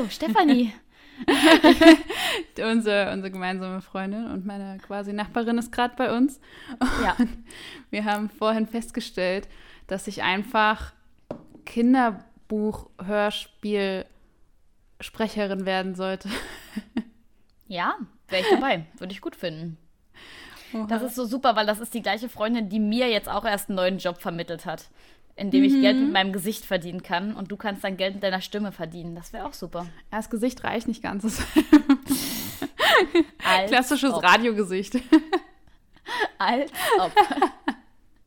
Hallo, Stefanie. unsere, unsere gemeinsame Freundin und meine quasi Nachbarin ist gerade bei uns. Ja. wir haben vorhin festgestellt, dass ich einfach Kinderbuch, Hörspiel, Sprecherin werden sollte. ja, wäre ich dabei. Würde ich gut finden. Oha. Das ist so super, weil das ist die gleiche Freundin, die mir jetzt auch erst einen neuen Job vermittelt hat, in dem mhm. ich Geld mit meinem Gesicht verdienen kann und du kannst dann Geld mit deiner Stimme verdienen. Das wäre auch super. Ja, das Gesicht reicht nicht ganz. Klassisches ob. Radiogesicht. Als ob.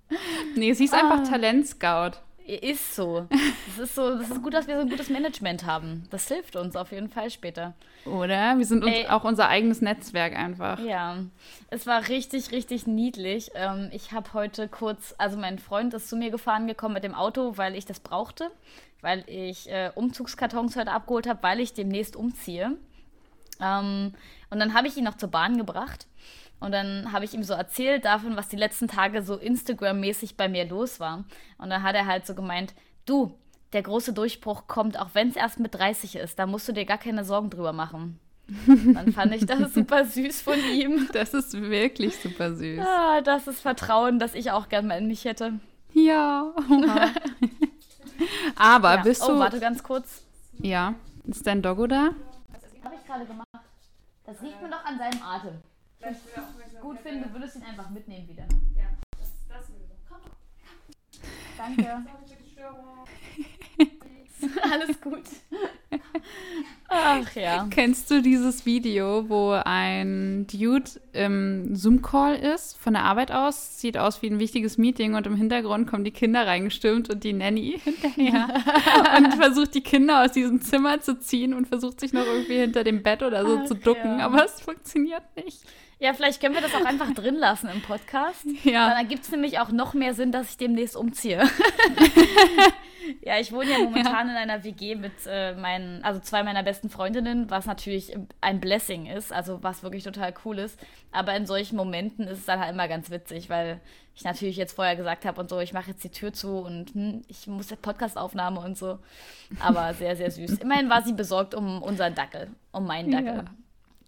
nee, sie ist ah. einfach Talentscout. Ist so. Das ist so, das ist gut, dass wir so ein gutes Management haben. Das hilft uns auf jeden Fall später. Oder? Wir sind uns Ey, auch unser eigenes Netzwerk einfach. Ja. Es war richtig, richtig niedlich. Ähm, ich habe heute kurz, also mein Freund ist zu mir gefahren gekommen mit dem Auto, weil ich das brauchte, weil ich äh, Umzugskartons heute abgeholt habe, weil ich demnächst umziehe. Ähm, und dann habe ich ihn noch zur Bahn gebracht. Und dann habe ich ihm so erzählt davon, was die letzten Tage so Instagram-mäßig bei mir los war. Und dann hat er halt so gemeint, du, der große Durchbruch kommt, auch wenn es erst mit 30 ist. Da musst du dir gar keine Sorgen drüber machen. Dann fand ich das super süß von ihm. Das ist wirklich super süß. Ah, das ist Vertrauen, das ich auch gerne mal in mich hätte. Ja. Aber ja. bist du. Oh, warte ganz kurz. Ja. Ist dein Doggo da? Das habe ich gerade gemacht. Das riecht mir doch an seinem Atem gut finde, würdest du ihn einfach mitnehmen wieder. Ja, das, das sowieso. Komm, komm. Danke. Alles gut. Ach ja. Kennst du dieses Video, wo ein Dude im Zoom-Call ist, von der Arbeit aus, sieht aus wie ein wichtiges Meeting und im Hintergrund kommen die Kinder reingestürmt und die Nanny hinterher und versucht die Kinder aus diesem Zimmer zu ziehen und versucht sich noch irgendwie hinter dem Bett oder so Ach, zu ducken, ja. aber es funktioniert nicht. Ja, vielleicht können wir das auch einfach drin lassen im Podcast. Ja. Dann ergibt es nämlich auch noch mehr Sinn, dass ich demnächst umziehe. ja, ich wohne ja momentan ja. in einer WG mit äh, meinen, also zwei meiner besten Freundinnen, was natürlich ein Blessing ist, also was wirklich total cool ist. Aber in solchen Momenten ist es dann halt immer ganz witzig, weil ich natürlich jetzt vorher gesagt habe und so, ich mache jetzt die Tür zu und hm, ich muss ja Podcastaufnahme und so. Aber sehr, sehr süß. Immerhin war sie besorgt um unseren Dackel, um meinen Dackel. Ja.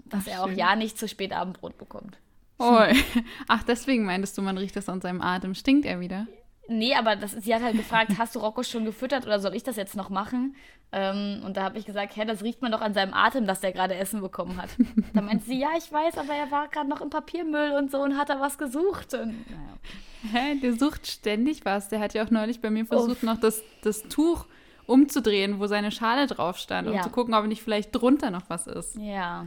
Dass Ach, er auch schön. ja nicht zu spät Abendbrot bekommt. Oh. Ach, deswegen meintest du, man riecht das an seinem Atem. Stinkt er wieder? Nee, aber das, sie hat halt gefragt, hast du Rocco schon gefüttert oder soll ich das jetzt noch machen? Ähm, und da habe ich gesagt, hä, das riecht man doch an seinem Atem, dass der gerade Essen bekommen hat. da meinte sie, ja, ich weiß, aber er war gerade noch im Papiermüll und so und hat da was gesucht. Und, naja. Hä, der sucht ständig was. Der hat ja auch neulich bei mir versucht, Uff. noch das, das Tuch umzudrehen, wo seine Schale drauf stand, um ja. zu gucken, ob nicht vielleicht drunter noch was ist. Ja,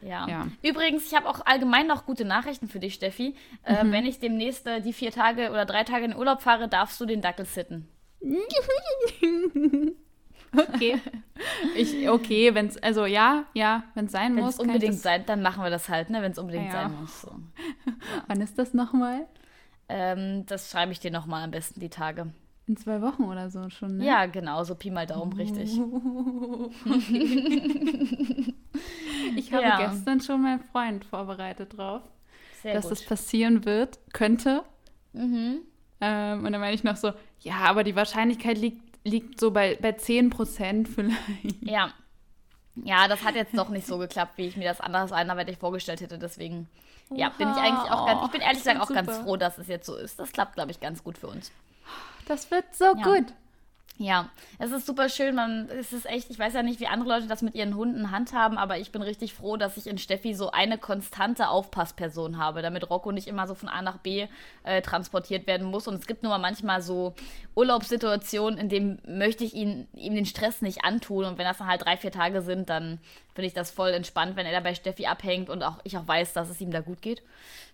ja. ja. Übrigens, ich habe auch allgemein noch gute Nachrichten für dich, Steffi. Äh, mhm. wenn ich demnächst äh, die vier Tage oder drei Tage in Urlaub fahre, darfst du den Dackel sitten. okay. Ich, okay, wenn es, also ja, ja, wenn es sein wenn's muss. Wenn es unbedingt sein, dann machen wir das halt, ne, wenn es unbedingt ja. sein muss. So. Ja. Wann ist das nochmal? Ähm, das schreibe ich dir nochmal am besten die Tage. In zwei Wochen oder so schon, ne? Ja, genau, so Pi mal Daumen, richtig. ich habe ja. gestern schon meinen Freund vorbereitet drauf, Sehr dass gut. das passieren wird, könnte. Mhm. Ähm, und dann meine ich noch so, ja, aber die Wahrscheinlichkeit liegt, liegt so bei, bei 10 Prozent vielleicht. Ja. Ja, das hat jetzt doch nicht so geklappt, wie ich mir das anders anderweitig vorgestellt hätte. Deswegen, ja, bin ich eigentlich auch ganz, ich bin ehrlich gesagt auch super. ganz froh, dass es jetzt so ist. Das klappt, glaube ich, ganz gut für uns. Das wird so ja. gut. Ja, es ist super schön. Man, es ist echt, ich weiß ja nicht, wie andere Leute das mit ihren Hunden handhaben, aber ich bin richtig froh, dass ich in Steffi so eine konstante Aufpassperson habe, damit Rocco nicht immer so von A nach B äh, transportiert werden muss. Und es gibt nur mal manchmal so Urlaubssituationen, in denen möchte ich ihn, ihm den Stress nicht antun. Und wenn das dann halt drei, vier Tage sind, dann finde ich das voll entspannt, wenn er da bei Steffi abhängt und auch ich auch weiß, dass es ihm da gut geht.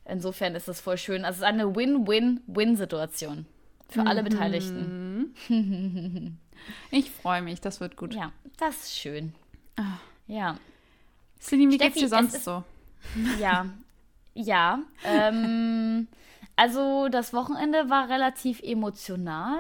Insofern ist das voll schön. Also es ist eine Win-Win-Win-Situation. Für mhm. alle Beteiligten. Ich freue mich, das wird gut. Ja, das ist schön. Ah. Ja. Cindy, wie Steffi, geht's dir sonst ist, so? Ja, ja. Ähm, also das Wochenende war relativ emotional,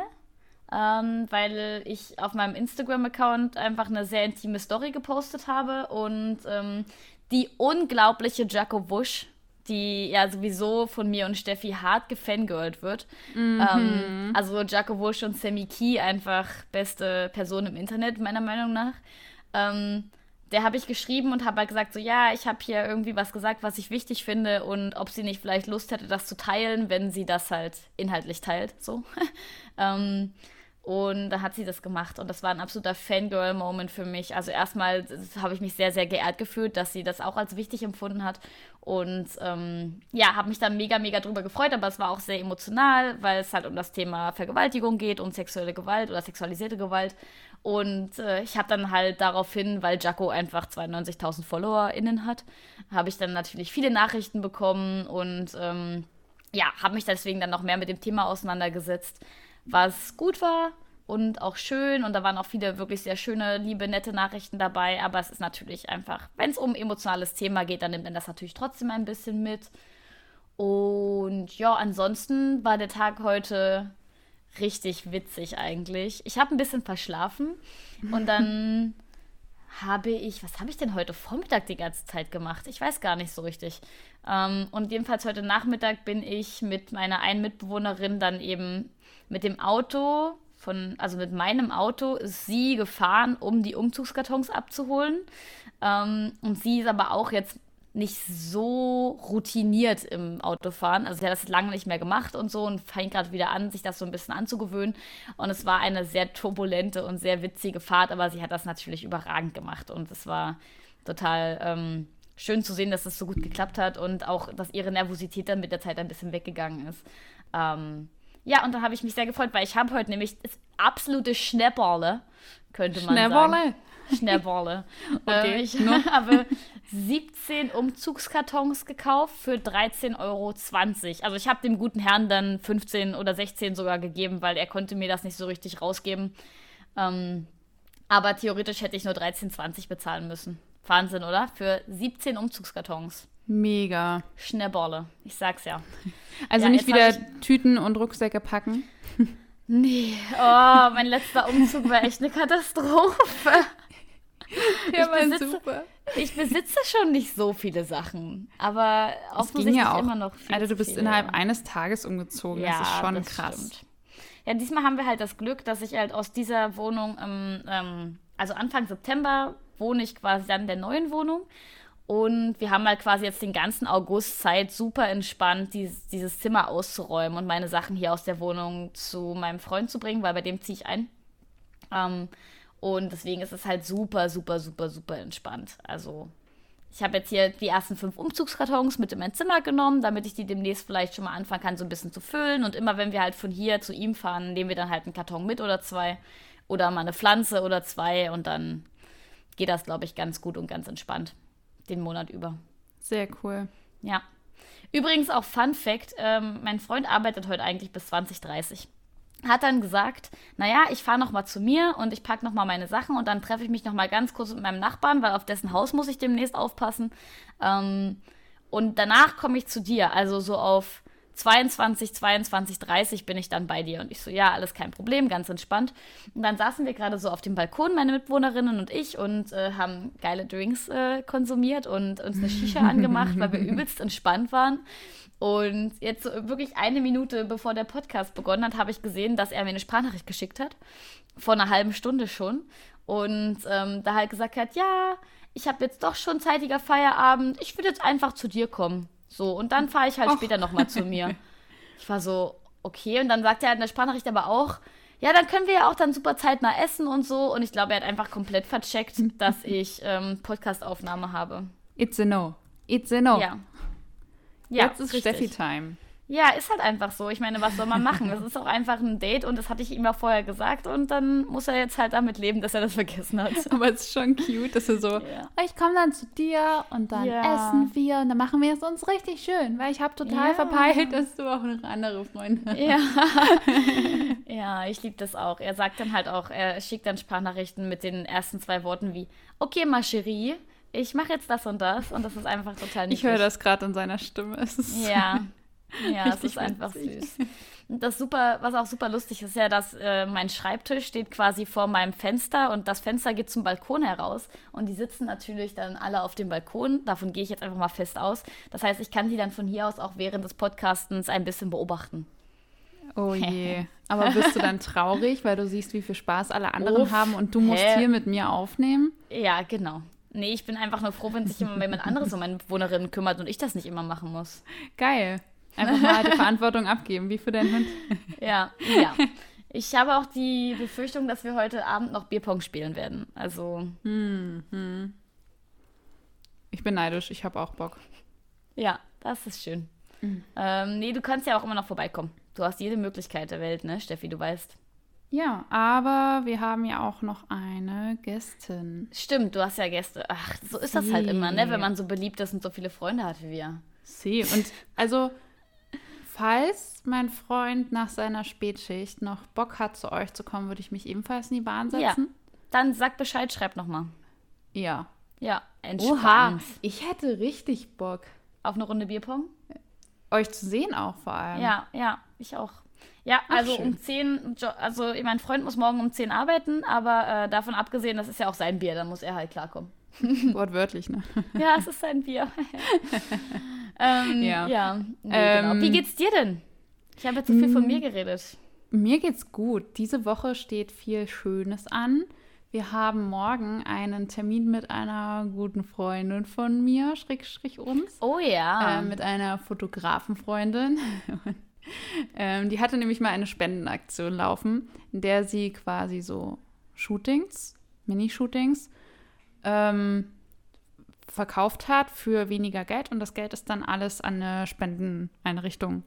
ähm, weil ich auf meinem Instagram-Account einfach eine sehr intime Story gepostet habe und ähm, die unglaubliche Jaco Wusch die ja sowieso von mir und Steffi hart gefangirlt wird. Mhm. Ähm, also Jaco Wusch und Sammy Key einfach beste Person im Internet, meiner Meinung nach. Ähm, der habe ich geschrieben und habe halt gesagt, so ja, ich habe hier irgendwie was gesagt, was ich wichtig finde und ob sie nicht vielleicht Lust hätte, das zu teilen, wenn sie das halt inhaltlich teilt. So. ähm, und da hat sie das gemacht und das war ein absoluter Fangirl-Moment für mich. Also erstmal habe ich mich sehr, sehr geehrt gefühlt, dass sie das auch als wichtig empfunden hat. Und ähm, ja, habe mich dann mega, mega drüber gefreut, aber es war auch sehr emotional, weil es halt um das Thema Vergewaltigung geht, um sexuelle Gewalt oder sexualisierte Gewalt. Und äh, ich habe dann halt daraufhin, weil Jaco einfach 92.000 FollowerInnen hat, habe ich dann natürlich viele Nachrichten bekommen und ähm, ja, habe mich deswegen dann noch mehr mit dem Thema auseinandergesetzt was gut war und auch schön. Und da waren auch viele wirklich sehr schöne, liebe, nette Nachrichten dabei. Aber es ist natürlich einfach, wenn es um emotionales Thema geht, dann nimmt man das natürlich trotzdem ein bisschen mit. Und ja, ansonsten war der Tag heute richtig witzig eigentlich. Ich habe ein bisschen verschlafen und dann habe ich, was habe ich denn heute Vormittag die ganze Zeit gemacht? Ich weiß gar nicht so richtig. Ähm, und jedenfalls heute Nachmittag bin ich mit meiner einen Mitbewohnerin dann eben mit dem Auto von, also mit meinem Auto ist sie gefahren, um die Umzugskartons abzuholen. Ähm, und sie ist aber auch jetzt nicht so routiniert im Autofahren. Also sie hat das lange nicht mehr gemacht und so und fängt gerade wieder an, sich das so ein bisschen anzugewöhnen. Und es war eine sehr turbulente und sehr witzige Fahrt, aber sie hat das natürlich überragend gemacht und es war total ähm, schön zu sehen, dass es so gut geklappt hat und auch, dass ihre Nervosität dann mit der Zeit ein bisschen weggegangen ist. Ähm, ja, und da habe ich mich sehr gefreut, weil ich habe heute nämlich das absolute Schnäpperle, könnte man Schnäpperle. sagen. Schnäpperle. okay. Ähm, ich habe 17 Umzugskartons gekauft für 13,20 Euro. Also ich habe dem guten Herrn dann 15 oder 16 sogar gegeben, weil er konnte mir das nicht so richtig rausgeben. Ähm, aber theoretisch hätte ich nur 13,20 bezahlen müssen. Wahnsinn, oder? Für 17 Umzugskartons. Mega. Schnäpperle, ich sag's ja. Also ja, nicht wieder Tüten und Rucksäcke packen. Nee, oh, mein letzter Umzug war echt eine Katastrophe. Ja, ich besitze, super. Ich besitze schon nicht so viele Sachen, aber offensichtlich ja auch. immer noch viel Also du bist viele. innerhalb eines Tages umgezogen, ja, das ist schon das krass. Stimmt. Ja, diesmal haben wir halt das Glück, dass ich halt aus dieser Wohnung, ähm, ähm, also Anfang September wohne ich quasi dann in der neuen Wohnung und wir haben halt quasi jetzt den ganzen August Zeit, super entspannt dieses, dieses Zimmer auszuräumen und meine Sachen hier aus der Wohnung zu meinem Freund zu bringen, weil bei dem ziehe ich ein. Ähm, und deswegen ist es halt super, super, super, super entspannt. Also ich habe jetzt hier die ersten fünf Umzugskartons mit in mein Zimmer genommen, damit ich die demnächst vielleicht schon mal anfangen kann, so ein bisschen zu füllen. Und immer wenn wir halt von hier zu ihm fahren, nehmen wir dann halt einen Karton mit oder zwei. Oder mal eine Pflanze oder zwei. Und dann geht das, glaube ich, ganz gut und ganz entspannt den Monat über. Sehr cool. Ja. Übrigens auch Fun Fact: ähm, Mein Freund arbeitet heute eigentlich bis 2030. Hat dann gesagt, naja, ich fahre noch mal zu mir und ich packe noch mal meine Sachen und dann treffe ich mich noch mal ganz kurz mit meinem Nachbarn, weil auf dessen Haus muss ich demnächst aufpassen. Ähm, und danach komme ich zu dir, also so auf 22, 22, 30 bin ich dann bei dir. Und ich so, ja, alles kein Problem, ganz entspannt. Und dann saßen wir gerade so auf dem Balkon, meine Mitwohnerinnen und ich, und äh, haben geile Drinks äh, konsumiert und uns eine Shisha angemacht, weil wir übelst entspannt waren. Und jetzt so wirklich eine Minute bevor der Podcast begonnen hat, habe ich gesehen, dass er mir eine Sprachnachricht geschickt hat. Vor einer halben Stunde schon. Und ähm, da halt gesagt hat, ja, ich habe jetzt doch schon zeitiger Feierabend. Ich würde jetzt einfach zu dir kommen. So, und dann fahre ich halt Och. später nochmal zu mir. Ich war so, okay. Und dann sagt er halt in der Sprachnachricht aber auch, ja, dann können wir ja auch dann super zeitnah essen und so. Und ich glaube, er hat einfach komplett vercheckt, dass ich ähm, Podcastaufnahme habe. It's a no. It's a no. Ja. ja Jetzt ist Steffi-Time. Ja, ist halt einfach so. Ich meine, was soll man machen? Das ist auch einfach ein Date und das hatte ich ihm ja vorher gesagt und dann muss er jetzt halt damit leben, dass er das vergessen hat. Aber es ist schon cute, dass er so, ja. Oh, ich komme dann zu dir und dann ja. essen wir und dann machen wir es uns richtig schön, weil ich habe total ja. verpeilt, dass du auch noch andere Freunde hast. Ja, ja ich liebe das auch. Er sagt dann halt auch, er schickt dann Sprachnachrichten mit den ersten zwei Worten wie, okay, ma chérie, ich mache jetzt das und das und das ist einfach total niedlich. Ich höre das gerade in seiner Stimme. ja. Ja, es ist einfach süß. Und das super, was auch super lustig ist, ja, dass äh, mein Schreibtisch steht quasi vor meinem Fenster und das Fenster geht zum Balkon heraus und die sitzen natürlich dann alle auf dem Balkon. Davon gehe ich jetzt einfach mal fest aus. Das heißt, ich kann die dann von hier aus auch während des Podcastens ein bisschen beobachten. Oh je. Aber bist du dann traurig, weil du siehst, wie viel Spaß alle anderen Uff, haben und du musst hä? hier mit mir aufnehmen? Ja, genau. Nee, ich bin einfach nur froh, wenn sich immer jemand anderes um meine Bewohnerinnen kümmert und ich das nicht immer machen muss. Geil. Einfach mal die Verantwortung abgeben, wie für deinen Hund. Ja, ja. Ich habe auch die Befürchtung, dass wir heute Abend noch Bierpong spielen werden. Also. Hm, hm. Ich bin neidisch, ich habe auch Bock. Ja, das ist schön. Mhm. Ähm, nee, du kannst ja auch immer noch vorbeikommen. Du hast jede Möglichkeit der Welt, ne, Steffi, du weißt. Ja, aber wir haben ja auch noch eine Gästin. Stimmt, du hast ja Gäste. Ach, so ist das halt immer, ne? Wenn man so beliebt ist und so viele Freunde hat wie wir. Sie. Und also, falls mein Freund nach seiner Spätschicht noch Bock hat, zu euch zu kommen, würde ich mich ebenfalls in die Bahn setzen. Ja. Dann sag Bescheid, schreib nochmal. Ja. Ja, entspannt. Oha, ich hätte richtig Bock. Auf eine Runde Bierpong? Euch zu sehen auch vor allem. Ja, ja, ich auch. Ja, Ach, also schön. um 10, also mein Freund muss morgen um 10 arbeiten, aber äh, davon abgesehen, das ist ja auch sein Bier, da muss er halt klarkommen. Wortwörtlich, ne? Ja, es ist sein Bier. ähm, ja. ja nee, ähm, genau. Wie geht's dir denn? Ich habe jetzt so viel von mir geredet. Mir geht's gut. Diese Woche steht viel Schönes an. Wir haben morgen einen Termin mit einer guten Freundin von mir, Schrägstrich uns. Oh ja. Äh, mit einer Fotografenfreundin. ähm, die hatte nämlich mal eine Spendenaktion laufen, in der sie quasi so Shootings, Mini-Shootings, ähm, verkauft hat für weniger Geld und das Geld ist dann alles an eine Spendeneinrichtung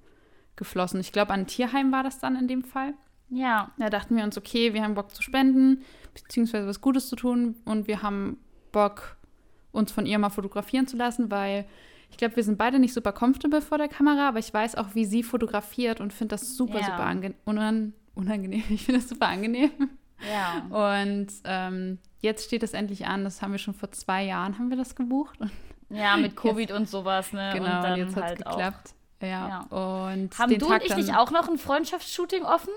geflossen. Ich glaube, an ein Tierheim war das dann in dem Fall. Ja. Da dachten wir uns, okay, wir haben Bock zu spenden, beziehungsweise was Gutes zu tun und wir haben Bock, uns von ihr mal fotografieren zu lassen, weil ich glaube, wir sind beide nicht super comfortable vor der Kamera, aber ich weiß auch, wie sie fotografiert und finde das super, ja. super unan unangenehm. Ich finde das super angenehm. Ja. Und ähm, jetzt steht es endlich an. Das haben wir schon vor zwei Jahren haben wir das gebucht. ja, mit Covid jetzt, und sowas, ne? Genau, und dann jetzt hat es halt geklappt. Ja. ja. Und haben du Tag und ich nicht auch noch ein Freundschaftsshooting offen?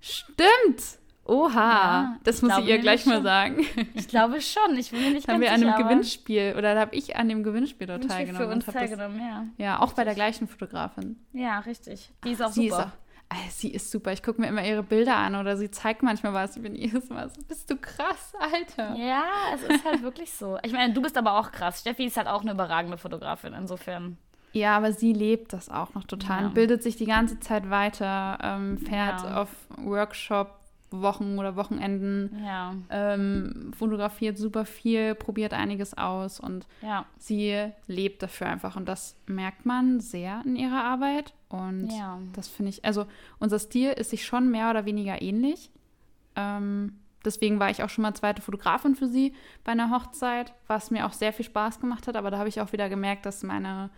Stimmt. Oha, ja, das muss ich ihr gleich mal sagen. Ich glaube schon. Ich bin mir nicht haben ganz wir an einem Gewinnspiel oder habe ich an dem Gewinnspiel dort teilgenommen. Für uns teilgenommen, das, ja. Ja, auch richtig. bei der gleichen Fotografin. Ja, richtig. Die ist auch sie super. Ist auch, sie ist super. Ich gucke mir immer ihre Bilder an oder sie zeigt manchmal was. Ich bin jedes Mal so, bist du krass, Alter. Ja, es ist halt wirklich so. Ich meine, du bist aber auch krass. Steffi ist halt auch eine überragende Fotografin, insofern. Ja, aber sie lebt das auch noch total ja. bildet sich die ganze Zeit weiter, ähm, fährt ja. auf Workshop Wochen oder Wochenenden, ja. ähm, fotografiert super viel, probiert einiges aus und ja. sie lebt dafür einfach und das merkt man sehr in ihrer Arbeit und ja. das finde ich, also unser Stil ist sich schon mehr oder weniger ähnlich. Ähm, deswegen war ich auch schon mal zweite Fotografin für sie bei einer Hochzeit, was mir auch sehr viel Spaß gemacht hat, aber da habe ich auch wieder gemerkt, dass meine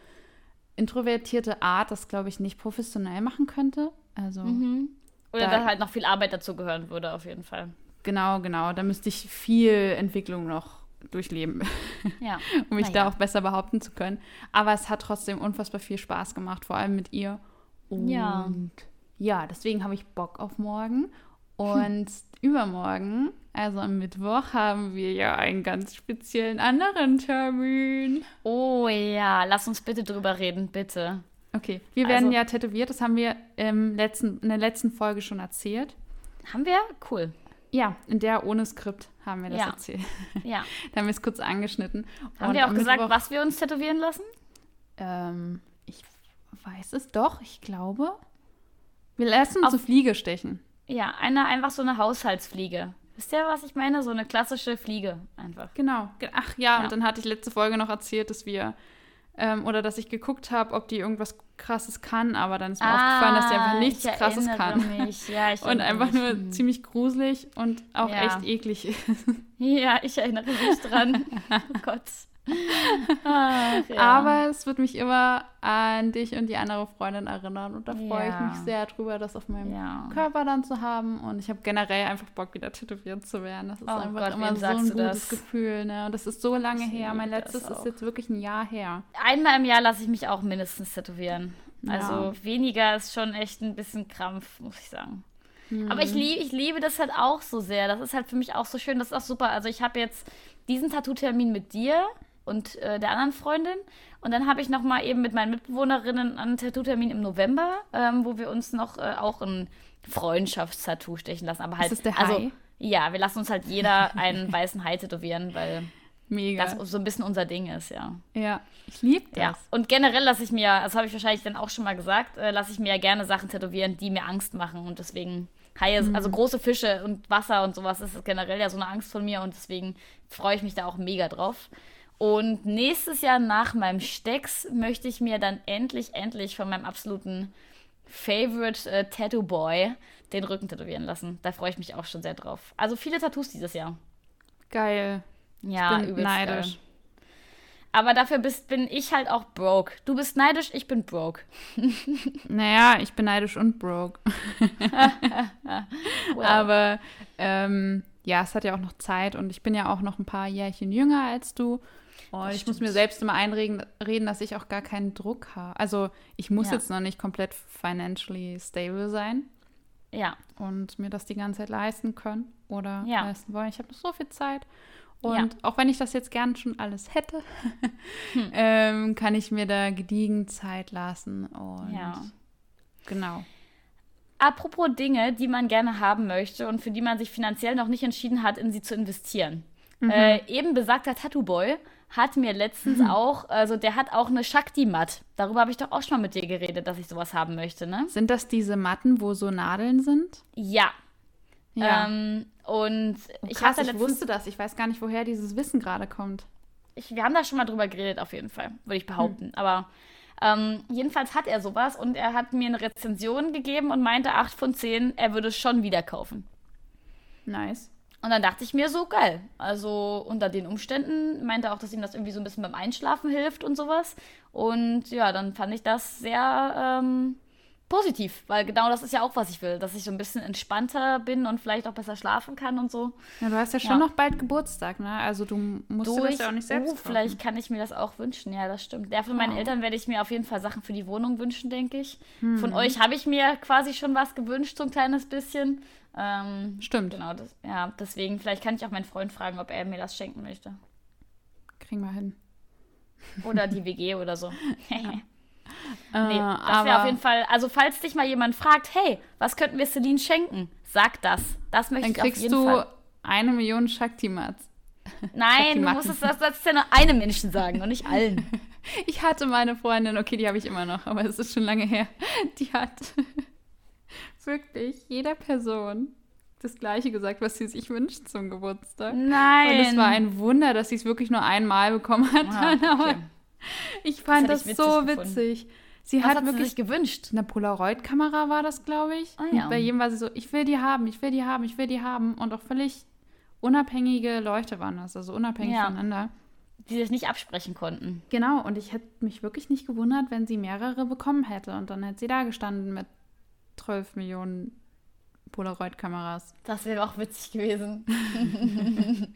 introvertierte Art das, glaube ich, nicht professionell machen könnte. Also mhm. Oder da, halt noch viel Arbeit dazu gehören würde, auf jeden Fall. Genau, genau. Da müsste ich viel Entwicklung noch durchleben, ja. um mich da auch besser behaupten zu können. Aber es hat trotzdem unfassbar viel Spaß gemacht, vor allem mit ihr. Und ja, ja deswegen habe ich Bock auf morgen. Und übermorgen, also am Mittwoch, haben wir ja einen ganz speziellen anderen Termin. Oh ja, lass uns bitte drüber reden, bitte. Okay, wir werden also, ja tätowiert, das haben wir im letzten, in der letzten Folge schon erzählt. Haben wir? Cool. Ja, in der ohne Skript haben wir das ja. erzählt. Ja. da haben wir es kurz angeschnitten. Haben Und wir auch gesagt, Mittwoch, was wir uns tätowieren lassen? Ähm, ich weiß es doch, ich glaube. Wir lassen uns eine Fliege stechen. Ja, eine, einfach so eine Haushaltsfliege. Wisst ihr, was ich meine? So eine klassische Fliege einfach. Genau. Ach ja, ja. und dann hatte ich letzte Folge noch erzählt, dass wir ähm, oder dass ich geguckt habe, ob die irgendwas Krasses kann, aber dann ist mir ah, aufgefallen, dass die einfach nichts Krasses kann. Mich. Ja, ich und einfach nur hm. ziemlich gruselig und auch ja. echt eklig ist. Ja, ich erinnere mich dran. oh Gott. Ach, ja. Aber es wird mich immer an dich und die andere Freundin erinnern. Und da freue ja. ich mich sehr drüber, das auf meinem ja. Körper dann zu haben. Und ich habe generell einfach Bock, wieder tätowiert zu werden. Das ist oh einfach Gott, immer so ein gutes das? Gefühl. Ne? Und das ist so lange her. Mein letztes ist jetzt wirklich ein Jahr her. Einmal im Jahr lasse ich mich auch mindestens tätowieren. Also weniger ist schon echt ein bisschen Krampf, muss ich sagen. Mhm. Aber ich, lieb, ich liebe das halt auch so sehr. Das ist halt für mich auch so schön. Das ist auch super. Also ich habe jetzt diesen Tattoo-Termin mit dir und äh, der anderen Freundin. Und dann habe ich noch mal eben mit meinen Mitbewohnerinnen einen Tattoo-Termin im November, ähm, wo wir uns noch äh, auch ein Freundschaftstattoo stechen lassen. Aber halt, ist das der also, Hai? ja, wir lassen uns halt jeder einen weißen Hai tätowieren, weil Mega. Das so ein bisschen unser Ding ist, ja. Ja, ich liebe das. Ja. Und generell lasse ich mir, das habe ich wahrscheinlich dann auch schon mal gesagt, äh, lasse ich mir ja gerne Sachen tätowieren, die mir Angst machen. Und deswegen Haie, mhm. also große Fische und Wasser und sowas ist generell ja so eine Angst von mir und deswegen freue ich mich da auch mega drauf. Und nächstes Jahr nach meinem Stecks möchte ich mir dann endlich, endlich von meinem absoluten Favorite äh, Tattoo Boy den Rücken tätowieren lassen. Da freue ich mich auch schon sehr drauf. Also viele Tattoos dieses Jahr. Geil. Ja, ich bin neidisch. Geil. Aber dafür bist, bin ich halt auch broke. Du bist neidisch, ich bin broke. naja, ich bin neidisch und broke. well. Aber ähm, ja, es hat ja auch noch Zeit und ich bin ja auch noch ein paar Jährchen jünger als du. Und ich muss mir selbst immer einreden, dass ich auch gar keinen Druck habe. Also ich muss ja. jetzt noch nicht komplett financially stable sein. Ja. Und mir das die ganze Zeit leisten können oder ja. leisten wollen. Ich habe noch so viel Zeit. Und ja. auch wenn ich das jetzt gern schon alles hätte, hm. ähm, kann ich mir da gediegen Zeit lassen. Und ja. genau. Apropos Dinge, die man gerne haben möchte und für die man sich finanziell noch nicht entschieden hat, in sie zu investieren. Mhm. Äh, eben besagter Tattoo Boy hat mir letztens mhm. auch, also der hat auch eine Shakti-Matt. Darüber habe ich doch auch schon mal mit dir geredet, dass ich sowas haben möchte, ne? Sind das diese Matten, wo so Nadeln sind? Ja. Ja. Ähm, und oh, ich krass, hatte letztens, ich wusste das. Ich weiß gar nicht, woher dieses Wissen gerade kommt. Ich, wir haben da schon mal drüber geredet, auf jeden Fall, würde ich behaupten. Hm. Aber ähm, jedenfalls hat er sowas und er hat mir eine Rezension gegeben und meinte 8 von 10, er würde es schon wieder kaufen. Nice. Und dann dachte ich mir so, geil. Also unter den Umständen meinte er auch, dass ihm das irgendwie so ein bisschen beim Einschlafen hilft und sowas. Und ja, dann fand ich das sehr ähm, positiv, weil genau das ist ja auch, was ich will, dass ich so ein bisschen entspannter bin und vielleicht auch besser schlafen kann und so. Ja, du hast ja schon ja. noch bald Geburtstag, ne? Also du musst du das ja auch nicht selbst oh, vielleicht kann ich mir das auch wünschen, ja, das stimmt. Ja, von meinen oh. Eltern werde ich mir auf jeden Fall Sachen für die Wohnung wünschen, denke ich. Hm. Von euch habe ich mir quasi schon was gewünscht, so ein kleines bisschen. Ähm, stimmt. Genau, das, ja, deswegen, vielleicht kann ich auch meinen Freund fragen, ob er mir das schenken möchte. Kriegen wir hin. Oder die WG oder so. ja. Nee, äh, das wäre auf jeden Fall, also falls dich mal jemand fragt, hey, was könnten wir Celine schenken? Sag das. Das möchte ich auf jeden Fall. Dann kriegst du eine Million Shaktimats. Nein, du musst es, das, das ja nur einem Menschen sagen und nicht allen. ich hatte meine Freundin, okay, die habe ich immer noch, aber es ist schon lange her. Die hat wirklich jeder Person das Gleiche gesagt, was sie sich wünscht zum Geburtstag. Nein. Und es war ein Wunder, dass sie es wirklich nur einmal bekommen hat. Ah, okay. Ich fand das, das so gefunden. witzig. Sie Was hat, hat wirklich sie gewünscht. Eine Polaroid-Kamera war das, glaube ich. Ah, ja. Und bei jedem war sie so, ich will die haben, ich will die haben, ich will die haben. Und auch völlig unabhängige Leute waren das, also unabhängig ja. voneinander. Die sich nicht absprechen konnten. Genau, und ich hätte mich wirklich nicht gewundert, wenn sie mehrere bekommen hätte. Und dann hätte sie da gestanden mit 12 Millionen Polaroid-Kameras. Das wäre auch witzig gewesen.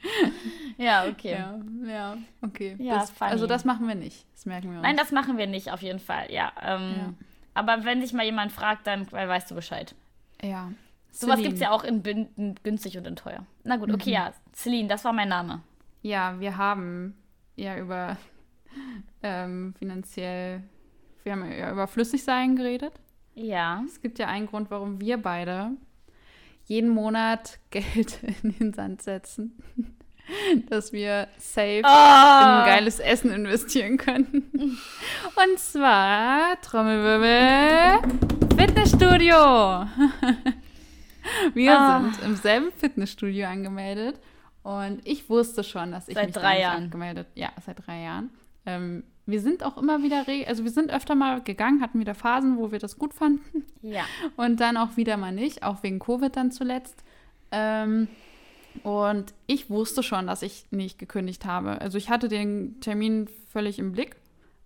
ja, okay. Ja, ja okay. Ja, das, also das machen wir nicht. Das merken wir uns. Nein, das machen wir nicht, auf jeden Fall. Ja, ähm, ja. Aber wenn dich mal jemand fragt, dann weißt du Bescheid. Ja. Sowas gibt es ja auch in, in, günstig und in teuer. Na gut, okay, mhm. ja. Celine, das war mein Name. Ja, wir haben ja über ähm, finanziell, wir haben ja über Flüssigsein geredet. Ja. Es gibt ja einen Grund, warum wir beide jeden Monat Geld in den Sand setzen, dass wir safe oh. in geiles Essen investieren können. Und zwar, Trommelwirbel, Fitnessstudio. Wir oh. sind im selben Fitnessstudio angemeldet und ich wusste schon, dass ich seit mich drei Jahren angemeldet. Ja, seit drei Jahren. Ähm, wir sind auch immer wieder, also wir sind öfter mal gegangen, hatten wieder Phasen, wo wir das gut fanden. Ja. Und dann auch wieder mal nicht, auch wegen Covid dann zuletzt. Ähm, und ich wusste schon, dass ich nicht gekündigt habe. Also ich hatte den Termin völlig im Blick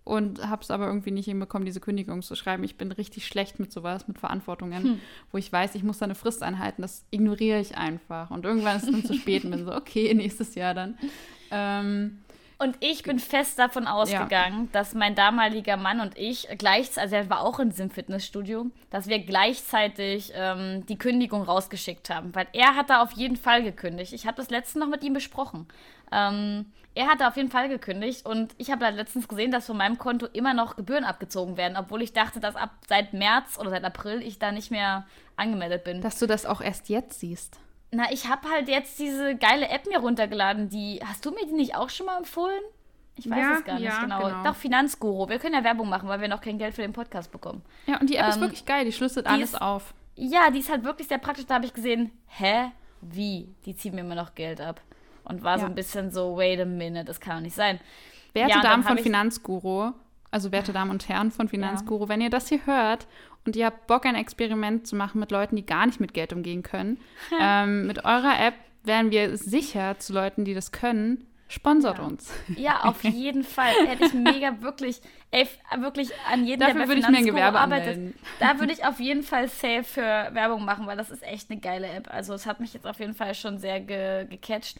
und habe es aber irgendwie nicht hinbekommen, diese Kündigung zu schreiben. Ich bin richtig schlecht mit sowas, mit Verantwortungen, hm. wo ich weiß, ich muss da eine Frist einhalten. Das ignoriere ich einfach. Und irgendwann ist es dann zu spät und bin so, okay, nächstes Jahr dann. Ähm, und ich bin fest davon ausgegangen, ja. dass mein damaliger Mann und ich gleichzeitig, also er war auch in diesem Fitnessstudio, dass wir gleichzeitig ähm, die Kündigung rausgeschickt haben. Weil er hat da auf jeden Fall gekündigt. Ich habe das letzte noch mit ihm besprochen. Ähm, er hat da auf jeden Fall gekündigt und ich habe da letztens gesehen, dass von meinem Konto immer noch Gebühren abgezogen werden, obwohl ich dachte, dass ab seit März oder seit April ich da nicht mehr angemeldet bin. Dass du das auch erst jetzt siehst. Na, ich habe halt jetzt diese geile App mir runtergeladen. Die hast du mir die nicht auch schon mal empfohlen? Ich weiß ja, es gar nicht ja, genau. genau. Doch, Finanzguru. Wir können ja Werbung machen, weil wir noch kein Geld für den Podcast bekommen. Ja, und die App ähm, ist wirklich geil. Die schlüsselt die alles ist, auf. Ja, die ist halt wirklich sehr praktisch. Da habe ich gesehen, hä? Wie? Die ziehen mir immer noch Geld ab. Und war ja. so ein bisschen so, wait a minute, das kann doch nicht sein. Werte Damen von Finanzguru, also werte Damen und Herren von Finanzguru, wenn ihr das hier hört und ihr habt Bock, ein Experiment zu machen mit Leuten, die gar nicht mit Geld umgehen können, ähm, mit eurer App wären wir sicher zu Leuten, die das können, Sponsort ja. uns. Ja, auf jeden Fall. Hätte ich mega wirklich, ey, wirklich an jeden, Dafür der bei würde ich mir ein Gewerbe arbeitet, anmelden. da würde ich auf jeden Fall safe für Werbung machen, weil das ist echt eine geile App. Also es hat mich jetzt auf jeden Fall schon sehr ge gecatcht.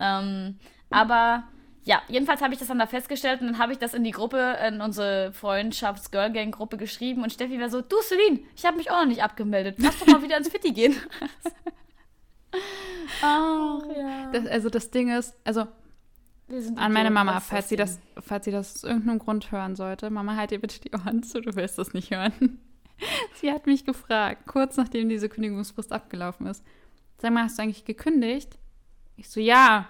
Ähm, aber ja, jedenfalls habe ich das dann da festgestellt und dann habe ich das in die Gruppe, in unsere Freundschafts-Girl-Gang-Gruppe geschrieben und Steffi war so, du Celine, ich habe mich auch noch nicht abgemeldet. Lass doch mal wieder ins Fitti gehen. Ach, ja. Das, also das Ding ist, also an meine Mama, falls sie, das, falls sie das aus irgendeinem Grund hören sollte. Mama, halt dir bitte die Ohren zu, du willst das nicht hören. sie hat mich gefragt, kurz nachdem diese Kündigungsfrist abgelaufen ist. Sag mal, hast du eigentlich gekündigt? Ich so, ja.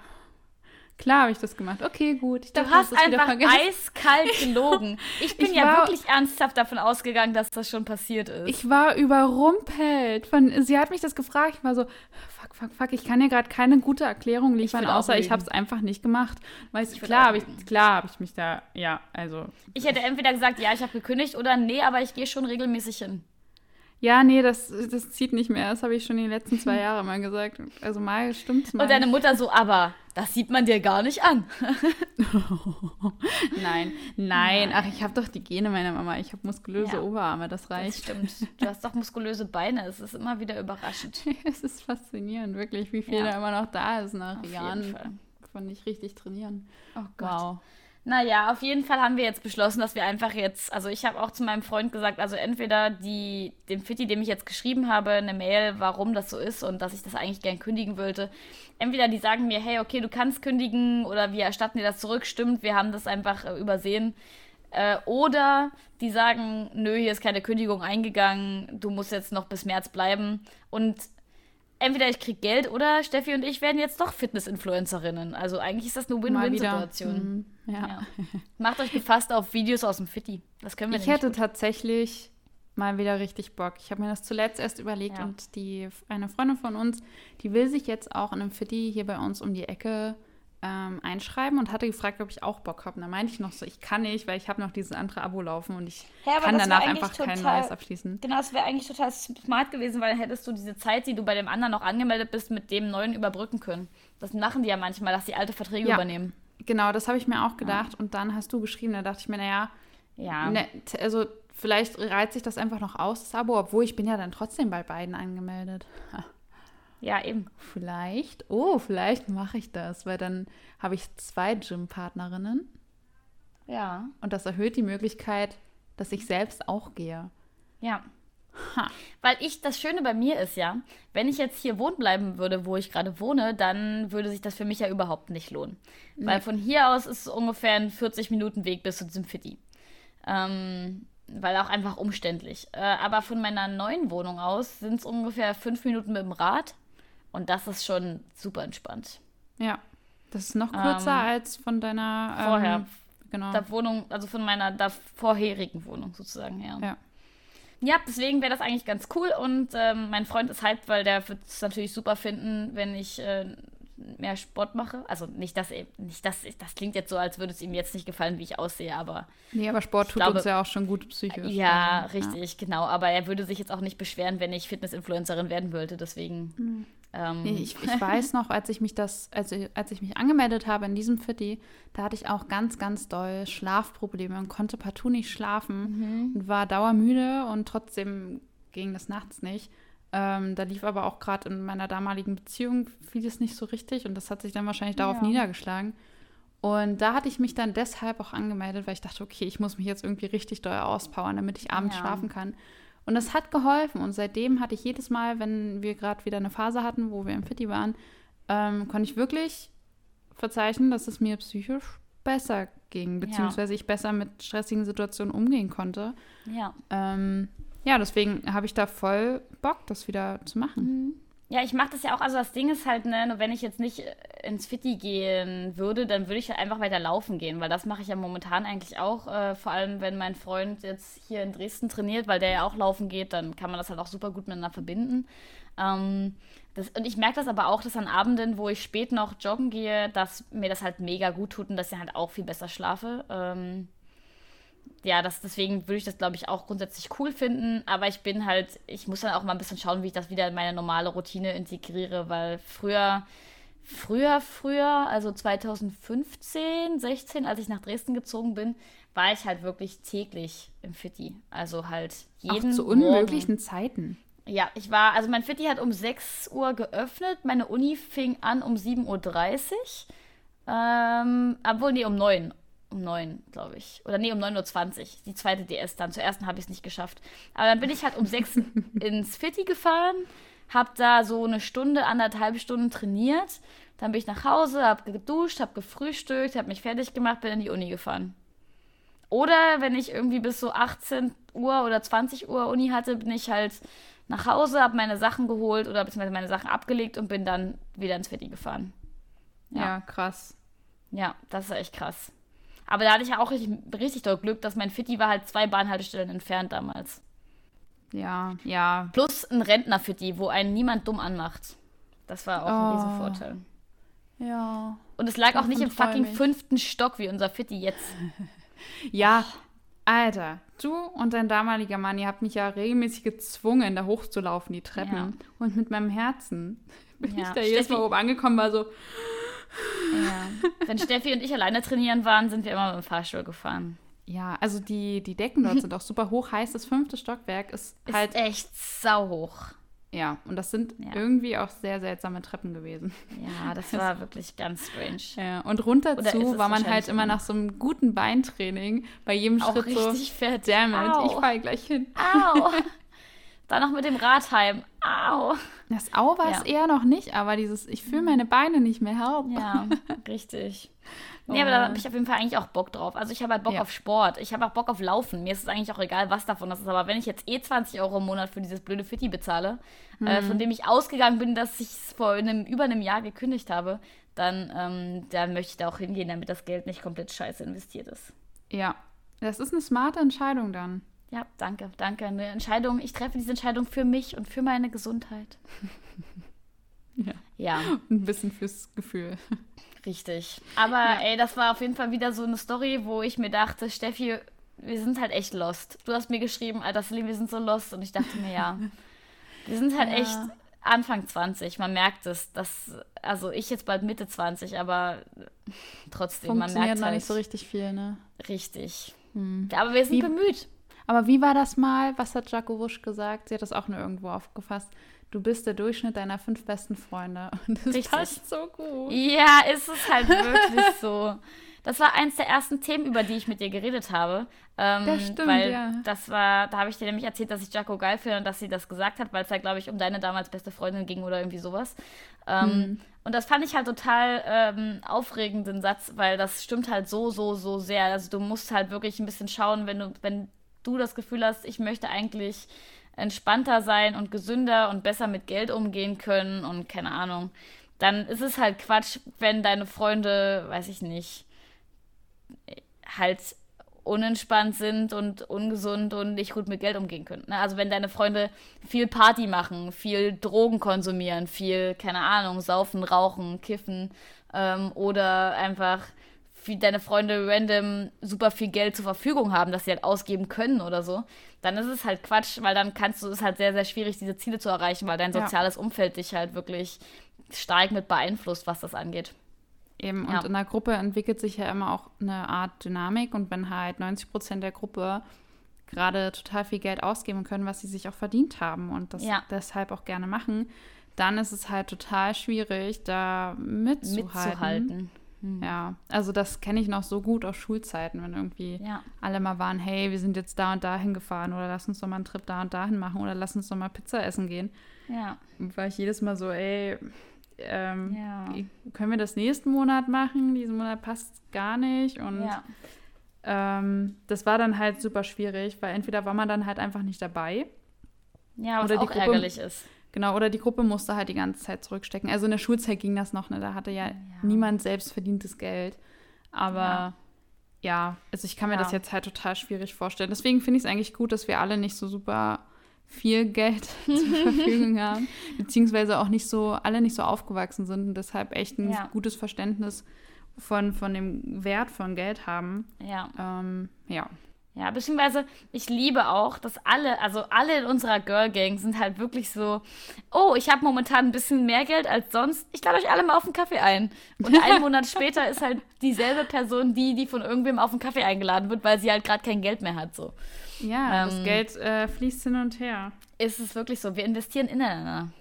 Klar habe ich das gemacht. Okay, gut. Ich du dachte, hast einfach eiskalt gelogen. Ich bin ich ja war, wirklich ernsthaft davon ausgegangen, dass das schon passiert ist. Ich war überrumpelt. Von, sie hat mich das gefragt. Ich war so, fuck, fuck, fuck. Ich kann dir gerade keine gute Erklärung liefern, ich außer ich habe es einfach nicht gemacht. Weißt du, klar habe ich, hab ich mich da, ja, also. Ich hätte entweder gesagt, ja, ich habe gekündigt oder nee, aber ich gehe schon regelmäßig hin. Ja, nee, das, das zieht nicht mehr. Das habe ich schon die letzten zwei Jahre mal gesagt. Also mal stimmt's mal. Und deine Mutter so, aber das sieht man dir gar nicht an. nein, nein. Ach, ich habe doch die Gene meiner Mama. Ich habe muskulöse ja, Oberarme, das reicht. Das stimmt. Du hast doch muskulöse Beine. Es ist immer wieder überraschend. es ist faszinierend, wirklich, wie viel ja. da immer noch da ist nach Auf Jahren von nicht richtig trainieren. Oh Gott. Wow. Naja, auf jeden Fall haben wir jetzt beschlossen, dass wir einfach jetzt, also ich habe auch zu meinem Freund gesagt, also entweder die, dem Fitti, dem ich jetzt geschrieben habe, eine Mail, warum das so ist und dass ich das eigentlich gern kündigen wollte. Entweder die sagen mir, hey, okay, du kannst kündigen oder wir erstatten dir das zurück, stimmt, wir haben das einfach äh, übersehen. Äh, oder die sagen, nö, hier ist keine Kündigung eingegangen, du musst jetzt noch bis März bleiben. Und entweder ich kriege Geld oder Steffi und ich werden jetzt doch Fitness-Influencerinnen. Also eigentlich ist das eine Win-Win-Situation. Mhm. Ja. ja. Macht euch gefasst auf Videos aus dem Fitti. Das können wir Ich hätte gut. tatsächlich mal wieder richtig Bock. Ich habe mir das zuletzt erst überlegt ja. und die eine Freundin von uns, die will sich jetzt auch in einem Fitti hier bei uns um die Ecke ähm, einschreiben und hatte gefragt, ob ich auch Bock habe. Und da meinte ich noch so, ich kann nicht, weil ich habe noch dieses andere Abo laufen und ich ja, kann danach einfach total, kein neues abschließen. Genau, das wäre eigentlich total smart gewesen, weil hättest du diese Zeit, die du bei dem anderen noch angemeldet bist, mit dem neuen überbrücken können. Das machen die ja manchmal, dass die alte Verträge ja, übernehmen. Genau, das habe ich mir auch gedacht. Ja. Und dann hast du geschrieben, da dachte ich mir, naja, ja. Ne, also vielleicht reizt sich das einfach noch aus, das Abo, obwohl ich bin ja dann trotzdem bei beiden angemeldet. Ja, eben. Vielleicht, oh, vielleicht mache ich das, weil dann habe ich zwei Gym-Partnerinnen. Ja. Und das erhöht die Möglichkeit, dass ich selbst auch gehe. Ja. Ha. Weil ich, das Schöne bei mir ist ja, wenn ich jetzt hier wohnen bleiben würde, wo ich gerade wohne, dann würde sich das für mich ja überhaupt nicht lohnen. Nee. Weil von hier aus ist es ungefähr ein 40 Minuten Weg bis zu diesem Fitti. Ähm, weil auch einfach umständlich. Äh, aber von meiner neuen Wohnung aus sind es ungefähr fünf Minuten mit dem Rad und das ist schon super entspannt. Ja, das ist noch kürzer ähm, als von deiner ähm, vorher. Genau. Der Wohnung, also von meiner der vorherigen Wohnung sozusagen, ja. Ja, ja deswegen wäre das eigentlich ganz cool und ähm, mein Freund ist hyped, weil der wird es natürlich super finden, wenn ich äh, mehr Sport mache. Also nicht, dass nicht, dass das klingt jetzt so, als würde es ihm jetzt nicht gefallen, wie ich aussehe, aber. Nee, aber Sport tut glaube, uns ja auch schon gut psychisch. Ja, also, richtig, ja. genau. Aber er würde sich jetzt auch nicht beschweren, wenn ich Fitness-Influencerin werden wollte. Deswegen. Mhm. Ähm. Ich, ich weiß noch, als ich mich das, also als ich mich angemeldet habe in diesem Fitti, da hatte ich auch ganz, ganz doll Schlafprobleme und konnte partout nicht schlafen mhm. und war dauermüde und trotzdem ging das nachts nicht. Ähm, da lief aber auch gerade in meiner damaligen Beziehung vieles nicht so richtig und das hat sich dann wahrscheinlich darauf ja. niedergeschlagen. Und da hatte ich mich dann deshalb auch angemeldet, weil ich dachte, okay, ich muss mich jetzt irgendwie richtig doll auspowern, damit ich abends ja. schlafen kann. Und das hat geholfen. Und seitdem hatte ich jedes Mal, wenn wir gerade wieder eine Phase hatten, wo wir im Fitti waren, ähm, konnte ich wirklich verzeichnen, dass es mir psychisch besser ging, beziehungsweise ja. ich besser mit stressigen Situationen umgehen konnte. Ja. Ähm, ja, deswegen habe ich da voll Bock, das wieder zu machen. Mhm. Ja, ich mache das ja auch. Also das Ding ist halt, ne, wenn ich jetzt nicht äh, ins Fitti gehen würde, dann würde ich halt einfach weiter laufen gehen, weil das mache ich ja momentan eigentlich auch. Äh, vor allem, wenn mein Freund jetzt hier in Dresden trainiert, weil der ja auch laufen geht, dann kann man das halt auch super gut miteinander verbinden. Ähm, das, und ich merke das aber auch, dass an Abenden, wo ich spät noch joggen gehe, dass mir das halt mega gut tut und dass ich halt auch viel besser schlafe. Ähm, ja, das, deswegen würde ich das, glaube ich, auch grundsätzlich cool finden. Aber ich bin halt, ich muss dann auch mal ein bisschen schauen, wie ich das wieder in meine normale Routine integriere, weil früher, früher, früher, also 2015, 16, als ich nach Dresden gezogen bin, war ich halt wirklich täglich im Fitti. Also halt jeden Auch zu unmöglichen Morgen. Zeiten. Ja, ich war, also mein Fitti hat um 6 Uhr geöffnet, meine Uni fing an um 7.30 Uhr. Ähm, obwohl, nee, um 9 um 9, glaube ich. Oder nee, um 9.20 Uhr. Die zweite DS dann. Zur ersten habe ich es nicht geschafft. Aber dann bin ich halt um 6 ins Fitti gefahren, habe da so eine Stunde, anderthalb Stunden trainiert. Dann bin ich nach Hause, habe geduscht, habe gefrühstückt, habe mich fertig gemacht, bin in die Uni gefahren. Oder wenn ich irgendwie bis so 18 Uhr oder 20 Uhr Uni hatte, bin ich halt nach Hause, habe meine Sachen geholt oder beziehungsweise meine Sachen abgelegt und bin dann wieder ins Fitti gefahren. Ja. ja, krass. Ja, das ist echt krass. Aber da hatte ich ja auch richtig, richtig doll Glück, dass mein Fitti war halt zwei Bahnhaltestellen entfernt damals. Ja, ja. Plus ein Rentner-Fitti, wo einen niemand dumm anmacht. Das war auch oh. ein Riesenvorteil. Ja. Und es lag auch nicht im fucking mich. fünften Stock wie unser Fitti jetzt. ja, Alter, du und dein damaliger Mann, ihr habt mich ja regelmäßig gezwungen, da hochzulaufen, die Treppen. Ja. Und mit meinem Herzen bin ja. ich da jedes Mal oben angekommen, war so, ja. Wenn Steffi und ich alleine trainieren waren, sind wir immer mit dem Fahrstuhl gefahren. Ja, also die, die Decken dort sind auch super hoch. Heißt, das fünfte Stockwerk ist, ist halt. echt sauhoch. Ja, und das sind ja. irgendwie auch sehr seltsame Treppen gewesen. Ja, das war wirklich ganz strange. Ja, und runter zu war man halt immer nach so einem guten Beintraining bei jedem auch Schritt so, fett. damn it, Au. ich fall gleich hin. Au. Dann noch mit dem Radheim. Au. Das Au war es ja. eher noch nicht, aber dieses, ich fühle meine Beine nicht mehr, help. Ja, richtig. Nee, aber da habe ich auf jeden Fall eigentlich auch Bock drauf. Also ich habe halt Bock ja. auf Sport. Ich habe auch Bock auf Laufen. Mir ist es eigentlich auch egal, was davon das ist. Aber wenn ich jetzt eh 20 Euro im Monat für dieses blöde Fitti bezahle, mhm. äh, von dem ich ausgegangen bin, dass ich es vor einem, über einem Jahr gekündigt habe, dann, ähm, dann möchte ich da auch hingehen, damit das Geld nicht komplett scheiße investiert ist. Ja, das ist eine smarte Entscheidung dann. Ja, danke, danke. Eine Entscheidung. Ich treffe diese Entscheidung für mich und für meine Gesundheit. ja. Ja. Ein bisschen fürs Gefühl. Richtig. Aber ja. ey, das war auf jeden Fall wieder so eine Story, wo ich mir dachte, Steffi, wir sind halt echt lost. Du hast mir geschrieben, Alter, Celine, wir sind so lost. Und ich dachte mir, ja, wir sind halt ja. echt Anfang 20. Man merkt es. Dass, also ich jetzt bald Mitte 20, aber trotzdem, man merkt halt. noch nicht so richtig viel, ne? Richtig. Hm. Aber wir sind Wie, bemüht. Aber wie war das mal? Was hat Jaco Wusch gesagt? Sie hat das auch nur irgendwo aufgefasst. Du bist der Durchschnitt deiner fünf besten Freunde. Und das Richtig. passt so gut. Ja, ist es halt wirklich so. Das war eins der ersten Themen, über die ich mit dir geredet habe. Ähm, das stimmt, weil ja. Das war, da habe ich dir nämlich erzählt, dass ich Jaco geil finde und dass sie das gesagt hat, weil es ja, glaube ich, um deine damals beste Freundin ging oder irgendwie sowas. Ähm, hm. Und das fand ich halt total ähm, aufregenden Satz, weil das stimmt halt so, so, so sehr. Also du musst halt wirklich ein bisschen schauen, wenn du, wenn du das Gefühl hast, ich möchte eigentlich entspannter sein und gesünder und besser mit Geld umgehen können und keine Ahnung, dann ist es halt Quatsch, wenn deine Freunde, weiß ich nicht, halt unentspannt sind und ungesund und nicht gut mit Geld umgehen können. Ne? Also wenn deine Freunde viel Party machen, viel Drogen konsumieren, viel, keine Ahnung, saufen, rauchen, kiffen ähm, oder einfach wie deine Freunde random super viel Geld zur Verfügung haben, dass sie halt ausgeben können oder so, dann ist es halt Quatsch, weil dann kannst du, es halt sehr, sehr schwierig, diese Ziele zu erreichen, weil dein soziales ja. Umfeld dich halt wirklich stark mit beeinflusst, was das angeht. Eben, ja. und in der Gruppe entwickelt sich ja immer auch eine Art Dynamik und wenn halt 90 Prozent der Gruppe gerade total viel Geld ausgeben können, was sie sich auch verdient haben und das ja. deshalb auch gerne machen, dann ist es halt total schwierig, da mitzuhalten. mitzuhalten. Hm. Ja, also das kenne ich noch so gut aus Schulzeiten, wenn irgendwie ja. alle mal waren, hey, wir sind jetzt da und da hingefahren oder lass uns doch mal einen Trip da und dahin machen oder lass uns doch mal Pizza essen gehen. Ja. War ich jedes Mal so, ey, ähm, ja. können wir das nächsten Monat machen? Diesen Monat passt gar nicht und ja. ähm, das war dann halt super schwierig, weil entweder war man dann halt einfach nicht dabei. Ja, was oder auch Gruppe, ärgerlich ist. Genau, oder die Gruppe musste halt die ganze Zeit zurückstecken. Also in der Schulzeit ging das noch, ne? Da hatte ja, ja. niemand selbst verdientes Geld. Aber ja, ja also ich kann mir ja. das jetzt halt total schwierig vorstellen. Deswegen finde ich es eigentlich gut, dass wir alle nicht so super viel Geld zur Verfügung haben, beziehungsweise auch nicht so, alle nicht so aufgewachsen sind und deshalb echt ein gutes Verständnis von, von dem Wert von Geld haben. Ja. Ähm, ja. Ja, beziehungsweise ich liebe auch, dass alle, also alle in unserer Girl Gang sind halt wirklich so, oh, ich habe momentan ein bisschen mehr Geld als sonst. Ich lade euch alle mal auf einen Kaffee ein. Und einen Monat später ist halt dieselbe Person die, die von irgendwem auf einen Kaffee eingeladen wird, weil sie halt gerade kein Geld mehr hat. So. Ja, ähm, das Geld äh, fließt hin und her. Ist es wirklich so? Wir investieren ineinander.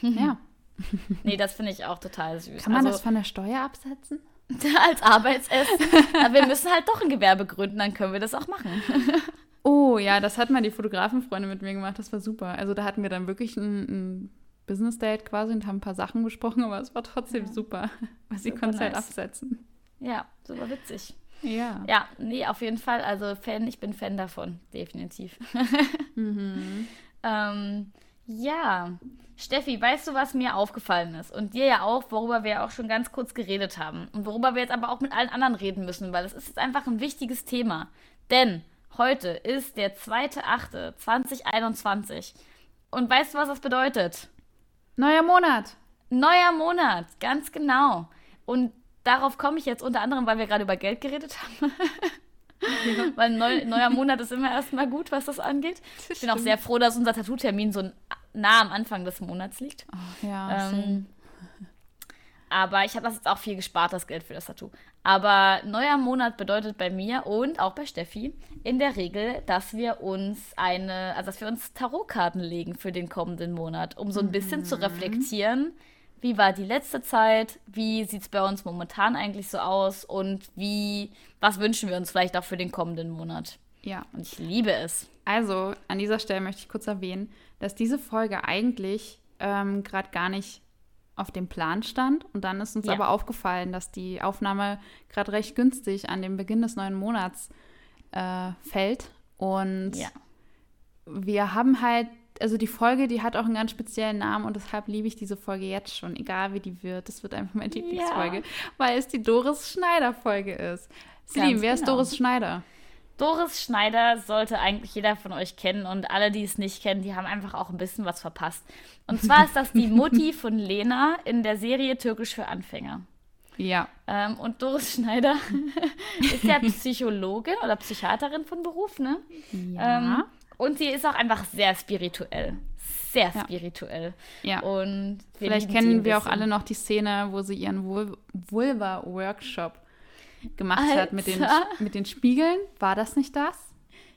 Ja. nee, das finde ich auch total süß. Kann man also, das von der Steuer absetzen? als Arbeitsessen. Aber wir müssen halt doch ein Gewerbe gründen, dann können wir das auch machen. oh ja, das hat mal die Fotografenfreunde mit mir gemacht, das war super. Also da hatten wir dann wirklich ein, ein Business Date quasi und haben ein paar Sachen besprochen, aber es war trotzdem ja. super, weil sie konnte nice. halt absetzen. Ja, super witzig. Ja. Ja, nee, auf jeden Fall. Also Fan, ich bin Fan davon, definitiv. mhm. ähm, ja, Steffi, weißt du, was mir aufgefallen ist? Und dir ja auch, worüber wir auch schon ganz kurz geredet haben. Und worüber wir jetzt aber auch mit allen anderen reden müssen, weil es ist jetzt einfach ein wichtiges Thema. Denn heute ist der 2.8.2021. Und weißt du, was das bedeutet? Neuer Monat. Neuer Monat, ganz genau. Und darauf komme ich jetzt unter anderem, weil wir gerade über Geld geredet haben. Ja. Weil neu, neuer Monat ist immer erstmal gut, was das angeht. Ich bin auch sehr froh, dass unser Tattoo-Termin so nah am Anfang des Monats liegt. Oh, ja, ähm, aber ich habe das jetzt auch viel gespart, das Geld für das Tattoo. Aber neuer Monat bedeutet bei mir und auch bei Steffi in der Regel, dass wir uns eine, also dass wir uns Tarotkarten legen für den kommenden Monat, um so ein bisschen mhm. zu reflektieren, wie war die letzte Zeit, wie sieht es bei uns momentan eigentlich so aus und wie, was wünschen wir uns vielleicht auch für den kommenden Monat. Ja. Und ich liebe es. Also, an dieser Stelle möchte ich kurz erwähnen, dass diese Folge eigentlich ähm, gerade gar nicht auf dem Plan stand. Und dann ist uns ja. aber aufgefallen, dass die Aufnahme gerade recht günstig an dem Beginn des neuen Monats äh, fällt. Und ja. wir haben halt, also die Folge, die hat auch einen ganz speziellen Namen und deshalb liebe ich diese Folge jetzt schon, egal wie die wird. Das wird einfach meine Lieblingsfolge, ja. weil es die Doris Schneider-Folge ist. Celine, wer genau. ist Doris Schneider? Doris Schneider sollte eigentlich jeder von euch kennen und alle, die es nicht kennen, die haben einfach auch ein bisschen was verpasst. Und zwar ist das die Mutti von Lena in der Serie Türkisch für Anfänger. Ja. Ähm, und Doris Schneider ist ja Psychologin oder Psychiaterin von Beruf, ne? Ja. Ähm, und sie ist auch einfach sehr spirituell. Sehr spirituell. Ja. Und vielleicht kennen wir auch alle noch die Szene, wo sie ihren Vulva-Workshop gemacht Alter. hat mit den, mit den Spiegeln. War das nicht das?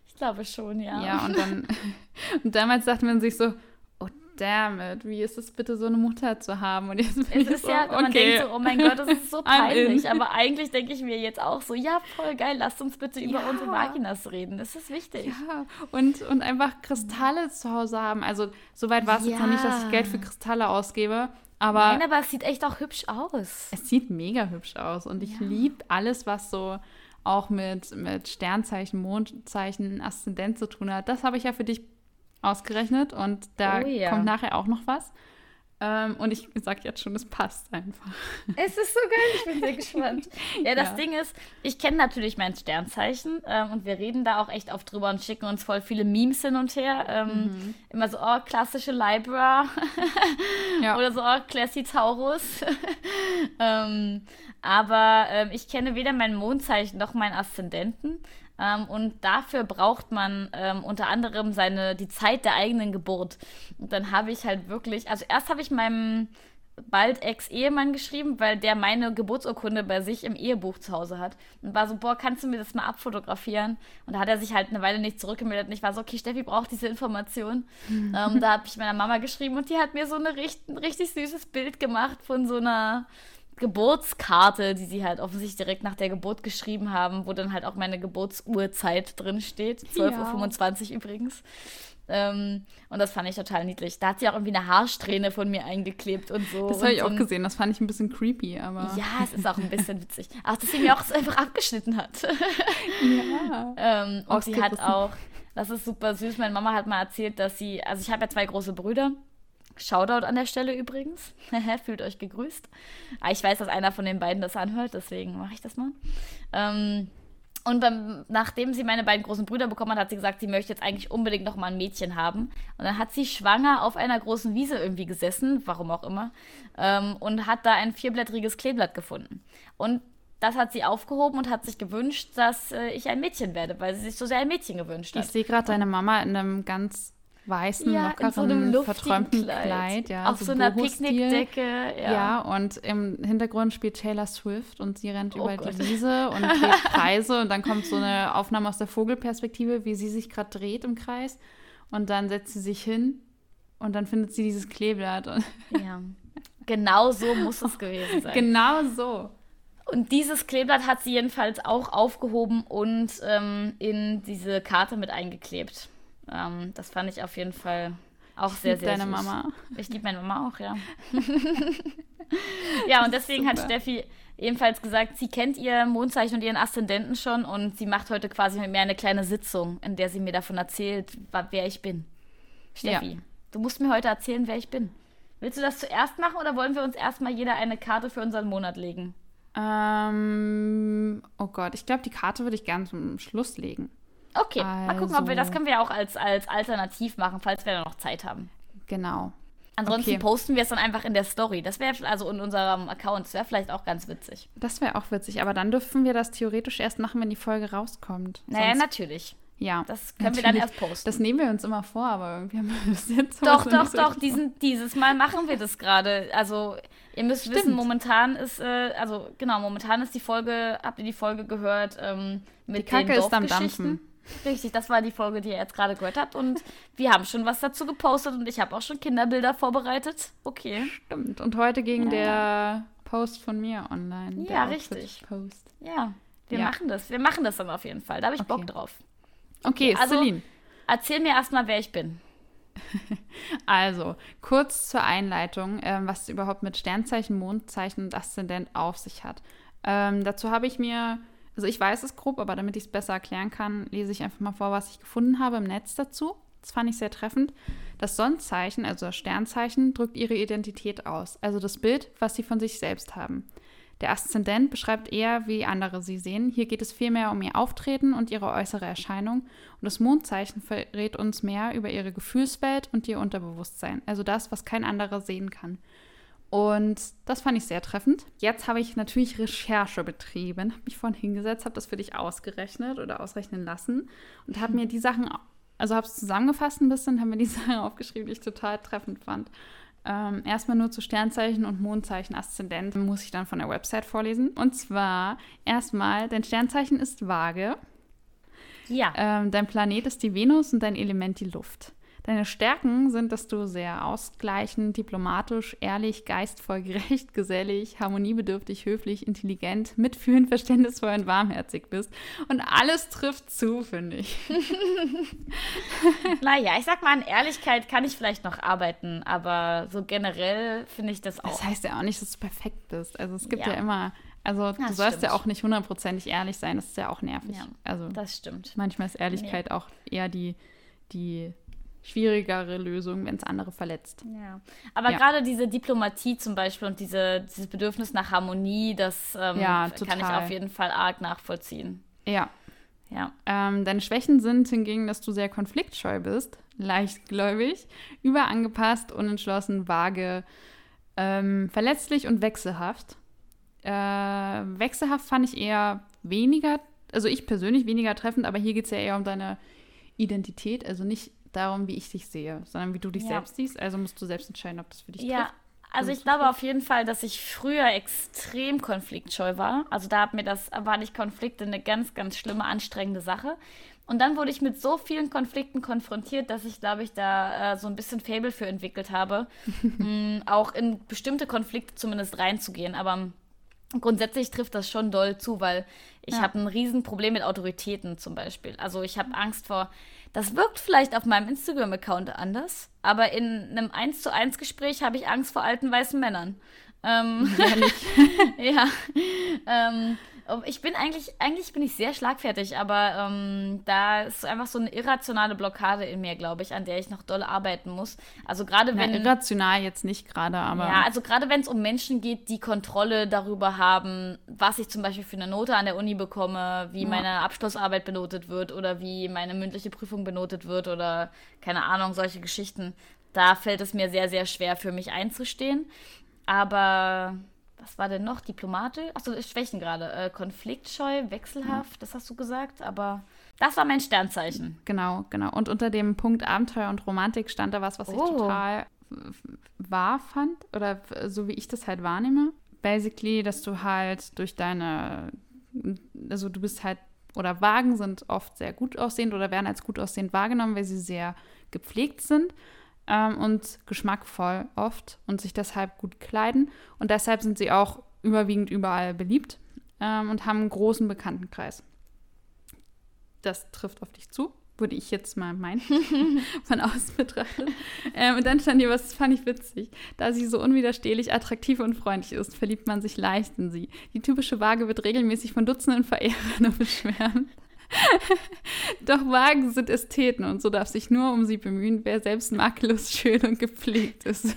Ich glaube schon, ja. Ja, und dann und damals dachte man sich so, oh damn it, wie ist es bitte, so eine Mutter zu haben? Und jetzt bin es ist so, ja, okay. man denkt so, oh mein Gott, das ist so peinlich. Aber eigentlich denke ich mir jetzt auch so, ja, voll geil, lasst uns bitte über ja. unsere Vaginas reden. Das ist wichtig. Ja, und, und einfach Kristalle zu Hause haben. Also, soweit war es ja. jetzt noch nicht, dass ich Geld für Kristalle ausgebe. Aber Nein, aber es sieht echt auch hübsch aus. Es sieht mega hübsch aus und ich ja. liebe alles, was so auch mit, mit Sternzeichen, Mondzeichen, Aszendent zu tun hat. Das habe ich ja für dich ausgerechnet und da oh, ja. kommt nachher auch noch was. Ähm, und ich sage jetzt schon, es passt einfach. Es ist so geil, ich bin sehr gespannt. Ja, das ja. Ding ist, ich kenne natürlich mein Sternzeichen ähm, und wir reden da auch echt oft drüber und schicken uns voll viele Memes hin und her. Ähm, mhm. Immer so, oh, klassische Libra ja. oder so, oh, Classy Taurus. ähm, aber ähm, ich kenne weder mein Mondzeichen noch meinen Aszendenten. Ähm, und dafür braucht man ähm, unter anderem seine, die Zeit der eigenen Geburt. Und dann habe ich halt wirklich, also erst habe ich meinem bald Ex-Ehemann geschrieben, weil der meine Geburtsurkunde bei sich im Ehebuch zu Hause hat. Und war so, boah, kannst du mir das mal abfotografieren? Und da hat er sich halt eine Weile nicht zurückgemeldet. Und ich war so, okay, Steffi braucht diese Information. ähm, da habe ich meiner Mama geschrieben und die hat mir so richtig, ein richtig süßes Bild gemacht von so einer Geburtskarte, die sie halt offensichtlich direkt nach der Geburt geschrieben haben, wo dann halt auch meine Geburtsuhrzeit drin steht. 12.25 Uhr übrigens. Ähm, und das fand ich total niedlich. Da hat sie auch irgendwie eine Haarsträhne von mir eingeklebt und so. Das habe ich auch gesehen. Das fand ich ein bisschen creepy, aber. Ja, es ist auch ein bisschen witzig. Ach, dass sie mir auch einfach abgeschnitten hat. ja. ähm, und sie hat auch, das ist super süß. Meine Mama hat mal erzählt, dass sie, also ich habe ja zwei große Brüder Shoutout an der Stelle übrigens. Fühlt euch gegrüßt. Ah, ich weiß, dass einer von den beiden das anhört, deswegen mache ich das mal. Ähm, und beim, nachdem sie meine beiden großen Brüder bekommen hat, hat sie gesagt, sie möchte jetzt eigentlich unbedingt noch mal ein Mädchen haben. Und dann hat sie schwanger auf einer großen Wiese irgendwie gesessen, warum auch immer, ähm, und hat da ein vierblättriges Kleeblatt gefunden. Und das hat sie aufgehoben und hat sich gewünscht, dass äh, ich ein Mädchen werde, weil sie sich so sehr ein Mädchen gewünscht hat. Ich sehe gerade deine Mama in einem ganz weißen, ja, lockeren, so verträumten Kleid. Kleid ja, Auf so, so einer Picknickdecke. Ja. ja, und im Hintergrund spielt Taylor Swift und sie rennt oh über Gott. die Wiese und geht Kreise und dann kommt so eine Aufnahme aus der Vogelperspektive, wie sie sich gerade dreht im Kreis und dann setzt sie sich hin und dann findet sie dieses Kleeblatt. ja, genau so muss es gewesen sein. Genau so. Und dieses Kleeblatt hat sie jedenfalls auch aufgehoben und ähm, in diese Karte mit eingeklebt. Ähm, das fand ich auf jeden Fall auch ich sehr, sehr deine süß. Mama. Ich liebe meine Mama auch, ja. ja, und deswegen hat Steffi ebenfalls gesagt, sie kennt ihr Mondzeichen und ihren Aszendenten schon und sie macht heute quasi mit mir eine kleine Sitzung, in der sie mir davon erzählt, wer ich bin. Steffi, ja. du musst mir heute erzählen, wer ich bin. Willst du das zuerst machen oder wollen wir uns erstmal jeder eine Karte für unseren Monat legen? Ähm, oh Gott, ich glaube, die Karte würde ich gerne zum Schluss legen. Okay, also, mal gucken, ob wir das also können wir auch als, als Alternativ machen, falls wir da noch Zeit haben. Genau. Ansonsten okay. posten wir es dann einfach in der Story. Das wäre also in unserem Account. Das wäre vielleicht auch ganz witzig. Das wäre auch witzig, aber dann dürfen wir das theoretisch erst machen, wenn die Folge rauskommt. Naja, Sonst, natürlich. Ja. Das können natürlich. wir dann erst posten. Das nehmen wir uns immer vor, aber irgendwie haben wir das jetzt Doch, doch, so doch. Diesen, dieses Mal machen wir das gerade. Also, ihr müsst Stimmt. wissen, momentan ist, äh, also genau, momentan ist die Folge, habt ihr die Folge gehört, ähm, mit die Kacke den ist am Dampfen. Richtig, das war die Folge, die ihr jetzt gerade gehört habt. Und wir haben schon was dazu gepostet und ich habe auch schon Kinderbilder vorbereitet. Okay. Stimmt. Und heute ging ja. der Post von mir online. Ja, richtig. Post. Ja, wir ja. machen das. Wir machen das dann auf jeden Fall. Da habe ich okay. Bock drauf. Okay, also, Celine. Erzähl mir erstmal, wer ich bin. Also, kurz zur Einleitung, ähm, was überhaupt mit Sternzeichen, Mondzeichen und Aszendent auf sich hat. Ähm, dazu habe ich mir also ich weiß es grob, aber damit ich es besser erklären kann, lese ich einfach mal vor, was ich gefunden habe im Netz dazu. Das fand ich sehr treffend. Das Sonnenzeichen, also das Sternzeichen, drückt ihre Identität aus, also das Bild, was sie von sich selbst haben. Der Aszendent beschreibt eher, wie andere sie sehen. Hier geht es vielmehr um ihr Auftreten und ihre äußere Erscheinung. Und das Mondzeichen verrät uns mehr über ihre Gefühlswelt und ihr Unterbewusstsein, also das, was kein anderer sehen kann. Und das fand ich sehr treffend. Jetzt habe ich natürlich Recherche betrieben, habe mich vorhin hingesetzt, habe das für dich ausgerechnet oder ausrechnen lassen und habe mir die Sachen, also habe es zusammengefasst ein bisschen, habe mir die Sachen aufgeschrieben, die ich total treffend fand. Ähm, erstmal nur zu Sternzeichen und Mondzeichen Aszendent muss ich dann von der Website vorlesen. Und zwar erstmal, dein Sternzeichen ist Waage. Ja. Ähm, dein Planet ist die Venus und dein Element die Luft. Deine Stärken sind, dass du sehr ausgleichend, diplomatisch, ehrlich, geistvoll, gerecht, gesellig, harmoniebedürftig, höflich, intelligent, mitfühlend, verständnisvoll und warmherzig bist. Und alles trifft zu, finde ich. naja, ich sag mal, an Ehrlichkeit kann ich vielleicht noch arbeiten, aber so generell finde ich das auch. Das heißt ja auch nicht, dass du perfekt bist. Also es gibt ja, ja immer also das du sollst stimmt. ja auch nicht hundertprozentig ehrlich sein, das ist ja auch nervig. Ja, also das stimmt. Manchmal ist Ehrlichkeit nee. auch eher die, die schwierigere Lösung, wenn es andere verletzt. Ja. Aber ja. gerade diese Diplomatie zum Beispiel und diese, dieses Bedürfnis nach Harmonie, das ähm, ja, kann ich auf jeden Fall arg nachvollziehen. Ja. Ja. Ähm, deine Schwächen sind hingegen, dass du sehr konfliktscheu bist, leichtgläubig, überangepasst, unentschlossen, vage, ähm, verletzlich und wechselhaft. Äh, wechselhaft fand ich eher weniger, also ich persönlich weniger treffend, aber hier geht es ja eher um deine Identität, also nicht darum, wie ich dich sehe, sondern wie du dich ja. selbst siehst. Also musst du selbst entscheiden, ob das für dich ja. trifft. Also ich glaube auf jeden Fall, dass ich früher extrem konfliktscheu war. Also da hat mir das, war nicht Konflikte eine ganz, ganz schlimme, anstrengende Sache. Und dann wurde ich mit so vielen Konflikten konfrontiert, dass ich, glaube ich, da äh, so ein bisschen Fable für entwickelt habe, mh, auch in bestimmte Konflikte zumindest reinzugehen. Aber grundsätzlich trifft das schon doll zu, weil ich ja. habe ein Riesenproblem mit Autoritäten zum Beispiel. Also ich habe Angst vor das wirkt vielleicht auf meinem Instagram-Account anders, aber in einem 1 zu 1 Gespräch habe ich Angst vor alten weißen Männern. Ähm, ja. Ähm, ich bin eigentlich, eigentlich bin ich sehr schlagfertig, aber ähm, da ist einfach so eine irrationale Blockade in mir, glaube ich, an der ich noch doll arbeiten muss. Also gerade wenn. Ja, irrational jetzt nicht gerade, aber. Ja, also gerade wenn es um Menschen geht, die Kontrolle darüber haben, was ich zum Beispiel für eine Note an der Uni bekomme, wie ja. meine Abschlussarbeit benotet wird oder wie meine mündliche Prüfung benotet wird oder keine Ahnung, solche Geschichten. Da fällt es mir sehr, sehr schwer für mich einzustehen. Aber was war denn noch? Diplomatisch? Achso, Schwächen gerade. Äh, konfliktscheu, wechselhaft, das hast du gesagt, aber das war mein Sternzeichen. Genau, genau. Und unter dem Punkt Abenteuer und Romantik stand da was, was oh. ich total wahr fand oder so wie ich das halt wahrnehme. Basically, dass du halt durch deine, also du bist halt, oder Wagen sind oft sehr gut aussehend oder werden als gut aussehend wahrgenommen, weil sie sehr gepflegt sind ähm, und geschmackvoll oft und sich deshalb gut kleiden. Und deshalb sind sie auch überwiegend überall beliebt ähm, und haben einen großen Bekanntenkreis. Das trifft auf dich zu, würde ich jetzt mal meinen, von außen betrachtet. Ähm, und dann stand hier was, fand ich witzig. Da sie so unwiderstehlich attraktiv und freundlich ist, verliebt man sich leicht in sie. Die typische Waage wird regelmäßig von Dutzenden Verehrern beschwärmt. Doch Wagen sind Ästheten und so darf sich nur um sie bemühen, wer selbst makellos schön und gepflegt ist.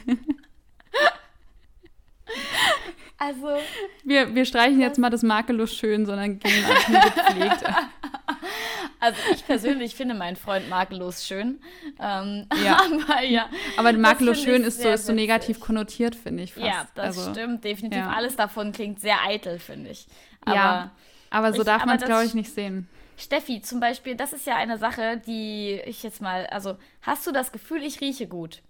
Also. Wir, wir streichen jetzt mal das makellos schön, sondern gehen auf nur gepflegt. Also ich persönlich finde meinen Freund makellos schön. Ähm, ja. Aber ja. Aber makellos schön ist so, ist so negativ konnotiert, finde ich fast. Ja, das also, stimmt. Definitiv. Ja. Alles davon klingt sehr eitel, finde ich. Aber ja. Aber so ich, darf man es, glaube ich, nicht sehen. Steffi, zum Beispiel, das ist ja eine Sache, die ich jetzt mal, also hast du das Gefühl, ich rieche gut?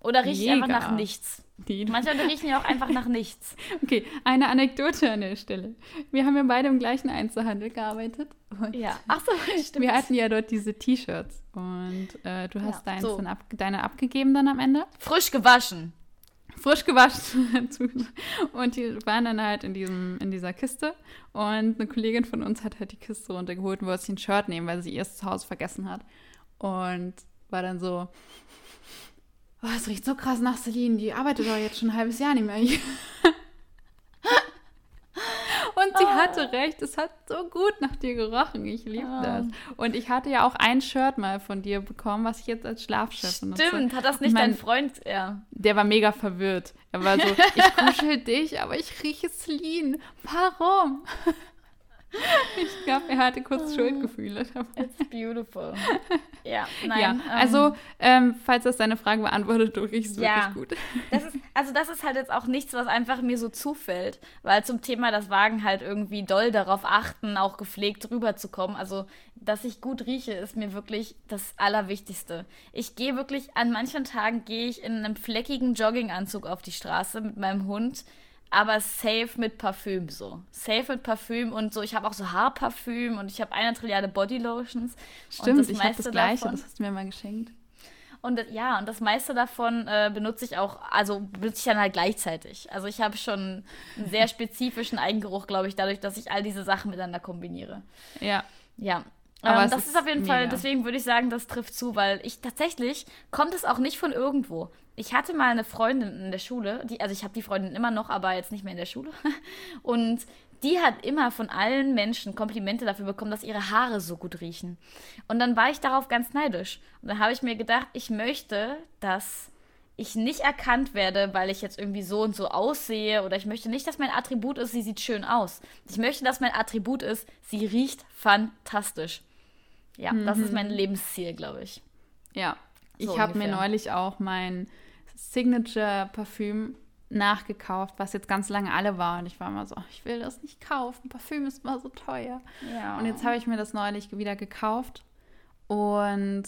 Oder rieche ich einfach nach nichts? Die. Manchmal riechen ja auch einfach nach nichts. Okay, eine Anekdote an der Stelle. Wir haben ja beide im gleichen Einzelhandel gearbeitet. ja, ach so, stimmt. Wir hatten ja dort diese T-Shirts und äh, du hast ja, so. ab, deine abgegeben dann am Ende. Frisch gewaschen frisch gewaschen. und die waren dann halt in, diesem, in dieser Kiste. Und eine Kollegin von uns hat halt die Kiste runtergeholt und wollte sich ein Shirt nehmen, weil sie ihr zu Hause vergessen hat. Und war dann so, oh, es riecht so krass nach Celine, die arbeitet doch jetzt schon ein halbes Jahr nicht mehr hier. Und sie oh. Hatte recht, es hat so gut nach dir gerochen. Ich liebe oh. das. Und ich hatte ja auch ein Shirt mal von dir bekommen, was ich jetzt als Schlafchef benutze. Stimmt, hat das nicht mein, dein Freund? Ja. Der war mega verwirrt. Er war so, ich kuschel dich, aber ich rieche Celine. Warum? Ich glaube, er hatte kurz Schuldgefühle. It's beautiful. Ja, nein. Ja, ähm, also, ähm, falls das deine Frage beantwortet, du riechst ja, wirklich gut. Das ist, also, das ist halt jetzt auch nichts, was einfach mir so zufällt. Weil zum Thema das Wagen halt irgendwie doll darauf achten, auch gepflegt rüberzukommen. Also, dass ich gut rieche, ist mir wirklich das Allerwichtigste. Ich gehe wirklich, an manchen Tagen gehe ich in einem fleckigen Jogginganzug auf die Straße mit meinem Hund aber safe mit Parfüm so. Safe mit Parfüm und so. Ich habe auch so Haarparfüm und ich habe eine Trilliarde Bodylotions. Stimmt, ich habe das gleiche, davon, das hast du mir mal geschenkt. Und ja, und das meiste davon äh, benutze ich auch, also benutze ich dann halt gleichzeitig. Also ich habe schon einen sehr spezifischen Eigengeruch, glaube ich, dadurch, dass ich all diese Sachen miteinander kombiniere. Ja. Ja, aber ähm, das ist, ist, auf jeden mega. Fall, deswegen würde ich sagen, das trifft zu, weil ich tatsächlich, kommt es auch nicht von irgendwo. Ich hatte mal eine Freundin in der Schule, die, also ich habe die Freundin immer noch, aber jetzt nicht mehr in der Schule. Und die hat immer von allen Menschen Komplimente dafür bekommen, dass ihre Haare so gut riechen. Und dann war ich darauf ganz neidisch. Und dann habe ich mir gedacht, ich möchte, dass ich nicht erkannt werde, weil ich jetzt irgendwie so und so aussehe oder ich möchte nicht, dass mein Attribut ist, sie sieht schön aus. Ich möchte, dass mein Attribut ist, sie riecht fantastisch. Ja, mhm. das ist mein mhm. Lebensziel, glaube ich. Ja, so ich habe mir neulich auch mein Signature-Parfüm nachgekauft, was jetzt ganz lange alle war. Und ich war immer so, ich will das nicht kaufen. Parfüm ist mal so teuer. Ja. Und jetzt habe ich mir das neulich wieder gekauft und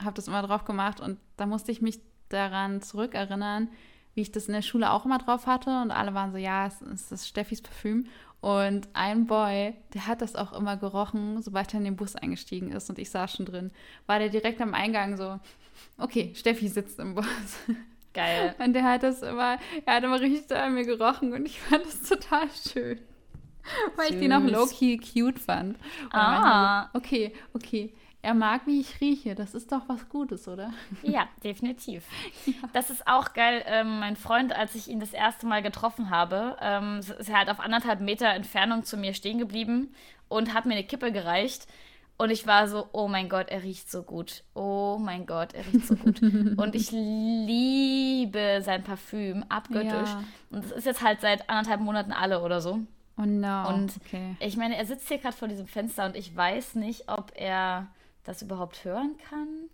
habe das immer drauf gemacht. Und da musste ich mich daran zurückerinnern, wie ich das in der Schule auch immer drauf hatte. Und alle waren so, ja, es ist Steffis Parfüm. Und ein Boy, der hat das auch immer gerochen, sobald er in den Bus eingestiegen ist und ich saß schon drin, war der direkt am Eingang so, okay, Steffi sitzt im Bus. Geil. Und der hat das immer, er hat immer richtig an mir gerochen und ich fand das total schön. Weil Süß. ich den auch low-key cute fand. Und ah. So, okay, okay, er mag, wie ich rieche. Das ist doch was Gutes, oder? Ja, definitiv. Ja. Das ist auch geil. Ähm, mein Freund, als ich ihn das erste Mal getroffen habe, ähm, ist er halt auf anderthalb Meter Entfernung zu mir stehen geblieben und hat mir eine Kippe gereicht. Und ich war so, oh mein Gott, er riecht so gut. Oh mein Gott, er riecht so gut. und ich liebe sein Parfüm, abgöttisch. Ja. Und das ist jetzt halt seit anderthalb Monaten alle oder so. Oh no. Und okay. ich meine, er sitzt hier gerade vor diesem Fenster und ich weiß nicht, ob er das überhaupt hören kann.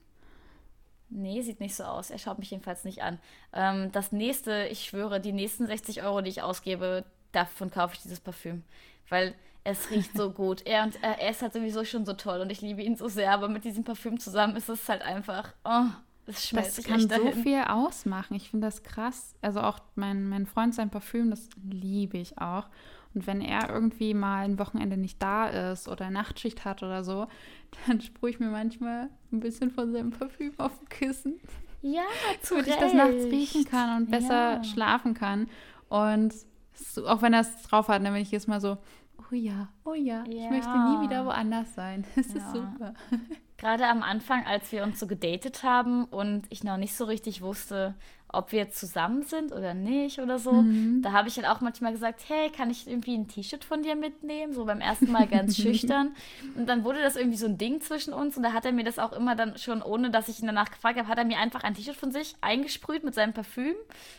Nee, sieht nicht so aus. Er schaut mich jedenfalls nicht an. Ähm, das nächste, ich schwöre, die nächsten 60 Euro, die ich ausgebe, davon kaufe ich dieses Parfüm. Weil es riecht so gut. Er und äh, er ist halt sowieso schon so toll und ich liebe ihn so sehr, aber mit diesem Parfüm zusammen ist es halt einfach, oh, es schmeckt Das kann so viel ausmachen. Ich finde das krass. Also auch mein, mein Freund sein Parfüm, das liebe ich auch. Und wenn er irgendwie mal ein Wochenende nicht da ist oder Nachtschicht hat oder so, dann sprühe ich mir manchmal ein bisschen von seinem Parfüm auf dem Kissen. Ja, zu Damit ich das nachts riechen kann und besser ja. schlafen kann. Und so, auch wenn er es drauf hat, dann bin ich jetzt mal so, oh ja, oh ja, ja. ich möchte nie wieder woanders sein. Das ja. ist super. Gerade am Anfang, als wir uns so gedatet haben und ich noch nicht so richtig wusste, ob wir zusammen sind oder nicht oder so, mhm. da habe ich halt auch manchmal gesagt, hey, kann ich irgendwie ein T-Shirt von dir mitnehmen? So beim ersten Mal ganz schüchtern. Und dann wurde das irgendwie so ein Ding zwischen uns und da hat er mir das auch immer dann schon, ohne dass ich ihn danach gefragt habe, hat er mir einfach ein T-Shirt von sich eingesprüht mit seinem Parfüm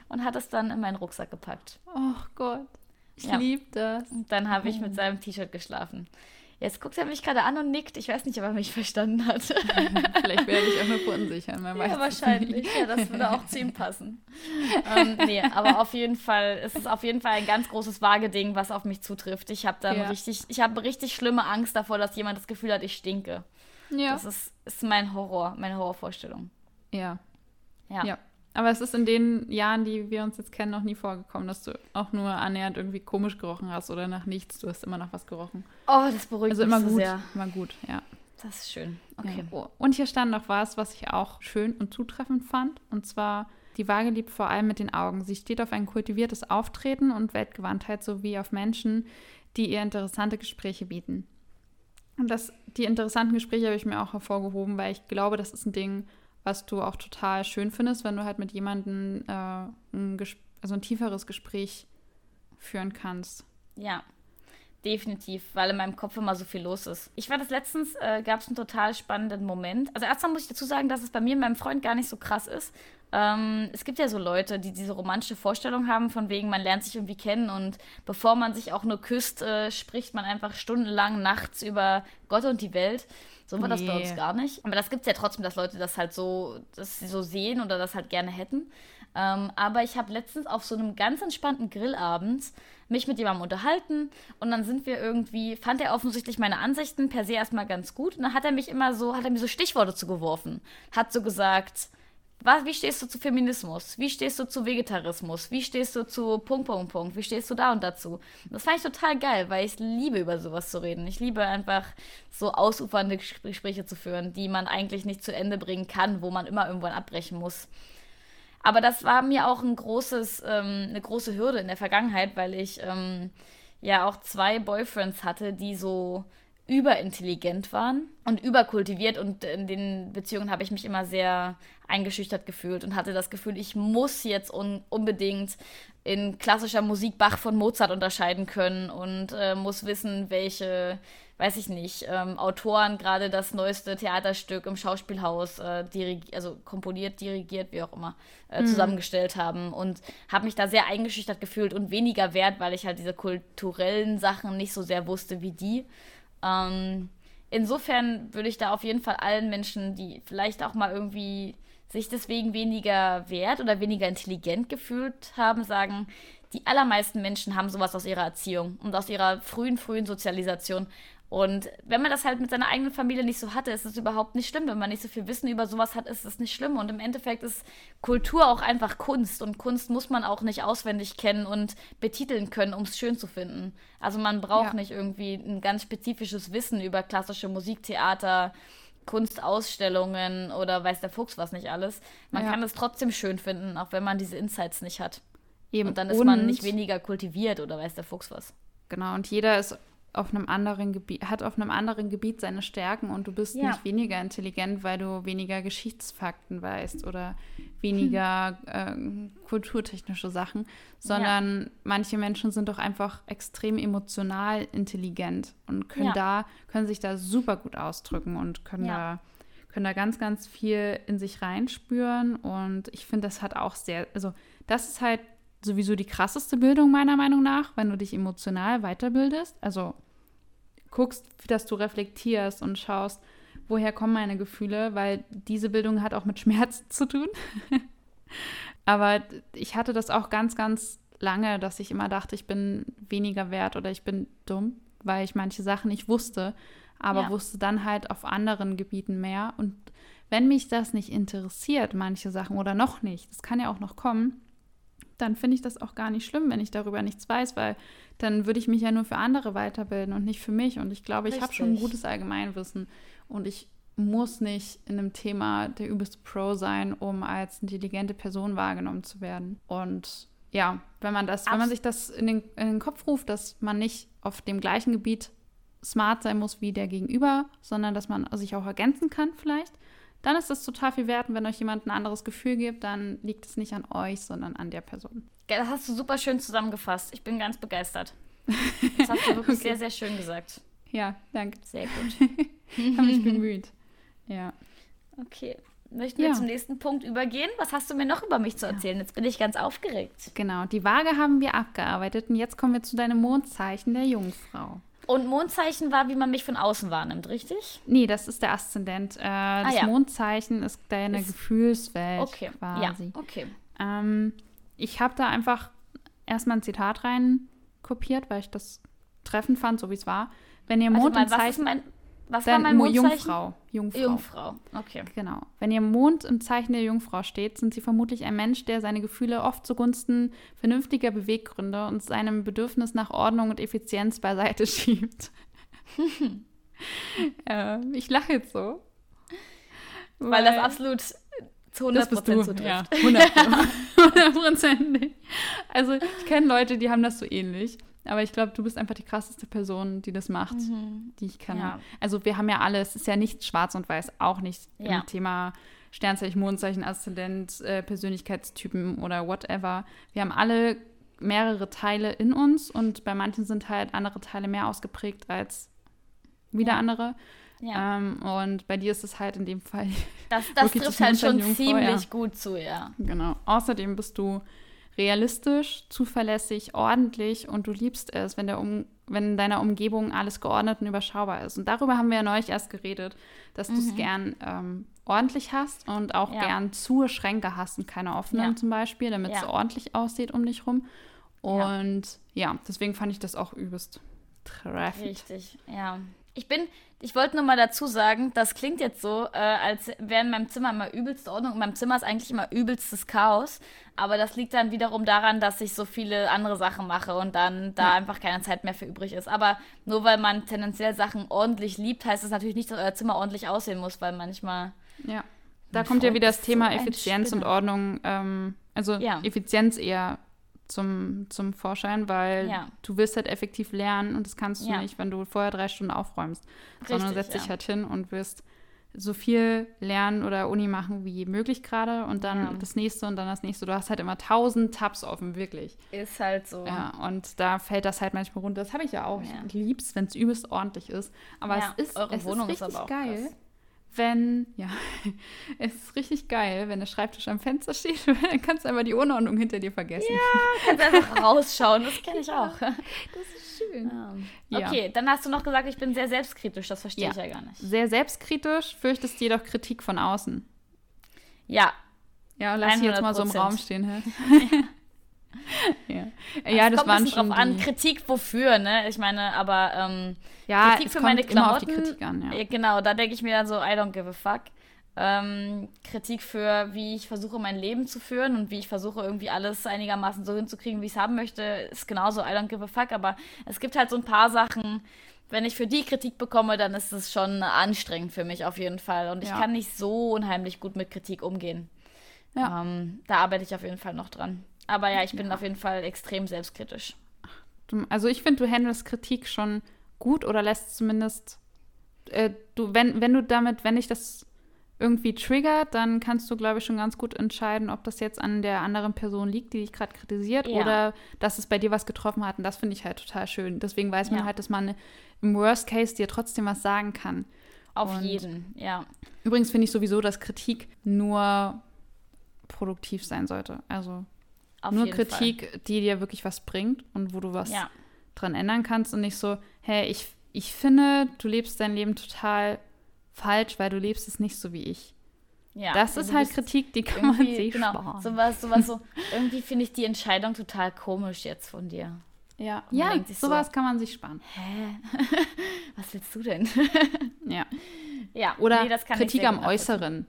und hat es dann in meinen Rucksack gepackt. Oh Gott. Ich ja. liebe das. Und dann habe ich mit oh. seinem T-Shirt geschlafen. Jetzt guckt er mich gerade an und nickt. Ich weiß nicht, ob er mich verstanden hat. Vielleicht werde ich auch nur verunsichern. Man ja, wahrscheinlich. Ja, das würde auch zu ihm passen. ähm, nee, aber auf jeden Fall, es ist auf jeden Fall ein ganz großes Waageding, was auf mich zutrifft. Ich habe dann ja. richtig, ich habe richtig schlimme Angst davor, dass jemand das Gefühl hat, ich stinke. Ja. Das ist, ist mein Horror, meine Horrorvorstellung. Ja. Ja. ja. Aber es ist in den Jahren, die wir uns jetzt kennen, noch nie vorgekommen, dass du auch nur annähernd irgendwie komisch gerochen hast oder nach nichts. Du hast immer nach was gerochen. Oh, das beruhigt also mich immer so gut, sehr. Immer gut, ja. Das ist schön. Okay. Ja. Und hier stand noch was, was ich auch schön und zutreffend fand. Und zwar, die Waage liebt vor allem mit den Augen. Sie steht auf ein kultiviertes Auftreten und Weltgewandtheit sowie auf Menschen, die ihr interessante Gespräche bieten. Und das, die interessanten Gespräche habe ich mir auch hervorgehoben, weil ich glaube, das ist ein Ding, was du auch total schön findest, wenn du halt mit jemandem äh, ein, also ein tieferes Gespräch führen kannst. Ja, definitiv, weil in meinem Kopf immer so viel los ist. Ich war das letztens, äh, gab es einen total spannenden Moment. Also erstmal muss ich dazu sagen, dass es bei mir und meinem Freund gar nicht so krass ist. Ähm, es gibt ja so Leute, die diese romantische Vorstellung haben, von wegen, man lernt sich irgendwie kennen und bevor man sich auch nur küsst, äh, spricht man einfach stundenlang nachts über Gott und die Welt. So war nee. das bei uns gar nicht. Aber das gibt es ja trotzdem, dass Leute das halt so, das so sehen oder das halt gerne hätten. Ähm, aber ich habe letztens auf so einem ganz entspannten Grillabend mich mit jemandem unterhalten und dann sind wir irgendwie, fand er offensichtlich meine Ansichten per se erstmal ganz gut und dann hat er mich immer so, hat er mir so Stichworte zugeworfen. Hat so gesagt, was, wie stehst du zu Feminismus? Wie stehst du zu Vegetarismus? Wie stehst du zu Punkt, Punkt, Punkt? Wie stehst du da und dazu? Das fand ich total geil, weil ich liebe, über sowas zu reden. Ich liebe einfach so ausufernde Gespräche zu führen, die man eigentlich nicht zu Ende bringen kann, wo man immer irgendwann abbrechen muss. Aber das war mir auch ein großes, ähm, eine große Hürde in der Vergangenheit, weil ich ähm, ja auch zwei Boyfriends hatte, die so überintelligent waren und überkultiviert und in den Beziehungen habe ich mich immer sehr eingeschüchtert gefühlt und hatte das Gefühl, ich muss jetzt un unbedingt in klassischer Musik Bach von Mozart unterscheiden können und äh, muss wissen, welche, weiß ich nicht, ähm, Autoren gerade das neueste Theaterstück im Schauspielhaus äh, also komponiert, dirigiert, wie auch immer, äh, mhm. zusammengestellt haben und habe mich da sehr eingeschüchtert gefühlt und weniger wert, weil ich halt diese kulturellen Sachen nicht so sehr wusste wie die. Ähm, insofern würde ich da auf jeden Fall allen Menschen, die vielleicht auch mal irgendwie sich deswegen weniger wert oder weniger intelligent gefühlt haben, sagen, die allermeisten Menschen haben sowas aus ihrer Erziehung und aus ihrer frühen, frühen Sozialisation. Und wenn man das halt mit seiner eigenen Familie nicht so hatte, ist es überhaupt nicht schlimm. Wenn man nicht so viel Wissen über sowas hat, ist es nicht schlimm. Und im Endeffekt ist Kultur auch einfach Kunst. Und Kunst muss man auch nicht auswendig kennen und betiteln können, um es schön zu finden. Also man braucht ja. nicht irgendwie ein ganz spezifisches Wissen über klassische Musiktheater, Kunstausstellungen oder weiß der Fuchs was nicht alles. Man ja. kann es trotzdem schön finden, auch wenn man diese Insights nicht hat. Eben. Und dann ist und, man nicht weniger kultiviert oder weiß der Fuchs was. Genau, und jeder ist auf einem anderen Gebiet, hat auf einem anderen Gebiet seine Stärken und du bist ja. nicht weniger intelligent, weil du weniger Geschichtsfakten weißt oder weniger hm. äh, kulturtechnische Sachen, sondern ja. manche Menschen sind doch einfach extrem emotional intelligent und können ja. da, können sich da super gut ausdrücken und können da können da ganz, ganz viel in sich reinspüren. Und ich finde, das hat auch sehr, also das ist halt sowieso die krasseste Bildung meiner Meinung nach, wenn du dich emotional weiterbildest. Also guckst, dass du reflektierst und schaust, woher kommen meine Gefühle, weil diese Bildung hat auch mit Schmerz zu tun. Aber ich hatte das auch ganz, ganz lange, dass ich immer dachte, ich bin weniger wert oder ich bin dumm, weil ich manche Sachen nicht wusste, aber ja. wusste dann halt auf anderen Gebieten mehr. Und wenn mich das nicht interessiert, manche Sachen oder noch nicht, das kann ja auch noch kommen, dann finde ich das auch gar nicht schlimm, wenn ich darüber nichts weiß, weil dann würde ich mich ja nur für andere weiterbilden und nicht für mich. Und ich glaube, ich habe schon ein gutes Allgemeinwissen und ich muss nicht in einem Thema der übelste Pro sein, um als intelligente Person wahrgenommen zu werden. Und ja, wenn man das, Abs wenn man sich das in den, in den Kopf ruft, dass man nicht auf dem gleichen Gebiet smart sein muss wie der Gegenüber, sondern dass man sich auch ergänzen kann vielleicht, dann ist das total viel wert. Und wenn euch jemand ein anderes Gefühl gibt, dann liegt es nicht an euch, sondern an der Person. Das hast du super schön zusammengefasst. Ich bin ganz begeistert. Das hast du wirklich okay. sehr, sehr schön gesagt. Ja, danke. Sehr gut. Habe mich bemüht. Ja. Okay. Möchten wir ja. zum nächsten Punkt übergehen? Was hast du mir noch über mich zu erzählen? Jetzt bin ich ganz aufgeregt. Genau, die Waage haben wir abgearbeitet und jetzt kommen wir zu deinem Mondzeichen der Jungfrau. Und Mondzeichen war, wie man mich von außen wahrnimmt, richtig? Nee, das ist der Aszendent. Äh, das ah, ja. Mondzeichen ist deine ist, Gefühlswelt okay. quasi. Ja, okay. Ähm, ich habe da einfach erstmal ein Zitat rein kopiert, weil ich das treffend fand, so wie es war. Wenn ihr Mond also, was ist mein, was war mein Mondzeichen? Jungfrau. Jungfrau. Jungfrau, okay. Genau. Wenn ihr Mond im Zeichen der Jungfrau steht, sind sie vermutlich ein Mensch, der seine Gefühle oft zugunsten vernünftiger Beweggründe und seinem Bedürfnis nach Ordnung und Effizienz beiseite schiebt. äh, ich lache jetzt so. Weil, weil das absolut zu 100 Prozent zutrifft. Ja, 100 Prozent. also ich kenne Leute, die haben das so ähnlich. Aber ich glaube, du bist einfach die krasseste Person, die das macht, mhm. die ich kenne. Ja. Also wir haben ja alle, es ist ja nicht schwarz und weiß, auch nicht ja. im Thema Sternzeichen, Mondzeichen, Aszendent, äh, Persönlichkeitstypen oder whatever. Wir haben alle mehrere Teile in uns und bei manchen sind halt andere Teile mehr ausgeprägt als wieder ja. andere. Ja. Ähm, und bei dir ist es halt in dem Fall. Das, das trifft halt schon ziemlich gut zu, ja. Genau. Außerdem bist du realistisch, zuverlässig, ordentlich und du liebst es, wenn, der um, wenn in deiner Umgebung alles geordnet und überschaubar ist. Und darüber haben wir ja neulich erst geredet, dass mhm. du es gern ähm, ordentlich hast und auch ja. gern zu Schränke hast und keine offenen ja. zum Beispiel, damit es ja. ordentlich aussieht um dich rum. Und ja. deswegen fand ich das auch übelst treffend. Richtig, ja. Ich bin, ich wollte nur mal dazu sagen, das klingt jetzt so, äh, als wäre in meinem Zimmer immer übelste Ordnung. In meinem Zimmer ist eigentlich immer übelstes Chaos. Aber das liegt dann wiederum daran, dass ich so viele andere Sachen mache und dann da ja. einfach keine Zeit mehr für übrig ist. Aber nur weil man tendenziell Sachen ordentlich liebt, heißt das natürlich nicht, dass euer Zimmer ordentlich aussehen muss, weil manchmal. Ja. Da kommt ja wieder das Thema so Effizienz und Ordnung. Ähm, also ja. Effizienz eher zum, zum Vorschein, weil ja. du willst halt effektiv lernen und das kannst du ja. nicht, wenn du vorher drei Stunden aufräumst, Richtig, sondern setzt ja. dich halt hin und wirst so viel lernen oder Uni machen wie möglich gerade und dann das nächste und dann das nächste. Du hast halt immer tausend Tabs offen, wirklich. Ist halt so. Ja, und da fällt das halt manchmal runter. Das habe ich ja auch. Ich lieb's, wenn es übelst ordentlich ist. Aber es ist, Eure es Wohnung ist richtig ist geil. Krass wenn, ja, es ist richtig geil, wenn der Schreibtisch am Fenster steht, dann kannst du einfach die Unordnung hinter dir vergessen. Ja, kannst einfach rausschauen, das kenne ich auch. Das ist schön. Ja. Okay, dann hast du noch gesagt, ich bin sehr selbstkritisch, das verstehe ja. ich ja gar nicht. Sehr selbstkritisch, fürchtest jedoch Kritik von außen. Ja. Ja, lass sie jetzt mal so im Raum stehen. Hä? ja, ja das kommt waren schon drauf an, Kritik wofür, ne? Ich meine, aber ähm, ja, Kritik für meine Klamotten. Immer auf die Kritik an, ja. Genau, da denke ich mir dann so, I don't give a fuck. Ähm, Kritik für, wie ich versuche, mein Leben zu führen und wie ich versuche, irgendwie alles einigermaßen so hinzukriegen, wie ich es haben möchte, ist genauso I don't give a fuck. Aber es gibt halt so ein paar Sachen, wenn ich für die Kritik bekomme, dann ist es schon anstrengend für mich auf jeden Fall. Und ich ja. kann nicht so unheimlich gut mit Kritik umgehen. Ja. Ähm, da arbeite ich auf jeden Fall noch dran. Aber ja, ich bin ja. auf jeden Fall extrem selbstkritisch. Also ich finde, du handelst Kritik schon gut oder lässt zumindest, äh, du, wenn, wenn du damit, wenn dich das irgendwie triggert, dann kannst du, glaube ich, schon ganz gut entscheiden, ob das jetzt an der anderen Person liegt, die dich gerade kritisiert, ja. oder dass es bei dir was getroffen hat. Und das finde ich halt total schön. Deswegen weiß man ja. halt, dass man im Worst Case dir trotzdem was sagen kann. Auf Und jeden, ja. Übrigens finde ich sowieso, dass Kritik nur produktiv sein sollte. Also Auf nur Kritik, Fall. die dir wirklich was bringt und wo du was ja. dran ändern kannst und nicht so, hey, ich, ich finde, du lebst dein Leben total falsch, weil du lebst es nicht so wie ich. Ja, das ist halt Kritik, die kann man sich genau, sparen. Sowas, sowas so, irgendwie finde ich die Entscheidung total komisch jetzt von dir. Ja, ja sowas so, kann man sich sparen. Hä? Was willst du denn? ja. Ja, oder nee, Kritik am Äußeren.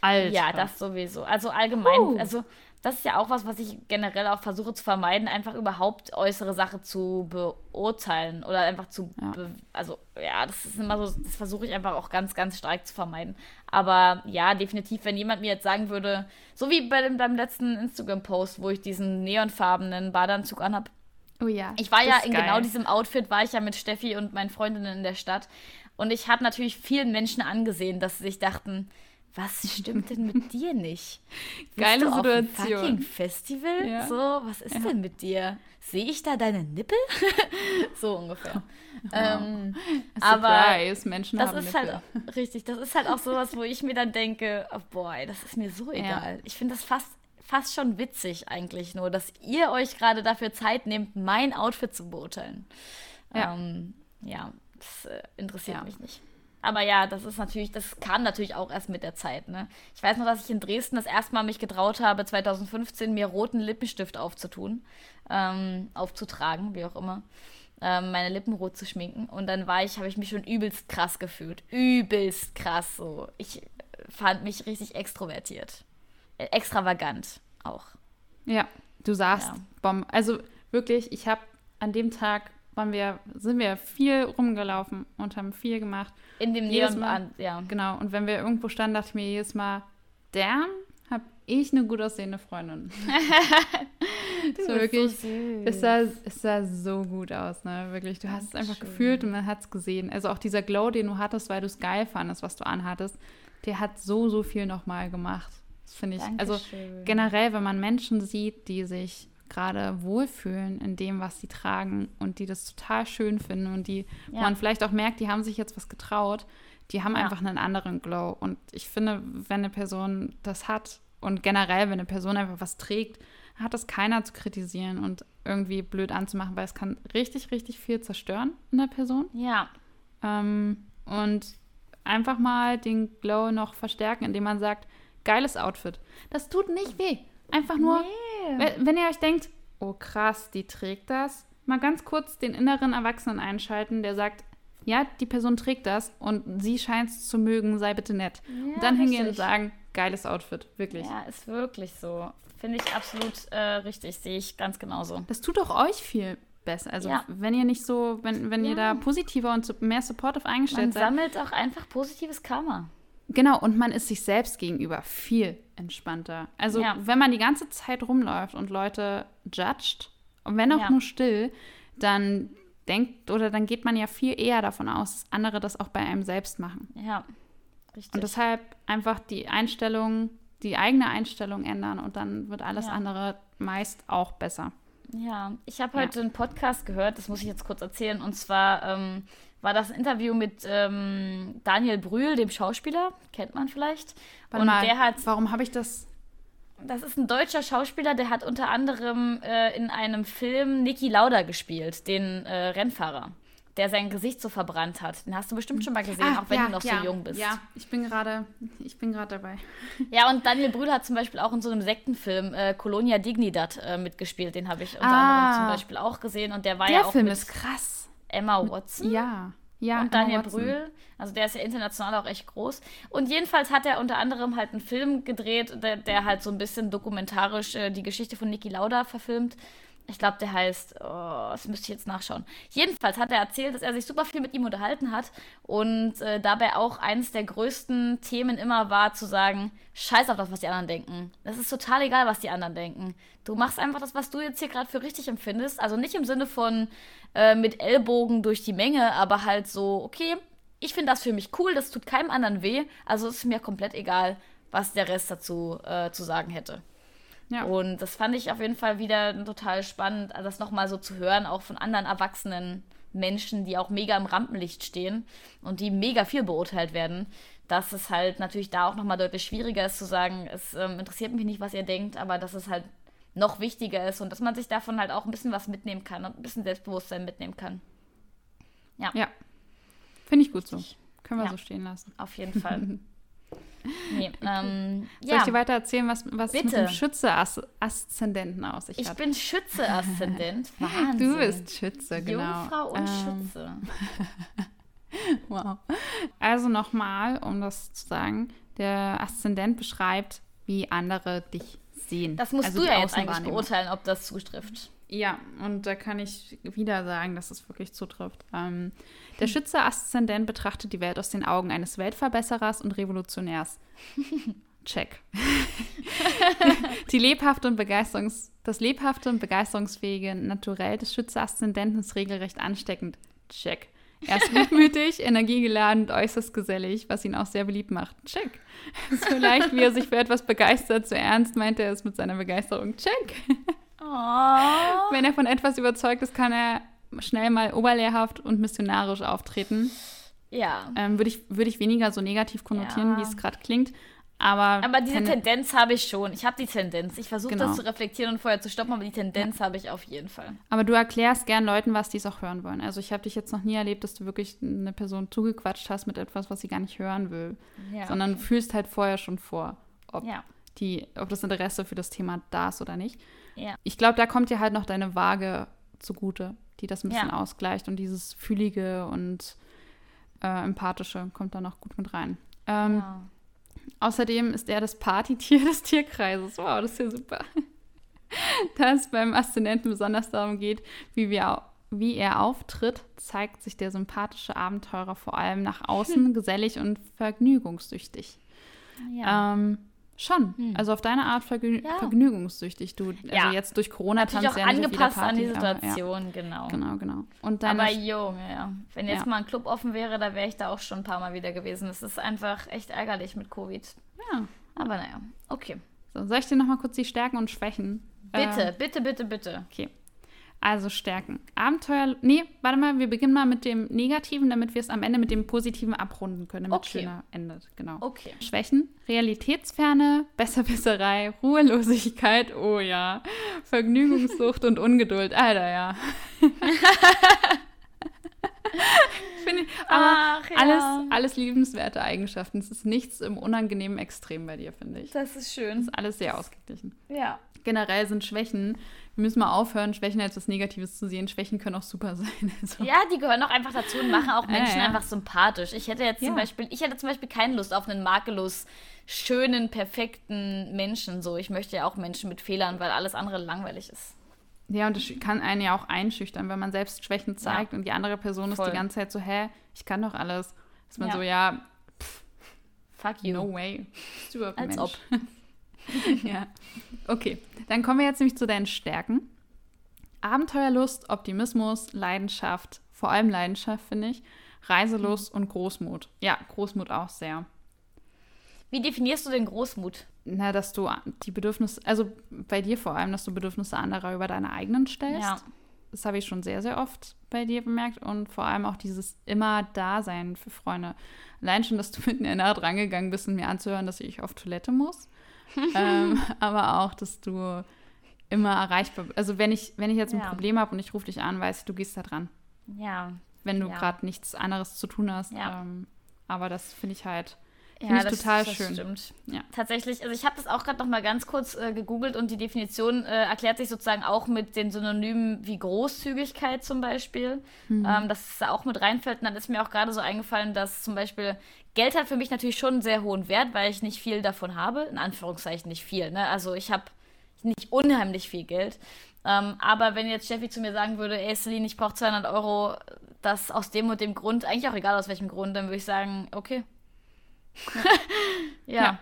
Alter. Ja, das sowieso. Also allgemein, uh. also das ist ja auch was, was ich generell auch versuche zu vermeiden, einfach überhaupt äußere Sache zu beurteilen oder einfach zu, ja. also ja, das ist immer so, das versuche ich einfach auch ganz, ganz stark zu vermeiden. Aber ja, definitiv, wenn jemand mir jetzt sagen würde, so wie bei dem, beim letzten Instagram-Post, wo ich diesen neonfarbenen Badeanzug anhab. Oh ja. Ich war ja in geil. genau diesem Outfit, war ich ja mit Steffi und meinen Freundinnen in der Stadt. Und ich habe natürlich vielen Menschen angesehen, dass sie sich dachten, was stimmt denn mit dir nicht? Geile du Situation. Auf fucking Festival? Ja. So, was ist ja. denn mit dir? Sehe ich da deine Nippel? so ungefähr. Wow. Ähm, aber Menschen das ist halt Nippel. halt richtig. Das ist halt auch sowas, wo ich mir dann denke, oh boy, das ist mir so egal. Ja. Ich finde das fast fast schon witzig eigentlich nur, dass ihr euch gerade dafür Zeit nehmt, mein Outfit zu beurteilen. Ja, ähm, ja das äh, interessiert mich nicht. Aber ja, das ist natürlich, das kam natürlich auch erst mit der Zeit. Ne? Ich weiß noch, dass ich in Dresden das erste Mal mich getraut habe, 2015 mir roten Lippenstift aufzutun, ähm, aufzutragen, wie auch immer, ähm, meine Lippen rot zu schminken. Und dann war ich, habe ich mich schon übelst krass gefühlt, übelst krass so. Ich fand mich richtig extrovertiert, äh, extravagant auch. Ja, du sahst, ja. also wirklich, ich habe an dem Tag waren wir, sind wir viel rumgelaufen und haben viel gemacht. In dem Neon, Mal, ja. Genau. Und wenn wir irgendwo standen, dachte ich mir jedes Mal, damn, habe ich eine gut aussehende Freundin. das war wirklich, so es, sah, es sah so gut aus, ne? Wirklich. Du hast es einfach gefühlt und man hat es gesehen. Also auch dieser Glow, den du hattest, weil du es geil fandest, was du anhattest, der hat so, so viel nochmal gemacht. Das finde ich. Also Dankeschön. Also generell, wenn man Menschen sieht, die sich gerade wohlfühlen in dem, was sie tragen und die das total schön finden und die, ja. wo man vielleicht auch merkt, die haben sich jetzt was getraut, die haben ja. einfach einen anderen Glow. Und ich finde, wenn eine Person das hat und generell, wenn eine Person einfach was trägt, hat das keiner zu kritisieren und irgendwie blöd anzumachen, weil es kann richtig, richtig viel zerstören in der Person. Ja. Ähm, und einfach mal den Glow noch verstärken, indem man sagt, geiles Outfit. Das tut nicht weh. Einfach nur, nee. wenn ihr euch denkt, oh krass, die trägt das, mal ganz kurz den inneren Erwachsenen einschalten, der sagt, ja, die Person trägt das und sie scheint es zu mögen, sei bitte nett. Ja, und dann hingehen und sagen, geiles Outfit, wirklich. Ja, ist wirklich so. Finde ich absolut äh, richtig, sehe ich ganz genauso. Das tut auch euch viel besser. Also ja. wenn ihr nicht so, wenn, wenn ja. ihr da positiver und mehr supportive eingestellt Man seid. Sammelt auch einfach positives Karma. Genau, und man ist sich selbst gegenüber viel entspannter. Also, ja. wenn man die ganze Zeit rumläuft und Leute judgt, und wenn auch ja. nur still, dann denkt oder dann geht man ja viel eher davon aus, dass andere das auch bei einem selbst machen. Ja, richtig. Und deshalb einfach die Einstellung, die eigene Einstellung ändern und dann wird alles ja. andere meist auch besser. Ja, ich habe heute einen Podcast gehört, das muss ich jetzt kurz erzählen, und zwar ähm, war das ein Interview mit ähm, Daniel Brühl, dem Schauspieler, kennt man vielleicht. Warte und mal, der hat. Warum habe ich das? Das ist ein deutscher Schauspieler, der hat unter anderem äh, in einem Film Niki Lauda gespielt, den äh, Rennfahrer, der sein Gesicht so verbrannt hat. Den hast du bestimmt schon mal gesehen, ah, auch wenn ja, du noch ja, so jung bist. Ja, ich bin gerade, ich bin gerade dabei. Ja, und Daniel Brühl hat zum Beispiel auch in so einem Sektenfilm äh, Colonia Dignidad äh, mitgespielt. Den habe ich unter ah, anderem zum Beispiel auch gesehen und der war der ja auch Film ist krass. Emma Watson. Ja. Ja, und Daniel Brühl, also der ist ja international auch echt groß. Und jedenfalls hat er unter anderem halt einen Film gedreht, der, der halt so ein bisschen dokumentarisch äh, die Geschichte von Niki Lauda verfilmt. Ich glaube, der heißt, oh, das müsste ich jetzt nachschauen. Jedenfalls hat er erzählt, dass er sich super viel mit ihm unterhalten hat und äh, dabei auch eines der größten Themen immer war, zu sagen, scheiß auf das, was die anderen denken. Das ist total egal, was die anderen denken. Du machst einfach das, was du jetzt hier gerade für richtig empfindest. Also nicht im Sinne von äh, mit Ellbogen durch die Menge, aber halt so, okay, ich finde das für mich cool, das tut keinem anderen weh, also ist mir komplett egal, was der Rest dazu äh, zu sagen hätte. Ja. Und das fand ich auf jeden Fall wieder total spannend, das nochmal so zu hören, auch von anderen erwachsenen Menschen, die auch mega im Rampenlicht stehen und die mega viel beurteilt werden, dass es halt natürlich da auch nochmal deutlich schwieriger ist zu sagen, es ähm, interessiert mich nicht, was ihr denkt, aber dass es halt noch wichtiger ist und dass man sich davon halt auch ein bisschen was mitnehmen kann und ein bisschen Selbstbewusstsein mitnehmen kann. Ja. Ja. Finde ich gut so. Können wir ja. so stehen lassen. Auf jeden Fall. Nee, ähm, Soll ja. ich dir weiter erzählen, was, was Bitte. mit dem Schütze-Aszendenten aus sich Ich bin Schütze-Aszendent. Wahnsinn. Du bist Schütze, genau. Jungfrau und ähm, Schütze. wow. Also nochmal, um das zu sagen, der Aszendent beschreibt, wie andere dich sehen. Das musst also du ja jetzt eigentlich beurteilen, ob das zutrifft. Ja, und da kann ich wieder sagen, dass es wirklich zutrifft. Ähm, der Schütze-Aszendent betrachtet die Welt aus den Augen eines Weltverbesserers und Revolutionärs. Check. die lebhafte und Begeisterungs das lebhafte und begeisterungsfähige Naturell des Schütze-Aszendenten ist regelrecht ansteckend. Check. Er ist gutmütig, energiegeladen und äußerst gesellig, was ihn auch sehr beliebt macht. Check. So leicht, wie er sich für etwas begeistert, so ernst meint er es mit seiner Begeisterung. Check. Oh. Wenn er von etwas überzeugt ist, kann er schnell mal oberlehrhaft und missionarisch auftreten. Ja. Ähm, Würde ich, würd ich weniger so negativ konnotieren, ja. wie es gerade klingt. Aber, aber diese Tendenz habe ich schon. Ich habe die Tendenz. Ich versuche genau. das zu reflektieren und vorher zu stoppen, aber die Tendenz ja. habe ich auf jeden Fall. Aber du erklärst gern Leuten, was die es auch hören wollen. Also ich habe dich jetzt noch nie erlebt, dass du wirklich eine Person zugequatscht hast mit etwas, was sie gar nicht hören will. Ja, sondern okay. fühlst halt vorher schon vor, ob, ja. die, ob das Interesse für das Thema da ist oder nicht. Ja. Ich glaube, da kommt dir halt noch deine Waage zugute, die das ein bisschen ja. ausgleicht und dieses Fühlige und äh, Empathische kommt da noch gut mit rein. Ähm, ja. Außerdem ist er das Partytier des Tierkreises. Wow, das ist ja super. da es beim Aszendenten besonders darum geht, wie, wir, wie er auftritt, zeigt sich der sympathische Abenteurer vor allem nach außen gesellig und vergnügungssüchtig. Ja. Ähm, Schon. Hm. Also auf deine Art vergnü ja. vergnügungssüchtig. Du, also ja. jetzt durch Corona tanzt ja angepasst Party, an die Situation, ja. genau. Genau, genau. Und deine aber Junge, ja. Wenn jetzt mal ein Club offen wäre, da wäre ich da auch schon ein paar Mal wieder gewesen. Es ist einfach echt ärgerlich mit Covid. Ja. Aber naja, okay. So, soll ich dir nochmal kurz die Stärken und Schwächen? Bitte, äh, bitte, bitte, bitte. Okay. Also Stärken. Abenteuer. Nee, warte mal, wir beginnen mal mit dem Negativen, damit wir es am Ende mit dem Positiven abrunden können, damit okay. es schöner endet. Genau. Okay. Schwächen. Realitätsferne, Besserwisserei, Ruhelosigkeit, oh ja. Vergnügungssucht und Ungeduld. Alter, ja. Ich, aber Ach, ja. alles, alles liebenswerte Eigenschaften. Es ist nichts im unangenehmen Extrem bei dir, finde ich. Das ist schön. Es ist alles sehr ausgeglichen. Ja. Generell sind Schwächen wir müssen mal aufhören, Schwächen als was Negatives zu sehen. Schwächen können auch super sein. Also. Ja, die gehören auch einfach dazu und machen auch Menschen ja, ja. einfach sympathisch. Ich hätte jetzt ja. zum Beispiel, ich hätte zum Beispiel keine Lust auf einen makellos schönen, perfekten Menschen. So, ich möchte ja auch Menschen mit Fehlern, weil alles andere langweilig ist. Ja, und das kann einen ja auch einschüchtern, wenn man selbst Schwächen zeigt und die andere Person Voll. ist die ganze Zeit so, hä, ich kann doch alles. Ist man so, ja, pff, fuck you. No way. Als Mensch. ob. ja. Okay, dann kommen wir jetzt nämlich zu deinen Stärken. Abenteuerlust, Optimismus, Leidenschaft, vor allem Leidenschaft, finde ich, Reiselust und Großmut. Ja, Großmut auch sehr. Wie definierst du den Großmut? Na, dass du die Bedürfnisse, also bei dir vor allem, dass du Bedürfnisse anderer über deine eigenen stellst. Ja. Das habe ich schon sehr, sehr oft bei dir bemerkt und vor allem auch dieses immer Dasein für Freunde. Allein schon, dass du mit in der Nacht rangegangen bist, um mir anzuhören, dass ich auf Toilette muss ähm, aber auch, dass du immer erreichbar bist. Also wenn ich, wenn ich jetzt ein ja. Problem habe und ich rufe dich an, weiß ich, du gehst da dran. Ja. Wenn du ja. gerade nichts anderes zu tun hast. Ja. Ähm, aber das finde ich halt Find ja, das, total das schön. stimmt. Ja. Tatsächlich, also ich habe das auch gerade noch mal ganz kurz äh, gegoogelt und die Definition äh, erklärt sich sozusagen auch mit den Synonymen wie Großzügigkeit zum Beispiel, mhm. ähm, dass da auch mit reinfällt. Und dann ist mir auch gerade so eingefallen, dass zum Beispiel Geld hat für mich natürlich schon einen sehr hohen Wert, weil ich nicht viel davon habe. In Anführungszeichen nicht viel. Ne? Also ich habe nicht unheimlich viel Geld. Ähm, aber wenn jetzt Steffi zu mir sagen würde, ey Celine, ich brauche 200 Euro, das aus dem und dem Grund, eigentlich auch egal aus welchem Grund, dann würde ich sagen, okay. ja. ja.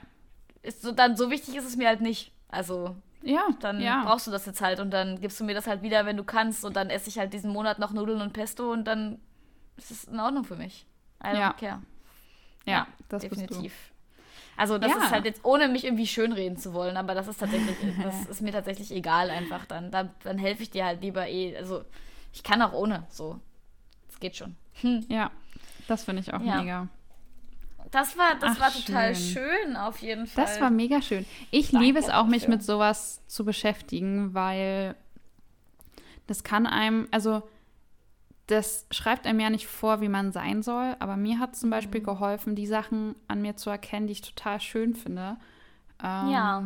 Ist so, dann so wichtig ist es mir halt nicht. Also, ja, dann ja. brauchst du das jetzt halt und dann gibst du mir das halt wieder, wenn du kannst und dann esse ich halt diesen Monat noch Nudeln und Pesto und dann ist es in Ordnung für mich. I don't ja. care. Ja, das definitiv. Also das ja. ist halt jetzt, ohne mich irgendwie schönreden zu wollen, aber das ist tatsächlich, das ist mir tatsächlich egal einfach dann. Dann, dann helfe ich dir halt lieber eh. Also ich kann auch ohne, so. Es geht schon. Hm. Ja, das finde ich auch ja. mega. Das war, das Ach, war total schön. schön. auf jeden Fall. Das war mega schön. Ich Danke liebe es auch, mich mit sowas zu beschäftigen, weil das kann einem, also das schreibt einem ja nicht vor, wie man sein soll, aber mir hat zum Beispiel mhm. geholfen, die Sachen an mir zu erkennen, die ich total schön finde. Ähm, ja.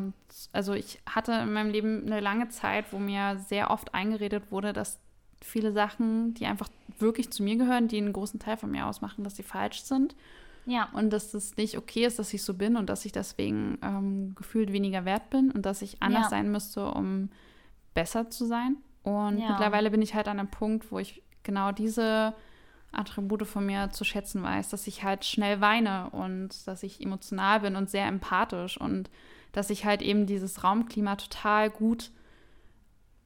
Also ich hatte in meinem Leben eine lange Zeit, wo mir sehr oft eingeredet wurde, dass viele Sachen, die einfach wirklich zu mir gehören, die einen großen Teil von mir ausmachen, dass sie falsch sind. Ja. Und dass es nicht okay ist, dass ich so bin und dass ich deswegen ähm, gefühlt weniger wert bin und dass ich anders ja. sein müsste, um besser zu sein. Und ja. mittlerweile bin ich halt an einem Punkt, wo ich genau diese Attribute von mir zu schätzen weiß, dass ich halt schnell weine und dass ich emotional bin und sehr empathisch und dass ich halt eben dieses Raumklima total gut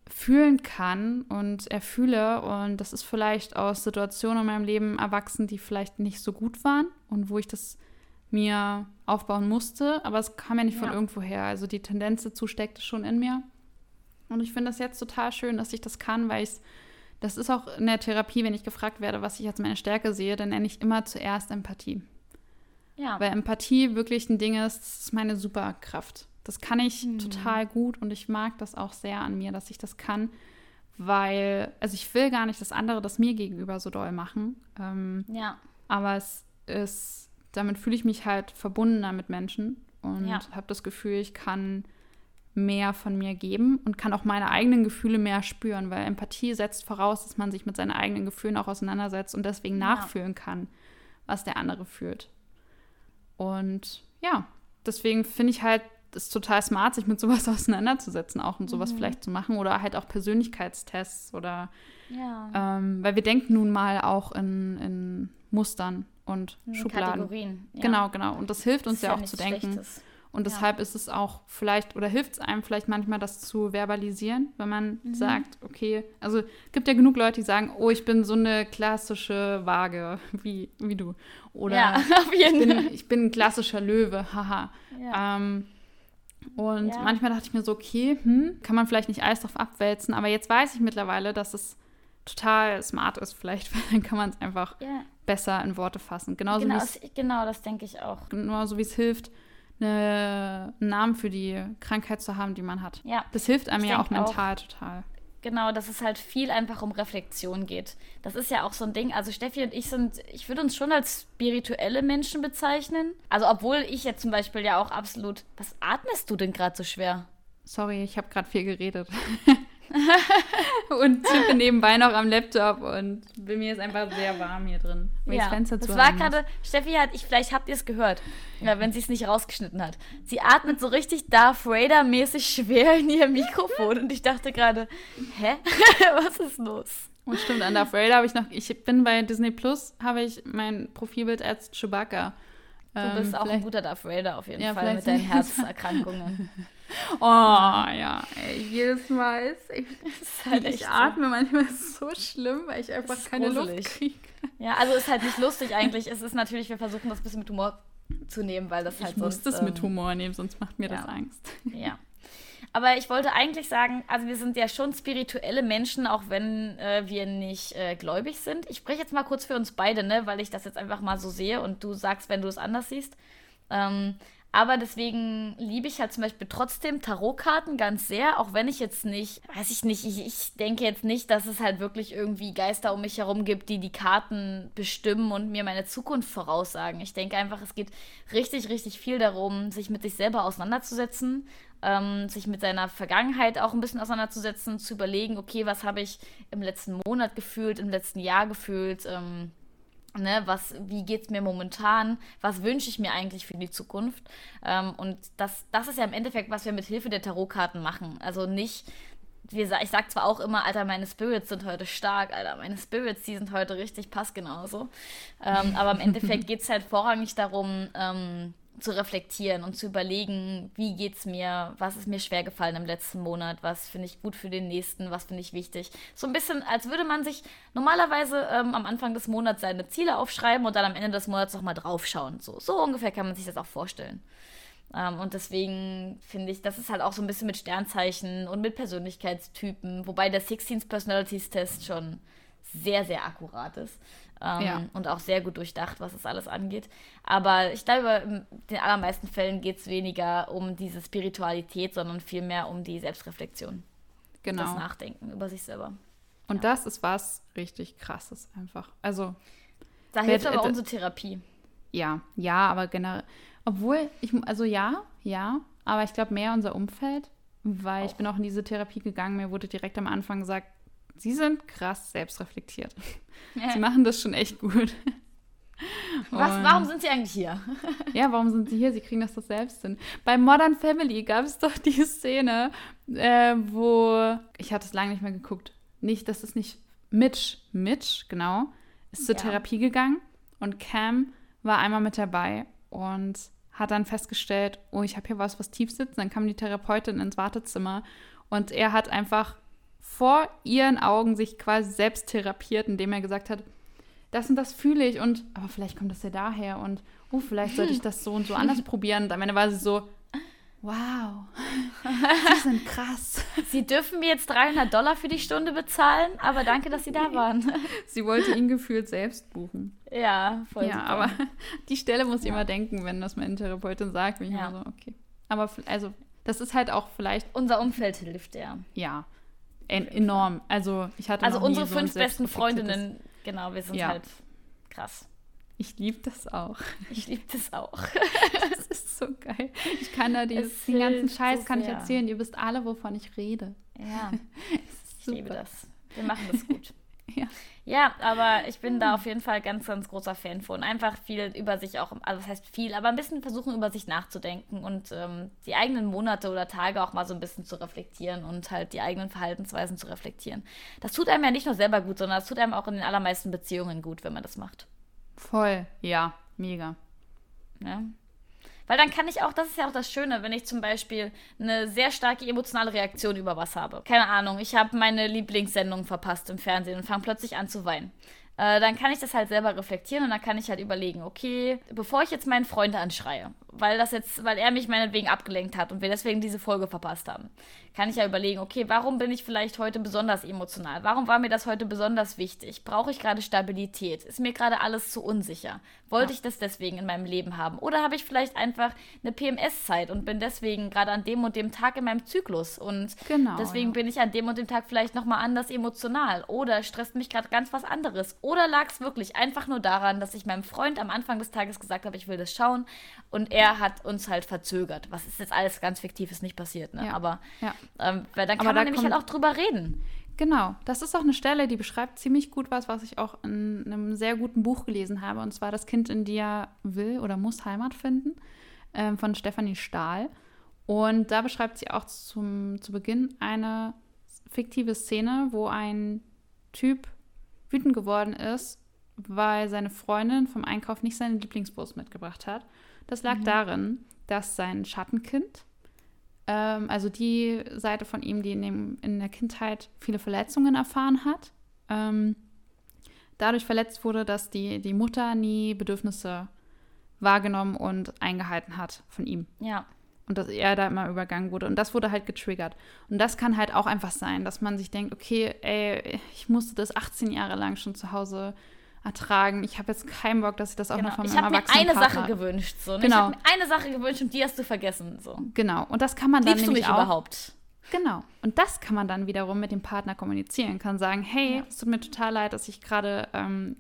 fühlen kann und erfühle. Und das ist vielleicht aus Situationen in meinem Leben erwachsen, die vielleicht nicht so gut waren und wo ich das mir aufbauen musste. Aber es kam ja nicht von ja. irgendwoher. Also die Tendenz dazu steckte schon in mir. Und ich finde das jetzt total schön, dass ich das kann, weil ich es das ist auch in der Therapie, wenn ich gefragt werde, was ich als meine Stärke sehe, dann nenne ich immer zuerst Empathie. Ja. Weil Empathie wirklich ein Ding ist, das ist meine Superkraft. Das kann ich mhm. total gut und ich mag das auch sehr an mir, dass ich das kann, weil, also ich will gar nicht, dass andere das mir gegenüber so doll machen. Ähm, ja. Aber es ist, damit fühle ich mich halt verbundener mit Menschen und ja. habe das Gefühl, ich kann mehr von mir geben und kann auch meine eigenen Gefühle mehr spüren, weil Empathie setzt voraus, dass man sich mit seinen eigenen Gefühlen auch auseinandersetzt und deswegen ja. nachfühlen kann, was der andere fühlt. Und ja, deswegen finde ich halt es total smart, sich mit sowas auseinanderzusetzen, auch und sowas mhm. vielleicht zu machen oder halt auch Persönlichkeitstests oder ja. ähm, weil wir denken nun mal auch in, in Mustern und in Schubladen. Kategorien. Ja. Genau, genau. Und das hilft uns das ja, ja auch zu denken. Schlechtes. Und deshalb ja. ist es auch vielleicht oder hilft es einem vielleicht manchmal, das zu verbalisieren, wenn man mhm. sagt, okay, also gibt ja genug Leute, die sagen, oh, ich bin so eine klassische Waage wie, wie du. Oder ja, ich, bin, ich bin ein klassischer Löwe, haha. Ja. Ähm, und manchmal dachte ich mir so, okay, hm, kann man vielleicht nicht alles drauf abwälzen, aber jetzt weiß ich mittlerweile, dass es total smart ist, vielleicht, weil dann kann man es einfach besser in Worte fassen. Genauso genau, genau, das denke ich auch. Genauso wie es hilft, eine, einen Namen für die Krankheit zu haben, die man hat. Ja. Das hilft einem ja auch mental auch, total. Genau, dass es halt viel einfach um Reflexion geht. Das ist ja auch so ein Ding. Also Steffi und ich sind, ich würde uns schon als spirituelle Menschen bezeichnen. Also obwohl ich jetzt zum Beispiel ja auch absolut. Was atmest du denn gerade so schwer? Sorry, ich habe gerade viel geredet. und tippe nebenbei noch am Laptop und bei mir ist einfach sehr warm hier drin. Ja, das Fenster das war gerade, Steffi hat, ich, vielleicht habt ihr es gehört, ja, wenn sie es nicht rausgeschnitten hat. Sie atmet so richtig Darth Vader-mäßig schwer in ihr Mikrofon und ich dachte gerade, hä? Was ist los? Und stimmt, an Darth Vader habe ich noch, ich bin bei Disney Plus, habe ich mein Profilbild als Chewbacca. Du bist ähm, auch ein guter Darth Vader auf jeden ja, Fall mit deinen Herzerkrankungen. Oh, ja, ey, jedes Mal ist, ich, ist halt ich atme so. manchmal so schlimm, weil ich einfach keine gruselig. Luft kriege. Ja, also ist halt nicht lustig eigentlich. Es ist natürlich, wir versuchen das ein bisschen mit Humor zu nehmen, weil das halt ich sonst... Ich muss das ähm, mit Humor nehmen, sonst macht mir ja. das Angst. Ja. Aber ich wollte eigentlich sagen, also wir sind ja schon spirituelle Menschen, auch wenn äh, wir nicht äh, gläubig sind. Ich spreche jetzt mal kurz für uns beide, ne, weil ich das jetzt einfach mal so sehe und du sagst, wenn du es anders siehst. Ähm, aber deswegen liebe ich halt zum Beispiel trotzdem Tarotkarten ganz sehr, auch wenn ich jetzt nicht, weiß ich nicht, ich, ich denke jetzt nicht, dass es halt wirklich irgendwie Geister um mich herum gibt, die die Karten bestimmen und mir meine Zukunft voraussagen. Ich denke einfach, es geht richtig, richtig viel darum, sich mit sich selber auseinanderzusetzen, ähm, sich mit seiner Vergangenheit auch ein bisschen auseinanderzusetzen, zu überlegen, okay, was habe ich im letzten Monat gefühlt, im letzten Jahr gefühlt, ähm, Ne, was, wie geht es mir momentan? Was wünsche ich mir eigentlich für die Zukunft? Ähm, und das, das ist ja im Endeffekt, was wir mit Hilfe der Tarotkarten machen. Also nicht ich sag zwar auch immer, Alter, meine Spirits sind heute stark, Alter, meine Spirits, die sind heute richtig passgenau so. Ähm, aber im Endeffekt geht es halt vorrangig darum, ähm, zu reflektieren und zu überlegen, wie geht's mir, was ist mir schwer gefallen im letzten Monat, was finde ich gut für den nächsten, was finde ich wichtig. So ein bisschen, als würde man sich normalerweise ähm, am Anfang des Monats seine Ziele aufschreiben und dann am Ende des Monats nochmal draufschauen. So, so ungefähr kann man sich das auch vorstellen. Ähm, und deswegen finde ich, das ist halt auch so ein bisschen mit Sternzeichen und mit Persönlichkeitstypen, wobei der 16 Personalities Test schon sehr, sehr akkurat ist. Ähm, ja. Und auch sehr gut durchdacht, was es alles angeht. Aber ich glaube, in den allermeisten Fällen geht es weniger um diese Spiritualität, sondern vielmehr um die Selbstreflexion. Genau. Das Nachdenken über sich selber. Und ja. das ist was richtig krasses einfach. Also. Da hilft aber unsere Therapie. Ja, ja, aber generell. Obwohl, ich, also ja, ja, aber ich glaube mehr unser Umfeld, weil auch. ich bin auch in diese Therapie gegangen, mir wurde direkt am Anfang gesagt, sie sind krass selbstreflektiert. Ja. Sie machen das schon echt gut. Was, warum sind sie eigentlich hier? ja, warum sind sie hier? Sie kriegen das doch selbst hin. Bei Modern Family gab es doch die Szene, äh, wo ich hatte es lange nicht mehr geguckt. Nicht, das ist nicht Mitch, Mitch, genau, ist zur ja. Therapie gegangen und Cam war einmal mit dabei und hat dann festgestellt, oh, ich habe hier was, was tief sitzt. Dann kam die Therapeutin ins Wartezimmer und er hat einfach vor ihren Augen sich quasi selbst therapiert, indem er gesagt hat, das und das fühle ich und aber vielleicht kommt das ja daher und oh, vielleicht sollte ich das so und so anders probieren. Und am Ende war sie so, wow, Sie sind krass. Sie dürfen mir jetzt 300 Dollar für die Stunde bezahlen, aber danke, dass Sie da waren. Sie wollte ihn gefühlt selbst buchen. Ja, voll. Ja, super. aber die Stelle muss ich ja. immer denken, wenn das meine Therapeutin sagt, bin ich ja. immer so, okay. Aber also, das ist halt auch vielleicht. Unser Umfeld hilft, ja. Ja, en enorm. Also ich hatte Also unsere so fünf besten Freundinnen, genau, wir sind ja. halt krass. Ich liebe das auch. Ich liebe das auch. das ist so geil. Ich kann da dieses, den ganzen Scheiß so kann ich erzählen. Ihr wisst alle, wovon ich rede. Ja. ich liebe das. Wir machen das gut. Ja. Ja, aber ich bin da auf jeden Fall ganz, ganz großer Fan von. Einfach viel über sich auch, also das heißt viel, aber ein bisschen versuchen, über sich nachzudenken und ähm, die eigenen Monate oder Tage auch mal so ein bisschen zu reflektieren und halt die eigenen Verhaltensweisen zu reflektieren. Das tut einem ja nicht nur selber gut, sondern das tut einem auch in den allermeisten Beziehungen gut, wenn man das macht. Voll, ja, mega. Ja. Weil dann kann ich auch, das ist ja auch das Schöne, wenn ich zum Beispiel eine sehr starke emotionale Reaktion über was habe. Keine Ahnung, ich habe meine Lieblingssendung verpasst im Fernsehen und fange plötzlich an zu weinen. Äh, dann kann ich das halt selber reflektieren und dann kann ich halt überlegen, okay, bevor ich jetzt meinen Freund anschreie, weil das jetzt, weil er mich meinetwegen abgelenkt hat und wir deswegen diese Folge verpasst haben, kann ich ja überlegen, okay, warum bin ich vielleicht heute besonders emotional? Warum war mir das heute besonders wichtig? Brauche ich gerade Stabilität? Ist mir gerade alles zu unsicher? Wollte ja. ich das deswegen in meinem Leben haben? Oder habe ich vielleicht einfach eine PMS-Zeit und bin deswegen gerade an dem und dem Tag in meinem Zyklus und genau, deswegen ja. bin ich an dem und dem Tag vielleicht nochmal anders emotional oder stresst mich gerade ganz was anderes? Oder lag es wirklich einfach nur daran, dass ich meinem Freund am Anfang des Tages gesagt habe, ich will das schauen und er hat uns halt verzögert. Was ist jetzt alles ganz fiktiv, ist nicht passiert, ne? Ja. Aber ja. Ähm, weil dann kann Aber man da nämlich halt auch drüber reden. Genau, das ist auch eine Stelle, die beschreibt ziemlich gut was, was ich auch in einem sehr guten Buch gelesen habe. Und zwar Das Kind in dir will oder muss Heimat finden ähm, von Stefanie Stahl. Und da beschreibt sie auch zum, zu Beginn eine fiktive Szene, wo ein Typ wütend geworden ist, weil seine Freundin vom Einkauf nicht seine Lieblingswurst mitgebracht hat. Das lag mhm. darin, dass sein Schattenkind ähm, also die Seite von ihm, die in, dem, in der Kindheit viele Verletzungen erfahren hat, ähm, dadurch verletzt wurde, dass die, die Mutter nie Bedürfnisse wahrgenommen und eingehalten hat von ihm. Ja. Und dass er da immer übergangen wurde. Und das wurde halt getriggert. Und das kann halt auch einfach sein, dass man sich denkt, okay, ey, ich musste das 18 Jahre lang schon zu Hause ertragen. Ich habe jetzt keinen Bock, dass ich das auch genau. noch von meinem Ich habe mir eine Sache gewünscht. So, ne? Genau. Ich habe mir eine Sache gewünscht und die hast du vergessen. So. Genau. Und das kann man dann Liebst nämlich du mich auch, überhaupt? Genau. Und das kann man dann wiederum mit dem Partner kommunizieren. Kann sagen, hey, ja. es tut mir total leid, dass ich gerade ähm,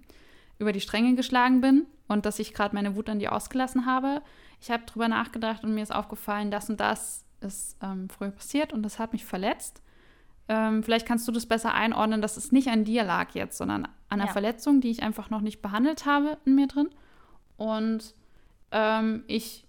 über die Stränge geschlagen bin und dass ich gerade meine Wut an dir ausgelassen habe. Ich habe drüber nachgedacht und mir ist aufgefallen, das und das ist ähm, früher passiert und das hat mich verletzt. Ähm, vielleicht kannst du das besser einordnen, dass es nicht an dir lag jetzt, sondern an einer ja. Verletzung, die ich einfach noch nicht behandelt habe in mir drin. Und ähm, ich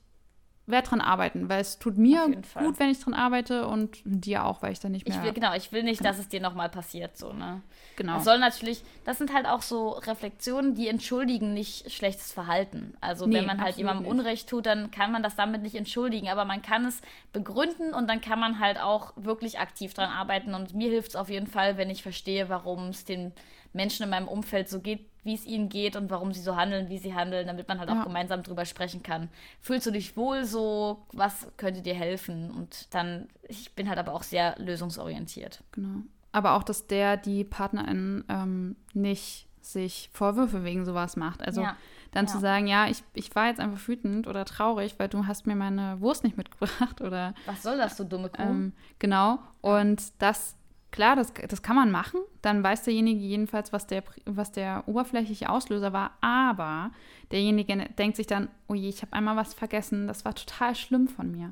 werde dran arbeiten, weil es tut mir gut, wenn ich dran arbeite und dir auch, weil ich dann nicht mehr. Ich will, genau, ich will nicht, genau. dass es dir nochmal passiert, so, ne? Genau. Das soll natürlich, das sind halt auch so Reflexionen, die entschuldigen nicht schlechtes Verhalten. Also nee, wenn man halt jemandem. Unrecht tut, dann kann man das damit nicht entschuldigen, aber man kann es begründen und dann kann man halt auch wirklich aktiv dran arbeiten und mir hilft es auf jeden Fall, wenn ich verstehe, warum es den Menschen in meinem Umfeld so geht, wie es ihnen geht und warum sie so handeln, wie sie handeln, damit man halt ja. auch gemeinsam drüber sprechen kann. Fühlst du dich wohl so? Was könnte dir helfen? Und dann, ich bin halt aber auch sehr lösungsorientiert. Genau. Aber auch, dass der, die Partnerin ähm, nicht sich Vorwürfe wegen sowas macht. Also ja. dann ja. zu sagen, ja, ich, ich war jetzt einfach wütend oder traurig, weil du hast mir meine Wurst nicht mitgebracht oder. Was soll das, du dumme Kuh? Ähm, genau. Und das Klar, das, das kann man machen. Dann weiß derjenige jedenfalls, was der, was der oberflächliche Auslöser war. Aber derjenige denkt sich dann, oh je, ich habe einmal was vergessen. Das war total schlimm von mir.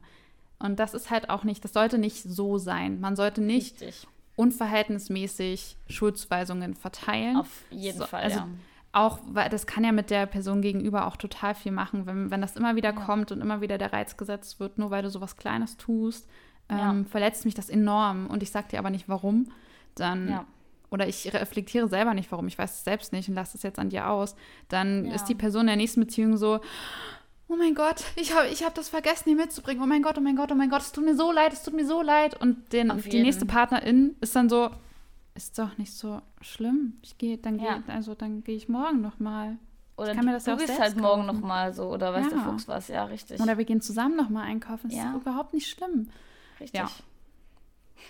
Und das ist halt auch nicht, das sollte nicht so sein. Man sollte nicht Richtig. unverhältnismäßig Schuldzuweisungen verteilen. Auf jeden so, Fall, also, ja. Auch, weil das kann ja mit der Person gegenüber auch total viel machen, wenn, wenn das immer wieder ja. kommt und immer wieder der Reiz gesetzt wird, nur weil du sowas Kleines tust ähm, ja. verletzt mich das enorm und ich sage dir aber nicht warum, dann ja. oder ich reflektiere selber nicht warum, ich weiß es selbst nicht und lasse es jetzt an dir aus, dann ja. ist die Person in der nächsten Beziehung so, oh mein Gott, ich habe ich hab das vergessen, hier mitzubringen, oh mein Gott, oh mein Gott, oh mein Gott, es tut mir so leid, es tut mir so leid und den, die nächste Partnerin ist dann so, ist doch nicht so schlimm, ich gehe, dann gehe, also dann gehe ich morgen noch mal. Oder ich kann mir das du gehst halt morgen noch mal so oder weißt ja. du Fuchs was, ja richtig. Oder wir gehen zusammen noch mal einkaufen, das ist überhaupt nicht schlimm. Richtig. Ja.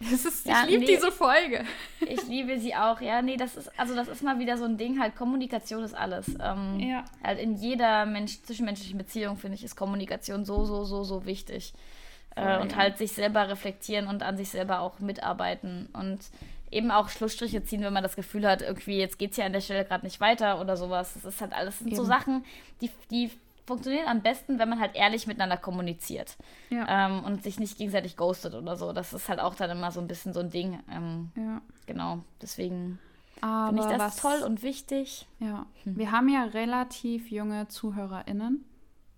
ist, ja, ich liebe nee, diese Folge. ich liebe sie auch. Ja, nee, das ist, also das ist mal wieder so ein Ding, halt Kommunikation ist alles. Ähm, ja. Halt in jeder Mensch, zwischenmenschlichen Beziehung, finde ich, ist Kommunikation so, so, so, so wichtig. Äh, und halt sich selber reflektieren und an sich selber auch mitarbeiten und eben auch Schlussstriche ziehen, wenn man das Gefühl hat, irgendwie jetzt geht es ja an der Stelle gerade nicht weiter oder sowas. Das ist halt alles, sind so Sachen, die, die funktioniert am besten, wenn man halt ehrlich miteinander kommuniziert ja. ähm, und sich nicht gegenseitig ghostet oder so. Das ist halt auch dann immer so ein bisschen so ein Ding. Ähm, ja. Genau, deswegen finde ich das was, toll und wichtig. Ja, hm. wir haben ja relativ junge ZuhörerInnen.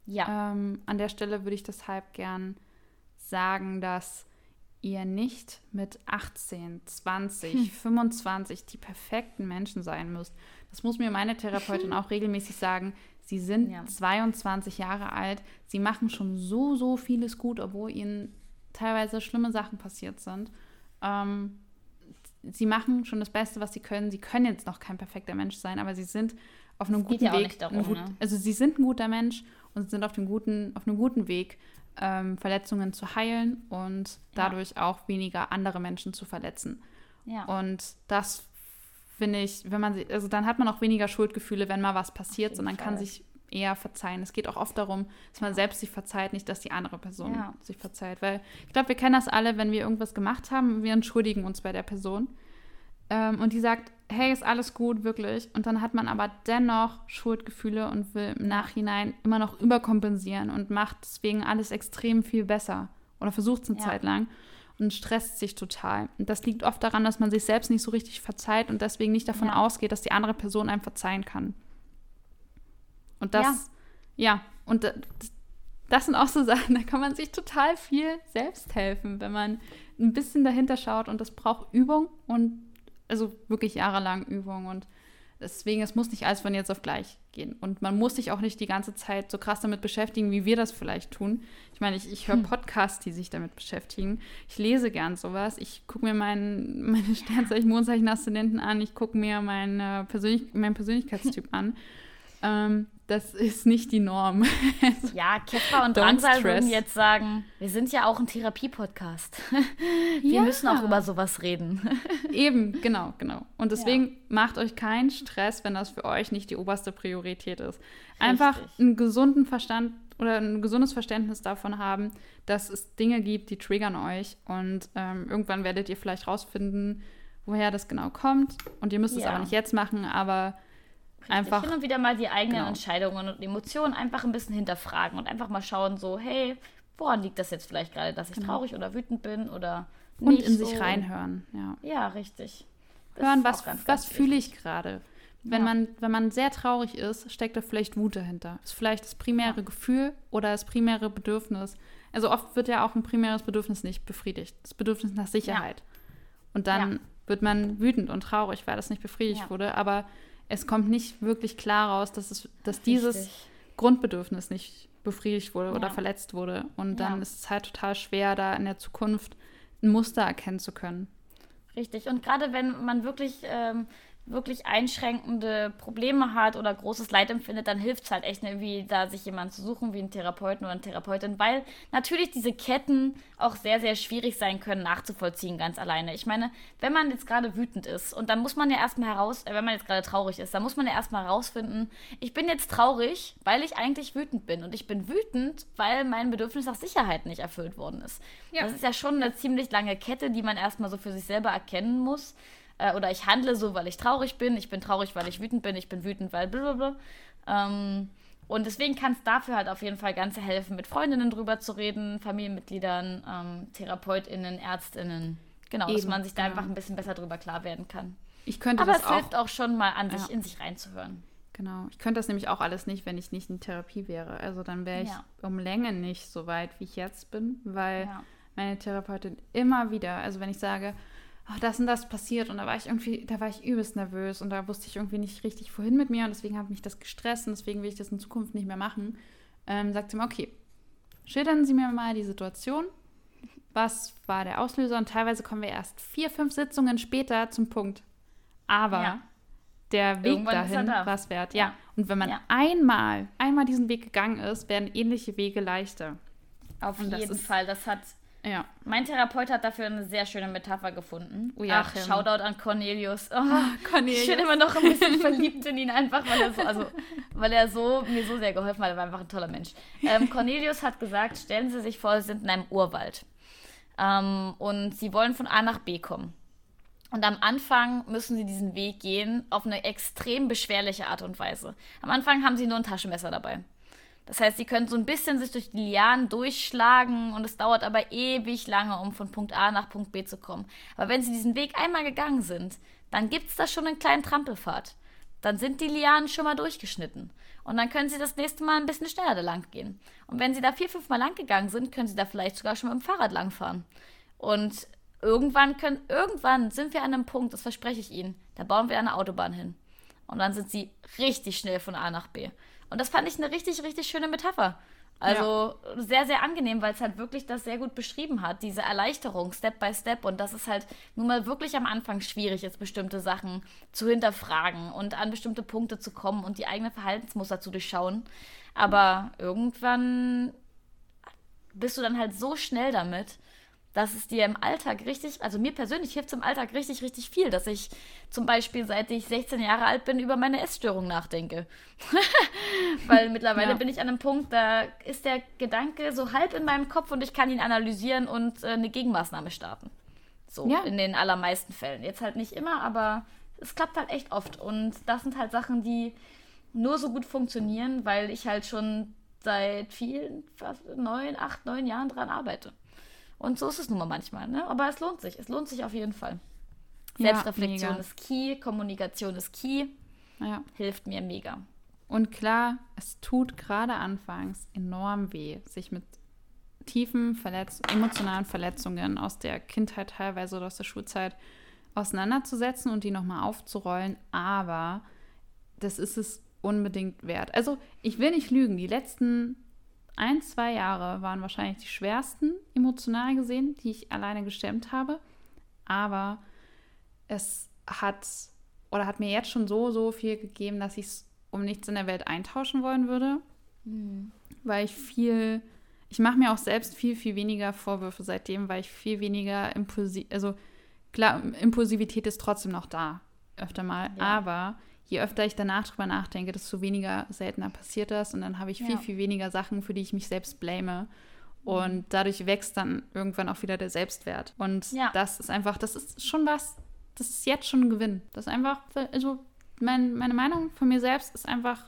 Ja. Ähm, an der Stelle würde ich deshalb gern sagen, dass ihr nicht mit 18, 20, hm. 25 die perfekten Menschen sein müsst. Das muss mir meine Therapeutin auch regelmäßig sagen. Sie sind ja. 22 Jahre alt. Sie machen schon so, so vieles gut, obwohl ihnen teilweise schlimme Sachen passiert sind. Ähm, sie machen schon das Beste, was sie können. Sie können jetzt noch kein perfekter Mensch sein, aber sie sind auf einem das guten Weg. Darum, gut, ne? Also sie sind ein guter Mensch und sind auf, dem guten, auf einem guten Weg, ähm, Verletzungen zu heilen und dadurch ja. auch weniger andere Menschen zu verletzen. Ja. Und das finde ich, wenn man sich, also dann hat man auch weniger Schuldgefühle, wenn mal was passiert, sondern Fall. kann sich eher verzeihen. Es geht auch oft darum, dass man selbst sich verzeiht, nicht, dass die andere Person ja. sich verzeiht. Weil ich glaube, wir kennen das alle, wenn wir irgendwas gemacht haben, wir entschuldigen uns bei der Person. Ähm, und die sagt, hey, ist alles gut, wirklich. Und dann hat man aber dennoch Schuldgefühle und will im Nachhinein immer noch überkompensieren und macht deswegen alles extrem viel besser. Oder versucht es eine ja. Zeit lang und stresst sich total. Und das liegt oft daran, dass man sich selbst nicht so richtig verzeiht und deswegen nicht davon ja. ausgeht, dass die andere Person einem verzeihen kann. Und das, ja, ja und das, das sind auch so Sachen, da kann man sich total viel selbst helfen, wenn man ein bisschen dahinter schaut und das braucht Übung und also wirklich jahrelang Übung und Deswegen, es muss nicht alles von jetzt auf gleich gehen. Und man muss sich auch nicht die ganze Zeit so krass damit beschäftigen, wie wir das vielleicht tun. Ich meine, ich, ich höre hm. Podcasts, die sich damit beschäftigen. Ich lese gern sowas. Ich gucke mir mein, meine Sternzeichen, Mondzeichen, Aszendenten an. Ich gucke mir mein, Persönlich meinen Persönlichkeitstyp an. Ähm, das ist nicht die Norm. ja, Keffer und Drangsal würden jetzt sagen, wir sind ja auch ein Therapie-Podcast. wir ja. müssen auch über sowas reden. Eben, genau, genau. Und deswegen ja. macht euch keinen Stress, wenn das für euch nicht die oberste Priorität ist. Einfach Richtig. einen gesunden Verstand oder ein gesundes Verständnis davon haben, dass es Dinge gibt, die triggern euch. Und ähm, irgendwann werdet ihr vielleicht rausfinden, woher das genau kommt. Und ihr müsst ja. es aber nicht jetzt machen, aber einfach hin und wieder mal die eigenen genau. Entscheidungen und Emotionen einfach ein bisschen hinterfragen und einfach mal schauen, so, hey, woran liegt das jetzt vielleicht gerade, dass ich genau. traurig oder wütend bin oder nicht Und in so. sich reinhören, ja. Ja, richtig. Das Hören, was, was fühle ich gerade? Wenn, ja. man, wenn man sehr traurig ist, steckt da vielleicht Wut dahinter. Ist vielleicht das primäre ja. Gefühl oder das primäre Bedürfnis. Also oft wird ja auch ein primäres Bedürfnis nicht befriedigt. Das Bedürfnis nach Sicherheit. Ja. Und dann wird man wütend und traurig, weil das nicht befriedigt wurde. Aber es kommt nicht wirklich klar raus, dass, es, dass dieses Grundbedürfnis nicht befriedigt wurde oder verletzt wurde. Und dann ist es halt total schwer, da in der Zukunft ein Muster erkennen zu können. Richtig. Und gerade wenn man wirklich ähm, wirklich einschränkende Probleme hat oder großes Leid empfindet, dann hilft es halt echt irgendwie, da sich jemanden zu suchen, wie einen Therapeuten oder eine Therapeutin, weil natürlich diese Ketten auch sehr, sehr schwierig sein können, nachzuvollziehen ganz alleine. Ich meine, wenn man jetzt gerade wütend ist und dann muss man ja erstmal heraus, äh, wenn man jetzt gerade traurig ist, dann muss man ja erstmal herausfinden, ich bin jetzt traurig, weil ich eigentlich wütend bin und ich bin wütend, weil mein Bedürfnis nach Sicherheit nicht erfüllt worden ist. Ja. Das ist ja schon eine ziemlich lange Kette, die man erstmal so für sich selber erkennen muss äh, oder ich handle so, weil ich traurig bin, ich bin traurig, weil ich wütend bin, ich bin wütend, weil blablabla. Ähm, und deswegen kann es dafür halt auf jeden Fall ganz helfen, mit Freundinnen drüber zu reden, Familienmitgliedern, ähm, TherapeutInnen, ÄrztInnen. Genau, Eben, dass man sich da ja. einfach ein bisschen besser drüber klar werden kann. Ich könnte Aber das es auch, hilft auch schon mal an sich, ja. in sich reinzuhören. Genau. Ich könnte das nämlich auch alles nicht, wenn ich nicht in Therapie wäre. Also dann wäre ich ja. um Länge nicht so weit, wie ich jetzt bin, weil meine Therapeutin immer wieder, also wenn ich sage, ach, das und das passiert und da war ich irgendwie, da war ich übelst nervös und da wusste ich irgendwie nicht richtig vorhin mit mir und deswegen hat mich das gestresst und deswegen will ich das in Zukunft nicht mehr machen. Ähm, sagt sie mir, okay, schildern Sie mir mal die Situation. Was war der Auslöser? Und teilweise kommen wir erst vier, fünf Sitzungen später zum Punkt. Aber ja. der Weg Irgendwann dahin da. war es wert. Ja. ja. Und wenn man ja. einmal, einmal diesen Weg gegangen ist, werden ähnliche Wege leichter. Auf und jeden Fall. Das hat ja. Mein Therapeut hat dafür eine sehr schöne Metapher gefunden. Oh ja, Ach, Shoutout an Cornelius. Oh, Cornelius. Ich bin immer noch ein bisschen verliebt in ihn, einfach weil er so, also, weil er so, mir so sehr geholfen hat. Er war einfach ein toller Mensch. Ähm, Cornelius hat gesagt, stellen Sie sich vor, Sie sind in einem Urwald. Ähm, und Sie wollen von A nach B kommen. Und am Anfang müssen sie diesen Weg gehen auf eine extrem beschwerliche Art und Weise. Am Anfang haben sie nur ein Taschenmesser dabei. Das heißt, sie können so ein bisschen sich durch die Lianen durchschlagen und es dauert aber ewig lange, um von Punkt A nach Punkt B zu kommen. Aber wenn sie diesen Weg einmal gegangen sind, dann gibt es da schon einen kleinen Trampelpfad. Dann sind die Lianen schon mal durchgeschnitten. Und dann können sie das nächste Mal ein bisschen schneller da lang gehen. Und wenn sie da vier, fünf Mal lang gegangen sind, können sie da vielleicht sogar schon mit dem Fahrrad langfahren. Und irgendwann können, irgendwann sind wir an einem Punkt, das verspreche ich Ihnen, da bauen wir eine Autobahn hin. Und dann sind sie richtig schnell von A nach B. Und das fand ich eine richtig, richtig schöne Metapher. Also ja. sehr, sehr angenehm, weil es halt wirklich das sehr gut beschrieben hat, diese Erleichterung, Step by Step. Und dass es halt nun mal wirklich am Anfang schwierig ist, bestimmte Sachen zu hinterfragen und an bestimmte Punkte zu kommen und die eigenen Verhaltensmuster zu durchschauen. Aber irgendwann bist du dann halt so schnell damit, dass es dir im Alltag richtig, also mir persönlich hilft es im Alltag richtig, richtig viel, dass ich zum Beispiel seit ich 16 Jahre alt bin über meine Essstörung nachdenke. Weil mittlerweile ja. bin ich an einem Punkt, da ist der Gedanke so halb in meinem Kopf und ich kann ihn analysieren und äh, eine Gegenmaßnahme starten. So ja. in den allermeisten Fällen. Jetzt halt nicht immer, aber es klappt halt echt oft. Und das sind halt Sachen, die nur so gut funktionieren, weil ich halt schon seit vielen, fast neun, acht, neun Jahren dran arbeite. Und so ist es nun mal manchmal, ne? Aber es lohnt sich. Es lohnt sich auf jeden Fall. Selbstreflexion ja, ist key, Kommunikation ist key. Ja. Hilft mir mega. Und klar, es tut gerade anfangs enorm weh, sich mit tiefen Verletz emotionalen Verletzungen aus der Kindheit teilweise oder aus der Schulzeit auseinanderzusetzen und die nochmal aufzurollen. Aber das ist es unbedingt wert. Also ich will nicht lügen, die letzten ein, zwei Jahre waren wahrscheinlich die schwersten, emotional gesehen, die ich alleine gestemmt habe. Aber es hat oder hat mir jetzt schon so, so viel gegeben, dass ich es um nichts in der Welt eintauschen wollen würde. Mhm. Weil ich viel, ich mache mir auch selbst viel, viel weniger Vorwürfe seitdem, weil ich viel weniger impulsiv, also klar, Impulsivität ist trotzdem noch da, öfter mal, ja. aber je öfter ich danach drüber nachdenke, desto weniger seltener passiert das und dann habe ich viel, ja. viel weniger Sachen, für die ich mich selbst blame. Und mhm. dadurch wächst dann irgendwann auch wieder der Selbstwert. Und ja. das ist einfach, das ist schon was, das ist jetzt schon ein Gewinn. Das ist einfach, also mein, meine Meinung von mir selbst ist einfach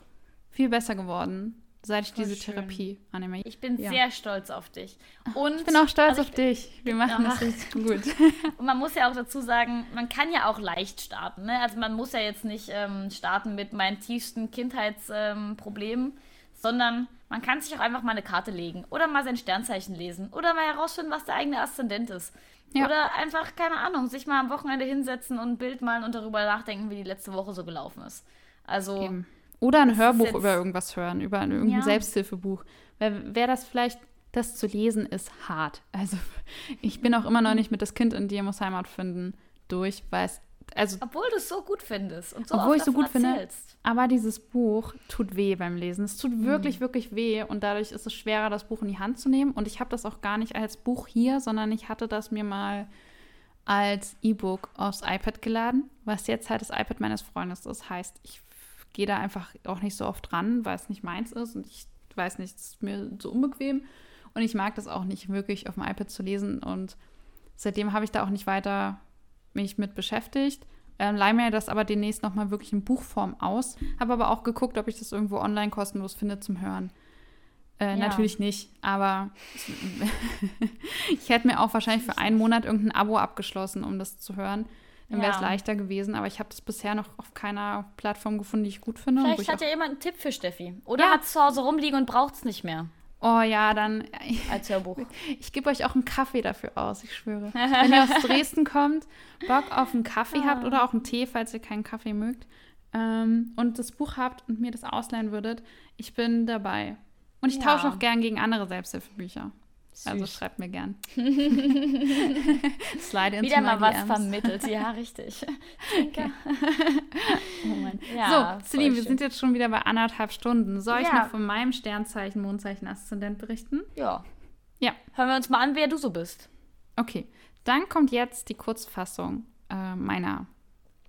viel besser geworden seit ich Voll diese schön. Therapie annehme. Ich bin ja. sehr stolz auf dich. Und ich bin auch stolz also auf dich. Wir machen ach. das richtig gut. Und man muss ja auch dazu sagen, man kann ja auch leicht starten. Ne? Also man muss ja jetzt nicht ähm, starten mit meinen tiefsten Kindheitsproblemen, ähm, sondern man kann sich auch einfach mal eine Karte legen oder mal sein Sternzeichen lesen oder mal herausfinden, was der eigene Aszendent ist. Ja. Oder einfach, keine Ahnung, sich mal am Wochenende hinsetzen und ein Bild malen und darüber nachdenken, wie die letzte Woche so gelaufen ist. Also. Eben. Oder ein Hörbuch über irgendwas hören, über irgendein ja. Selbsthilfebuch. Wäre das vielleicht, das zu lesen, ist hart. Also ich bin auch immer noch nicht mit das Kind in dir muss Heimat finden durch, weil es also, obwohl du es so gut findest und so obwohl ich so gut erzählst. finde. Aber dieses Buch tut weh beim Lesen. Es tut wirklich, mhm. wirklich weh und dadurch ist es schwerer, das Buch in die Hand zu nehmen. Und ich habe das auch gar nicht als Buch hier, sondern ich hatte das mir mal als E-Book aufs iPad geladen, was jetzt halt das iPad meines Freundes ist. Heißt, ich gehe da einfach auch nicht so oft dran, weil es nicht meins ist und ich weiß nicht, es ist mir so unbequem und ich mag das auch nicht wirklich auf dem iPad zu lesen und seitdem habe ich da auch nicht weiter mich mit beschäftigt. Ähm, leih mir das aber demnächst nochmal wirklich in Buchform aus. Habe aber auch geguckt, ob ich das irgendwo online kostenlos finde zum Hören. Äh, ja. Natürlich nicht, aber ich hätte mir auch wahrscheinlich für einen Monat irgendein Abo abgeschlossen, um das zu hören. Dann wäre es ja. leichter gewesen, aber ich habe das bisher noch auf keiner Plattform gefunden, die ich gut finde. Vielleicht hat ja jemand einen Tipp für Steffi. Oder ja. hat es zu Hause rumliegen und braucht es nicht mehr. Oh ja, dann. Als Hörbuch. Ich gebe euch auch einen Kaffee dafür aus, ich schwöre. Wenn ihr aus Dresden kommt, Bock auf einen Kaffee habt oder auch einen Tee, falls ihr keinen Kaffee mögt, ähm, und das Buch habt und mir das ausleihen würdet, ich bin dabei. Und ich ja. tausche auch gern gegen andere Selbsthilfebücher. Süß. Also schreibt mir gern. Slide into Wieder mal was DMs. vermittelt, ja, richtig. Okay. oh ja, so, Celine, wir sind jetzt schon wieder bei anderthalb Stunden. Soll ich ja. noch von meinem Sternzeichen, Mondzeichen, Aszendent berichten? Ja. Ja. Hören wir uns mal an, wer du so bist. Okay. Dann kommt jetzt die Kurzfassung äh, meiner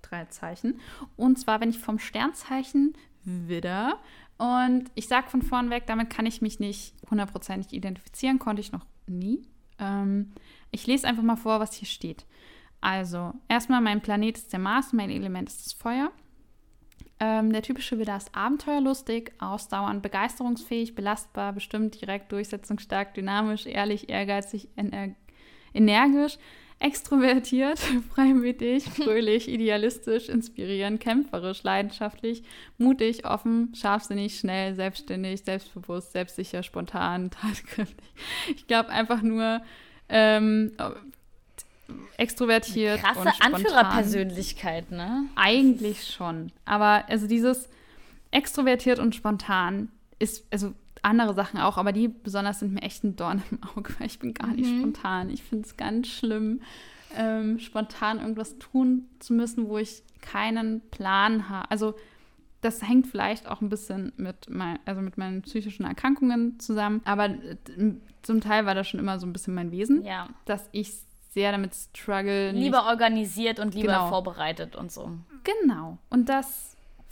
drei Zeichen. Und zwar, wenn ich vom Sternzeichen Widder und ich sage von vorn weg, damit kann ich mich nicht hundertprozentig identifizieren, konnte ich noch nie. Ähm, ich lese einfach mal vor, was hier steht. Also, erstmal, mein Planet ist der Mars, mein Element ist das Feuer. Ähm, der typische Widder ist abenteuerlustig, ausdauernd, begeisterungsfähig, belastbar, bestimmt, direkt, durchsetzungsstark, dynamisch, ehrlich, ehrgeizig, ener energisch, Extrovertiert, freimütig, fröhlich, idealistisch, inspirierend, kämpferisch, leidenschaftlich, mutig, offen, scharfsinnig, schnell, selbstständig, selbstbewusst, selbstsicher, spontan, tatkräftig. Ich glaube einfach nur ähm, extrovertiert Krasse und spontan. Anführerpersönlichkeit, ne? Eigentlich schon. Aber also dieses extrovertiert und spontan ist, also andere Sachen auch, aber die besonders sind mir echt ein Dorn im Auge, weil ich bin gar nicht mhm. spontan. Ich finde es ganz schlimm, ähm, spontan irgendwas tun zu müssen, wo ich keinen Plan habe. Also das hängt vielleicht auch ein bisschen mit, mein, also mit meinen psychischen Erkrankungen zusammen, aber zum Teil war das schon immer so ein bisschen mein Wesen, ja. dass ich sehr damit struggle. Lieber organisiert und lieber genau. vorbereitet und so. Genau. Und das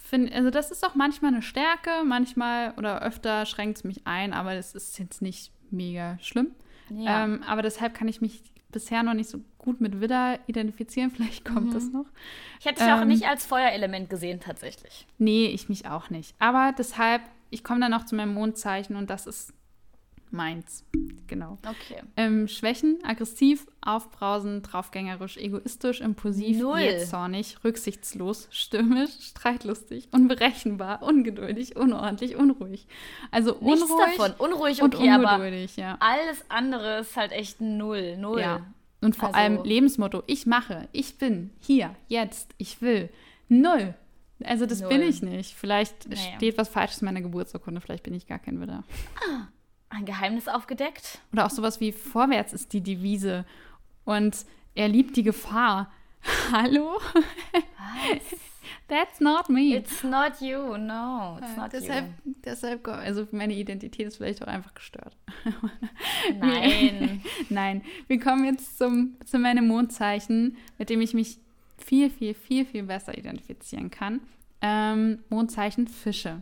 Find, also das ist auch manchmal eine Stärke, manchmal oder öfter schränkt es mich ein, aber das ist jetzt nicht mega schlimm. Ja. Ähm, aber deshalb kann ich mich bisher noch nicht so gut mit Widder identifizieren. Vielleicht kommt mhm. das noch. Ich hätte dich ähm, auch nicht als Feuerelement gesehen, tatsächlich. Nee, ich mich auch nicht. Aber deshalb, ich komme dann noch zu meinem Mondzeichen und das ist meins. Genau. Okay. Ähm, Schwächen, aggressiv, aufbrausend, draufgängerisch, egoistisch, impulsiv, zornig, rücksichtslos, stürmisch, streitlustig, unberechenbar, ungeduldig, unordentlich, unruhig. Also unruhig. Nichts davon. Unruhig, okay, und ungeduldig, ja. Alles andere ist halt echt null. Null. Ja. Und vor also, allem Lebensmotto, ich mache, ich bin, hier, jetzt, ich will. Null. Also das Null. bin ich nicht. Vielleicht naja. steht was Falsches in meiner Geburtsurkunde, vielleicht bin ich gar kein Widder. Ah ein Geheimnis aufgedeckt. Oder auch sowas wie vorwärts ist die Devise und er liebt die Gefahr. Hallo? Was? That's not me. It's not you, no, it's not deshalb, you. Deshalb, also meine Identität ist vielleicht auch einfach gestört. Nein. Nein, wir kommen jetzt zum, zu meinem Mondzeichen, mit dem ich mich viel, viel, viel, viel besser identifizieren kann. Ähm, Mondzeichen Fische.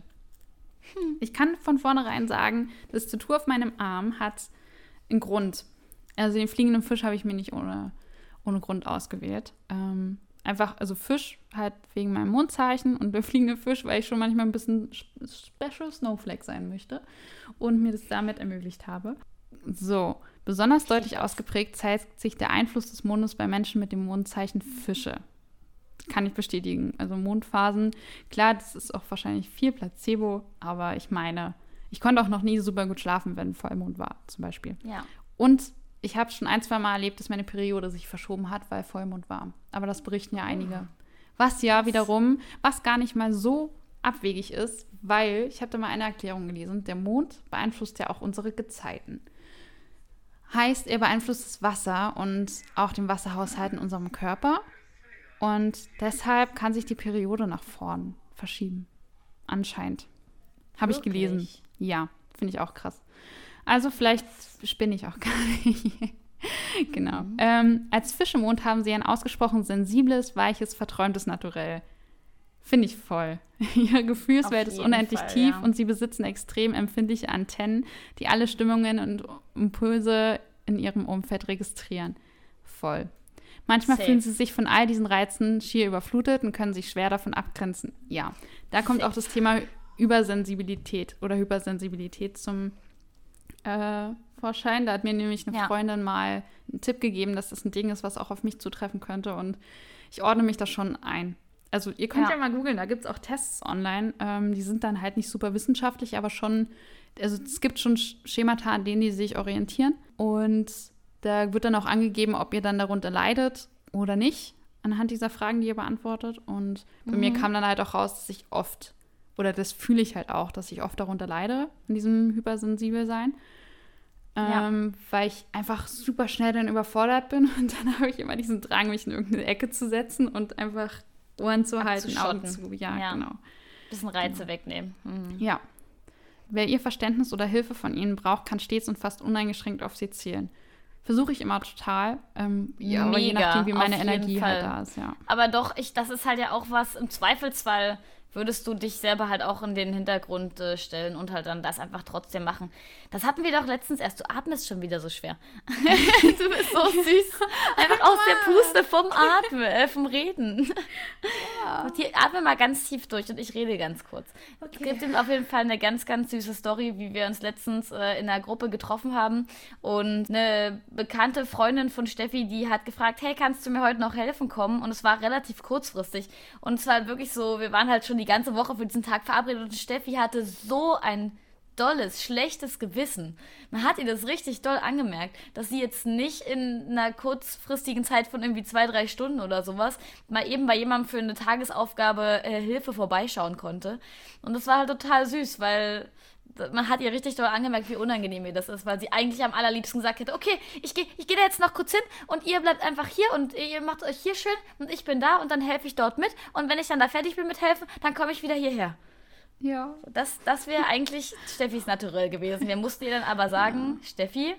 Hm. Ich kann von vornherein sagen, das Tattoo auf meinem Arm hat einen Grund. Also den fliegenden Fisch habe ich mir nicht ohne, ohne Grund ausgewählt. Ähm, einfach, also Fisch halt wegen meinem Mondzeichen und der fliegende Fisch, weil ich schon manchmal ein bisschen Special Snowflake sein möchte und mir das damit ermöglicht habe. So, besonders deutlich ausgeprägt zeigt sich der Einfluss des Mondes bei Menschen mit dem Mondzeichen Fische. Kann ich bestätigen. Also Mondphasen, klar, das ist auch wahrscheinlich viel Placebo, aber ich meine, ich konnte auch noch nie super gut schlafen, wenn Vollmond war, zum Beispiel. Ja. Und ich habe schon ein, zwei Mal erlebt, dass meine Periode sich verschoben hat, weil Vollmond war. Aber das berichten ja einige. Was ja wiederum, was gar nicht mal so abwegig ist, weil ich habe da mal eine Erklärung gelesen, der Mond beeinflusst ja auch unsere Gezeiten. Heißt, er beeinflusst das Wasser und auch den Wasserhaushalt in unserem Körper. Und deshalb kann sich die Periode nach vorn verschieben. Anscheinend. Habe ich gelesen. Ja, finde ich auch krass. Also vielleicht spinne ich auch gar nicht. genau. Mhm. Ähm, als Fischemond haben sie ein ausgesprochen sensibles, weiches, verträumtes Naturell. Finde ich voll. Ihre Gefühlswelt ist unendlich Fall, tief ja. und sie besitzen extrem empfindliche Antennen, die alle Stimmungen und Impulse in ihrem Umfeld registrieren. Voll. Manchmal Safe. fühlen sie sich von all diesen Reizen schier überflutet und können sich schwer davon abgrenzen. Ja, da kommt Safe. auch das Thema Übersensibilität oder Hypersensibilität zum äh, Vorschein. Da hat mir nämlich eine ja. Freundin mal einen Tipp gegeben, dass das ein Ding ist, was auch auf mich zutreffen könnte. Und ich ordne mich da schon ein. Also ihr könnt ja, ja mal googeln, da gibt es auch Tests online. Ähm, die sind dann halt nicht super wissenschaftlich, aber schon, also es gibt schon Schemata, an denen die sich orientieren. Und da wird dann auch angegeben, ob ihr dann darunter leidet oder nicht, anhand dieser Fragen, die ihr beantwortet. Und bei mhm. mir kam dann halt auch raus, dass ich oft oder das fühle ich halt auch, dass ich oft darunter leide, in diesem Hypersensibelsein. Ähm, ja. Weil ich einfach super schnell dann überfordert bin und dann habe ich immer diesen Drang, mich in irgendeine Ecke zu setzen und einfach Ohren zu halten, Augen zu. Ja, ja, genau. Bisschen Reize genau. wegnehmen. Mhm. Ja. Wer ihr Verständnis oder Hilfe von ihnen braucht, kann stets und fast uneingeschränkt auf sie zählen. Versuche ich immer total. Ähm, ja, Mega, aber je nachdem, wie meine Energie halt da ist, ja. Aber doch, ich, das ist halt ja auch was im Zweifelsfall würdest du dich selber halt auch in den Hintergrund äh, stellen und halt dann das einfach trotzdem machen. Das hatten wir doch letztens erst. Du atmest schon wieder so schwer. du bist so süß. Einfach aus der Puste vom Atmen, äh, vom Reden. Ja. Hier atme mal ganz tief durch und ich rede ganz kurz. Okay. Es gibt ihm auf jeden Fall eine ganz, ganz süße Story, wie wir uns letztens äh, in einer Gruppe getroffen haben. Und eine bekannte Freundin von Steffi, die hat gefragt, hey, kannst du mir heute noch helfen kommen? Und es war relativ kurzfristig. Und es war wirklich so, wir waren halt schon die ganze Woche für diesen Tag verabredet und Steffi hatte so ein dolles, schlechtes Gewissen. Man hat ihr das richtig doll angemerkt, dass sie jetzt nicht in einer kurzfristigen Zeit von irgendwie zwei, drei Stunden oder sowas mal eben bei jemandem für eine Tagesaufgabe äh, Hilfe vorbeischauen konnte. Und das war halt total süß, weil man hat ihr richtig doll angemerkt, wie unangenehm ihr das ist, weil sie eigentlich am allerliebsten gesagt hätte, okay, ich gehe ich geh da jetzt noch kurz hin und ihr bleibt einfach hier und ihr macht euch hier schön und ich bin da und dann helfe ich dort mit und wenn ich dann da fertig bin mit helfen, dann komme ich wieder hierher. Ja. Das, das wäre eigentlich Steffis Naturell gewesen. Wir mussten ihr dann aber sagen, ja. Steffi,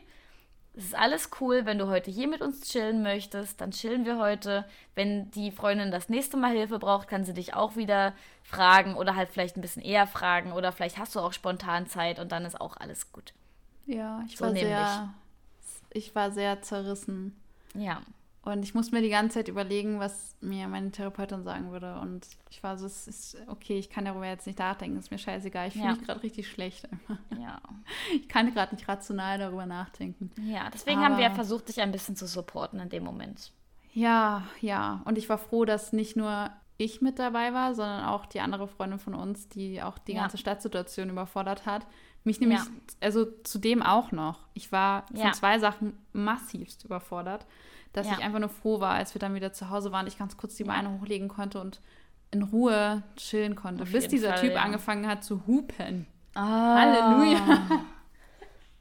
es ist alles cool, wenn du heute hier mit uns chillen möchtest, dann chillen wir heute. Wenn die Freundin das nächste Mal Hilfe braucht, kann sie dich auch wieder fragen oder halt vielleicht ein bisschen eher fragen oder vielleicht hast du auch spontan Zeit und dann ist auch alles gut. Ja, ich so war nämlich. sehr ich war sehr zerrissen. Ja. Und ich muss mir die ganze Zeit überlegen, was mir meine Therapeutin sagen würde. Und ich war so, es ist okay, ich kann darüber jetzt nicht nachdenken, ist mir scheißegal. Ich fühle ja. mich gerade richtig schlecht. Ja. Ich kann gerade nicht rational darüber nachdenken. Ja, deswegen Aber, haben wir ja versucht, dich ein bisschen zu supporten in dem Moment. Ja, ja. Und ich war froh, dass nicht nur ich mit dabei war, sondern auch die andere Freundin von uns, die auch die ja. ganze Stadtsituation überfordert hat. Mich nämlich, ja. also zudem auch noch. Ich war von zwei Sachen massivst überfordert dass ja. ich einfach nur froh war, als wir dann wieder zu Hause waren, ich ganz kurz die Beine ja. hochlegen konnte und in Ruhe chillen konnte, Auf bis dieser Fall, Typ ja. angefangen hat zu hupen. Ah. Halleluja.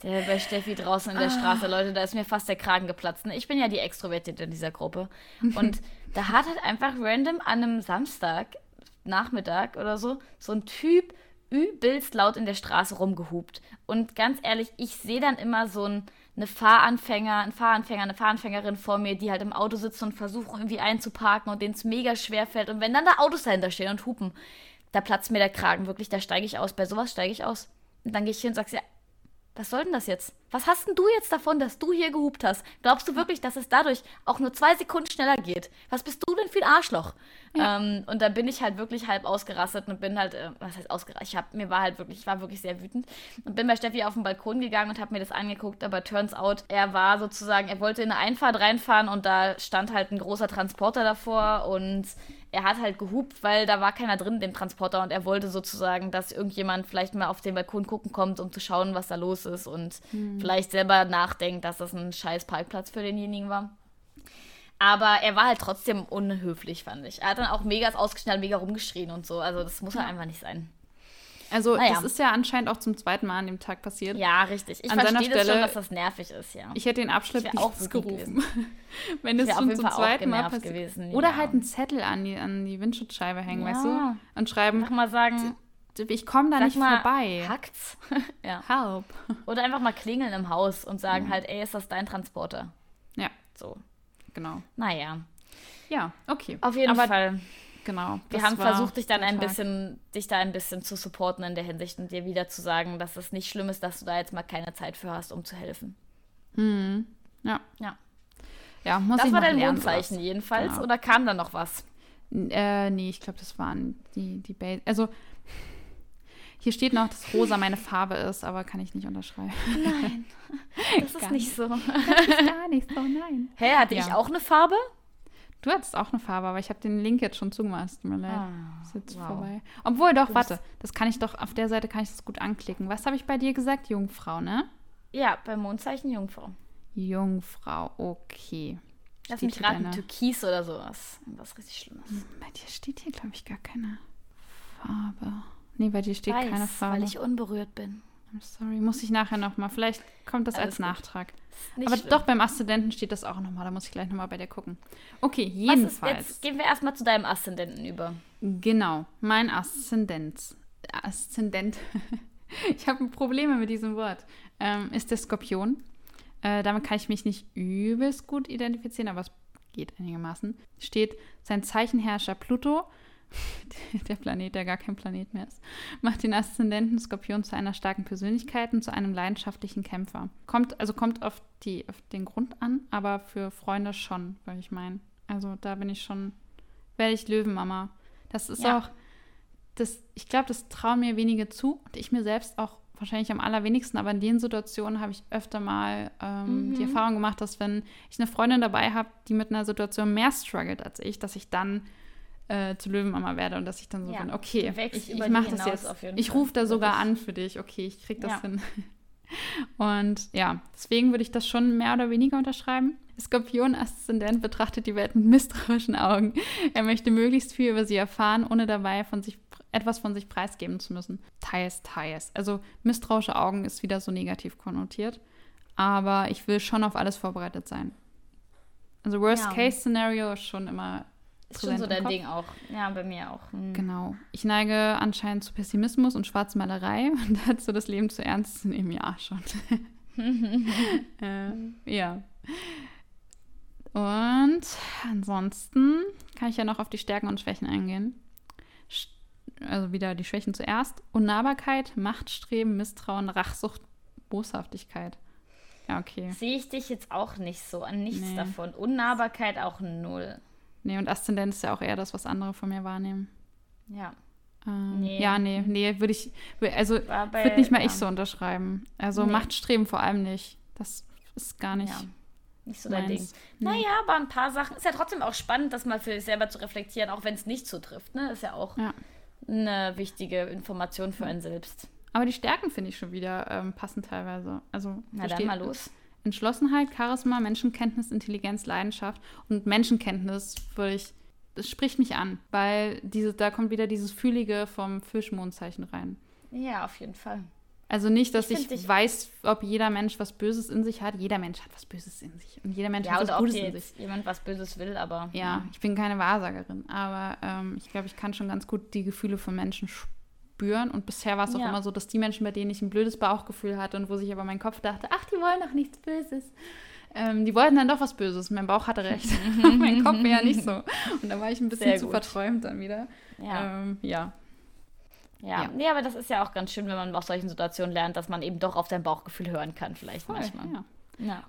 Der bei Steffi draußen in der ah. Straße, Leute, da ist mir fast der Kragen geplatzt. Ne? Ich bin ja die Extrovertierte in dieser Gruppe. Und da hat halt einfach random an einem Samstag, Nachmittag oder so, so ein Typ übelst laut in der Straße rumgehupt. Und ganz ehrlich, ich sehe dann immer so ein eine Fahranfänger, ein Fahranfänger, eine Fahranfängerin vor mir, die halt im Auto sitzen und versuchen irgendwie einzuparken und denen es mega schwer fällt. Und wenn dann da Autos dahinter stehen und hupen, da platzt mir der Kragen wirklich, da steige ich aus. Bei sowas steige ich aus. Und dann gehe ich hin und sage, ja, was soll denn das jetzt? Was hast denn du jetzt davon, dass du hier gehupt hast? Glaubst du wirklich, dass es dadurch auch nur zwei Sekunden schneller geht? Was bist du denn ganz viel Arschloch. Ja. Ähm, und da bin ich halt wirklich halb ausgerastet und bin halt, äh, was heißt ausgerastet? Ich hab, mir war halt wirklich, ich war wirklich sehr wütend und bin bei Steffi auf den Balkon gegangen und habe mir das angeguckt, aber turns out, er war sozusagen, er wollte in eine Einfahrt reinfahren und da stand halt ein großer Transporter davor und er hat halt gehupt, weil da war keiner drin, dem Transporter, und er wollte sozusagen, dass irgendjemand vielleicht mal auf den Balkon gucken kommt, um zu schauen, was da los ist und hm. vielleicht selber nachdenkt, dass das ein scheiß Parkplatz für denjenigen war. Aber er war halt trotzdem unhöflich, fand ich. Er hat dann auch mega ausgeschnallt, mega rumgeschrien und so. Also das muss halt einfach nicht sein. Also naja. das ist ja anscheinend auch zum zweiten Mal an dem Tag passiert. Ja, richtig. Ich an verstehe das schon, dass das nervig ist, ja. Ich hätte den Abschnitt nicht auch gerufen. Wenn es schon zum zweiten Mal passiert. Gewesen, Oder ja. halt einen Zettel an die, an die Windschutzscheibe hängen, ja. weißt du? Und schreiben. Mach mal sagen. Ich komme da nicht mal, vorbei. Hackt's? ja. Help. Oder einfach mal klingeln im Haus und sagen ja. halt, ey, ist das dein Transporter? Ja. So. Genau. Naja. Ja, okay. Auf jeden Aber Fall. Genau. Wir haben versucht, dich dann ein bisschen, dich da ein bisschen zu supporten in der Hinsicht und dir wieder zu sagen, dass es nicht schlimm ist, dass du da jetzt mal keine Zeit für hast, um zu helfen. Hm. Ja. Ja. Ja, muss das war dein Mondzeichen jedenfalls. Genau. Oder kam da noch was? Äh, nee, ich glaube, das waren die, die Base. Also, hier steht noch, dass rosa meine Farbe ist, aber kann ich nicht unterschreiben. Nein, das ist nicht so. Das ist gar nicht so, nein. Hä, hatte ja. ich auch eine Farbe? Du hattest auch eine Farbe, aber ich habe den Link jetzt schon zugemacht. Tut mir leid. Ah, ist jetzt wow. vorbei. Obwohl, doch, warte. Das kann ich doch, auf der Seite kann ich das gut anklicken. Was habe ich bei dir gesagt? Jungfrau, ne? Ja, beim Mondzeichen Jungfrau. Jungfrau, okay. Lass mich raten, deine... Türkis oder sowas. Was richtig Schlimmes. Hm, bei dir steht hier, glaube ich, gar keine Farbe. Nee, bei dir steht Weiß, keine Farbe. weil ich unberührt bin. I'm sorry, muss ich nachher nochmal. Vielleicht kommt das Alles als gut. Nachtrag. Aber schlimm. doch, beim Aszendenten steht das auch nochmal. Da muss ich gleich nochmal bei dir gucken. Okay, jedenfalls. Ist, jetzt gehen wir erstmal zu deinem Aszendenten über. Genau, mein Aszendent. Aszendent. ich habe Probleme mit diesem Wort. Ähm, ist der Skorpion. Äh, damit kann ich mich nicht übelst gut identifizieren, aber es geht einigermaßen. Steht sein Zeichenherrscher Pluto der Planet, der gar kein Planet mehr ist, macht den Aszendenten Skorpion zu einer starken Persönlichkeit und zu einem leidenschaftlichen Kämpfer. Kommt, also kommt auf, die, auf den Grund an, aber für Freunde schon, würde ich meinen. Also da bin ich schon, werde ich Löwenmama. Das ist ja. auch, das, ich glaube, das trauen mir wenige zu und ich mir selbst auch wahrscheinlich am allerwenigsten, aber in den Situationen habe ich öfter mal ähm, mhm. die Erfahrung gemacht, dass wenn ich eine Freundin dabei habe, die mit einer Situation mehr struggelt als ich, dass ich dann äh, zu Löwenmama werde und dass ich dann so ja, bin, okay, ich, ich mache das jetzt. Ich rufe da sogar an für dich, okay, ich krieg das ja. hin. Und ja, deswegen würde ich das schon mehr oder weniger unterschreiben. Skorpion-Aszendent betrachtet die Welt mit misstrauischen Augen. Er möchte möglichst viel über sie erfahren, ohne dabei von sich etwas von sich preisgeben zu müssen. Teils, teils. Also misstrauische Augen ist wieder so negativ konnotiert. Aber ich will schon auf alles vorbereitet sein. Also Worst-Case-Szenario ist schon immer ist schon so dein Ding auch. Ja, bei mir auch. Mhm. Genau. Ich neige anscheinend zu Pessimismus und Schwarzmalerei und dazu das Leben zu ernst zu nehmen. Ja, schon. äh, ja. Und ansonsten kann ich ja noch auf die Stärken und Schwächen eingehen. Also wieder die Schwächen zuerst. Unnahbarkeit, Machtstreben, Misstrauen, Rachsucht, Boshaftigkeit. Ja, okay. Sehe ich dich jetzt auch nicht so an nichts nee. davon. Unnahbarkeit auch null. Nee, und Aszendent ist ja auch eher das, was andere von mir wahrnehmen. Ja. Ähm, nee. Ja, nee, nee, würde ich, also würde nicht mal ja. ich so unterschreiben. Also nee. Machtstreben vor allem nicht. Das ist gar nicht. Ja. Nicht so dein Ding. Nee. Naja, aber ein paar Sachen. Ist ja trotzdem auch spannend, das mal für sich selber zu reflektieren, auch wenn es nicht zutrifft. Ne? Ist ja auch ja. eine wichtige Information für einen selbst. Aber die Stärken finde ich schon wieder ähm, passend teilweise. Also, Na dann mal los. Entschlossenheit, Charisma, Menschenkenntnis, Intelligenz, Leidenschaft. Und Menschenkenntnis würde ich, das spricht mich an, weil diese, da kommt wieder dieses Fühlige vom Fischmondzeichen rein. Ja, auf jeden Fall. Also nicht, dass ich, ich weiß, ob jeder Mensch was Böses in sich hat. Jeder Mensch hat was Böses in sich. Und jeder Mensch ja, hat was Gutes in sich. jemand was Böses will, aber. Ja, ja. ich bin keine Wahrsagerin. Aber ähm, ich glaube, ich kann schon ganz gut die Gefühle von Menschen spüren spüren. Und bisher war es auch ja. immer so, dass die Menschen, bei denen ich ein blödes Bauchgefühl hatte und wo sich aber mein Kopf dachte, ach, die wollen doch nichts Böses. Ähm, die wollten dann doch was Böses. Mein Bauch hatte recht. mein Kopf ja nicht so. Und da war ich ein bisschen zu verträumt dann wieder. Ja. Ähm, ja. Ja. ja. Nee, aber das ist ja auch ganz schön, wenn man aus solchen Situationen lernt, dass man eben doch auf sein Bauchgefühl hören kann, vielleicht Voll, manchmal. Ja. ja.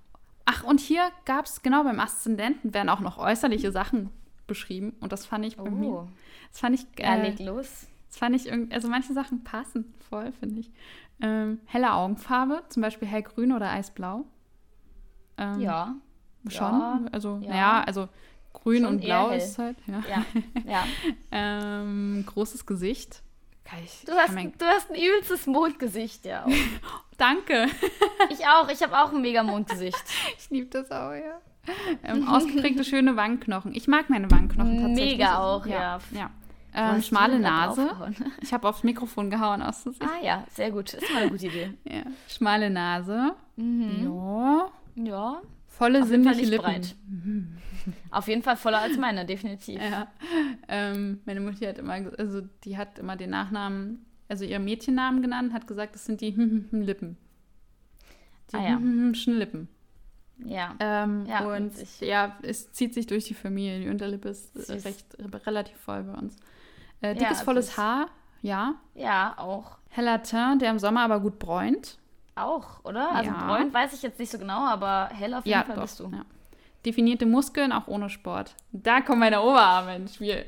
Ach, und hier gab es genau beim Aszendenten werden auch noch äußerliche Sachen beschrieben und das fand ich bei oh. mir. Das fand ich. Äh, ja, leg los. Das fand ich irgendwie, also manche Sachen passen voll, finde ich. Ähm, helle Augenfarbe, zum Beispiel hellgrün oder eisblau. Ähm, ja. Schon. Ja, also, ja. naja, also grün schon und blau ist halt. Ja. ja. ja. ähm, großes Gesicht. Ich, du, hast, mein... du hast ein übelstes Mondgesicht, ja. Danke. ich auch. Ich habe auch ein mega Mondgesicht. ich liebe das auch, ja. Ähm, ausgeprägte schöne Wangenknochen. Ich mag meine Wangenknochen tatsächlich. Mega auch, ja. ja. Ähm, schmale Nase. Ich habe aufs Mikrofon gehauen aus Ah ja, sehr gut. Ist mal eine gute Idee. ja. Schmale Nase. Mhm. Ja. Ja. Volle sinnliche Lippen. Breit. Auf jeden Fall voller als meine, definitiv. Ja. Ähm, meine Mutter hat immer, also die hat immer den Nachnamen, also ihren Mädchennamen genannt, hat gesagt, das sind die Lippen. Die ah, ja. Lippen. Ja. Ähm, ja. Und ja, es zieht sich durch die Familie. Die Unterlippe ist Süß. recht relativ voll bei uns. Äh, dickes, ja, volles Haar, ja. Ja, auch. Heller Teint, der im Sommer aber gut bräunt. Auch, oder? Also ja. bräunt weiß ich jetzt nicht so genau, aber hell auf jeden ja, Fall doch, bist du. Ja. Definierte Muskeln, auch ohne Sport. Da kommen meine Oberarme ins Spiel.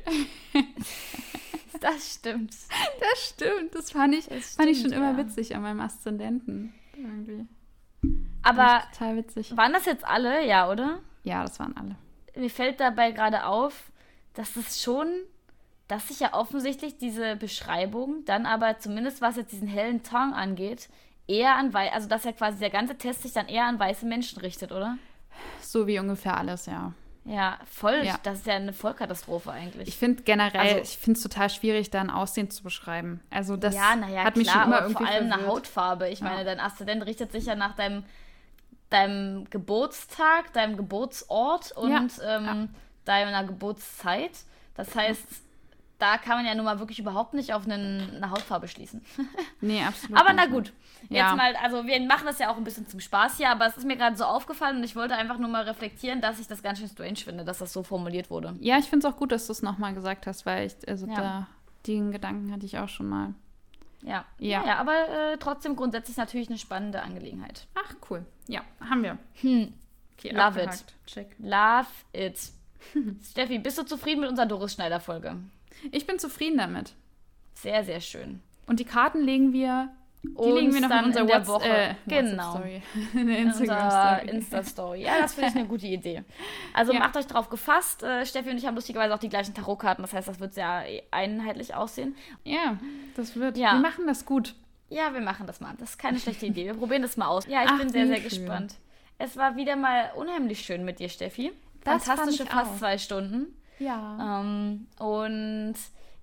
das stimmt. Das stimmt. Das fand ich, das fand ich schon immer witzig an meinem Aszendenten. Irgendwie. Aber total witzig. waren das jetzt alle? Ja, oder? Ja, das waren alle. Mir fällt dabei gerade auf, dass es schon, dass sich ja offensichtlich diese Beschreibung dann aber zumindest was jetzt diesen hellen Ton angeht, eher an weiße, also dass ja quasi der ganze Test sich dann eher an weiße Menschen richtet, oder? So wie ungefähr alles, ja. Ja, voll. Ja. Das ist ja eine Vollkatastrophe eigentlich. Ich finde generell, also, ich finde es total schwierig, da ein Aussehen zu beschreiben. Also das ja, ja, hat klar, mich schon immer irgendwie vor allem verwirrt. eine Hautfarbe. Ich meine, dein Aszendent richtet sich ja nach deinem, deinem Geburtstag, deinem Geburtsort und. Ähm, deiner Geburtszeit. Das heißt, da kann man ja nun mal wirklich überhaupt nicht auf einen, eine Hautfarbe schließen. nee, absolut. aber na gut. Jetzt ja. mal, also wir machen das ja auch ein bisschen zum Spaß hier, aber es ist mir gerade so aufgefallen und ich wollte einfach nur mal reflektieren, dass ich das ganz schön strange finde, dass das so formuliert wurde. Ja, ich finde es auch gut, dass du es nochmal gesagt hast, weil ich, also ja. da, den Gedanken hatte ich auch schon mal. Ja, ja, ja aber äh, trotzdem grundsätzlich natürlich eine spannende Angelegenheit. Ach, cool. Ja, haben wir. Hm. Okay, Love abgehakt. it. Check. Love it. Steffi, bist du zufrieden mit unserer Doris Schneider-Folge? Ich bin zufrieden damit. Sehr, sehr schön. Und die Karten legen wir die und legen wir noch in unserer in Woche. Äh, genau. in der Instagram-Story. Insta-Story. Ja, das finde ich eine gute Idee. Also ja. macht euch drauf gefasst. Äh, Steffi und ich haben lustigerweise auch die gleichen Tarotkarten. Das heißt, das wird sehr einheitlich aussehen. Ja, das wird. Ja. Wir machen das gut. Ja, wir machen das mal. Das ist keine schlechte Idee. Wir probieren das mal aus. Ja, ich Ach, bin sehr, sehr schön. gespannt. Es war wieder mal unheimlich schön mit dir, Steffi. Das Fantastische fast auch. zwei Stunden. Ja. Ähm, und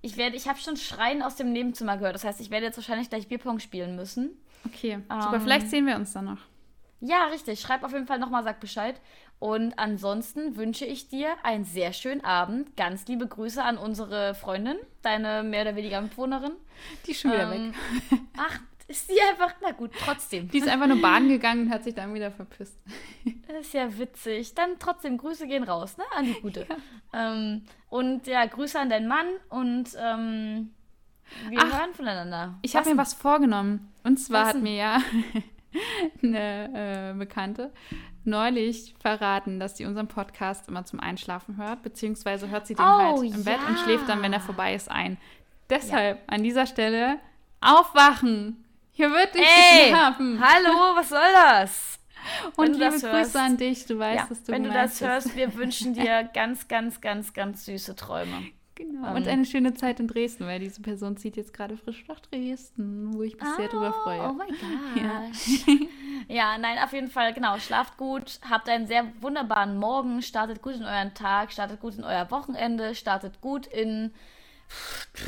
ich werde, ich habe schon Schreien aus dem Nebenzimmer gehört. Das heißt, ich werde jetzt wahrscheinlich gleich Bierpong spielen müssen. Okay, super. Ähm, Vielleicht sehen wir uns dann noch. Ja, richtig. Schreib auf jeden Fall nochmal, sag Bescheid. Und ansonsten wünsche ich dir einen sehr schönen Abend. Ganz liebe Grüße an unsere Freundin, deine mehr oder weniger Mitwohnerin. Die ist schon wieder ähm, weg. Ach, ist die einfach, na gut, trotzdem. Die ist einfach nur baden gegangen und hat sich dann wieder verpisst. Das ist ja witzig. Dann trotzdem, Grüße gehen raus, ne? An die Gute. Ja. Ähm, und ja, Grüße an deinen Mann und ähm, wir Ach, hören voneinander. Ich habe mir was vorgenommen. Und zwar hat mir ja eine äh, Bekannte neulich verraten, dass sie unseren Podcast immer zum Einschlafen hört, beziehungsweise hört sie den oh, halt im ja. Bett und schläft dann, wenn er vorbei ist, ein. Deshalb ja. an dieser Stelle aufwachen. Hier wird nicht geschlafen. Hallo, was soll das? Und liebe Grüße hörst, an dich, du weißt, ja, dass du Wenn du das hörst, wir wünschen dir ganz, ganz, ganz, ganz süße Träume. Genau. Um, und eine schöne Zeit in Dresden, weil diese Person zieht jetzt gerade frisch nach Dresden, wo ich mich oh, sehr drüber oh, freue. Oh mein Gott. Ja. ja, nein, auf jeden Fall, genau. Schlaft gut, habt einen sehr wunderbaren Morgen, startet gut in euren Tag, startet gut in euer Wochenende, startet gut in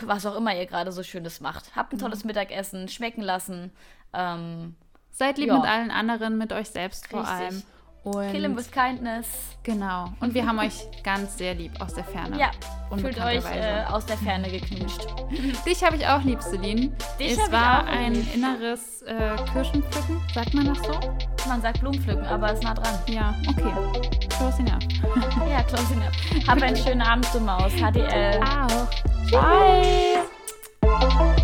was auch immer ihr gerade so Schönes macht. Habt ein tolles Mittagessen, schmecken lassen. Ähm, Seid lieb ja. mit allen anderen, mit euch selbst Richtig. vor allem. Und Kill him with kindness. Genau. Und wir haben euch ganz sehr lieb aus der Ferne. Ja. Fühlt euch äh, aus der Ferne geknutscht. Dich habe ich auch lieb, Celine. Dich es war ein lieb. inneres äh, Kirschenpflücken. Sagt man das so? Man sagt Blumenpflücken, aber ist nah dran. Ja, okay. Closing up. ja, closing up. Hab einen schönen Abend, du Maus. HDL. Auch. 拜。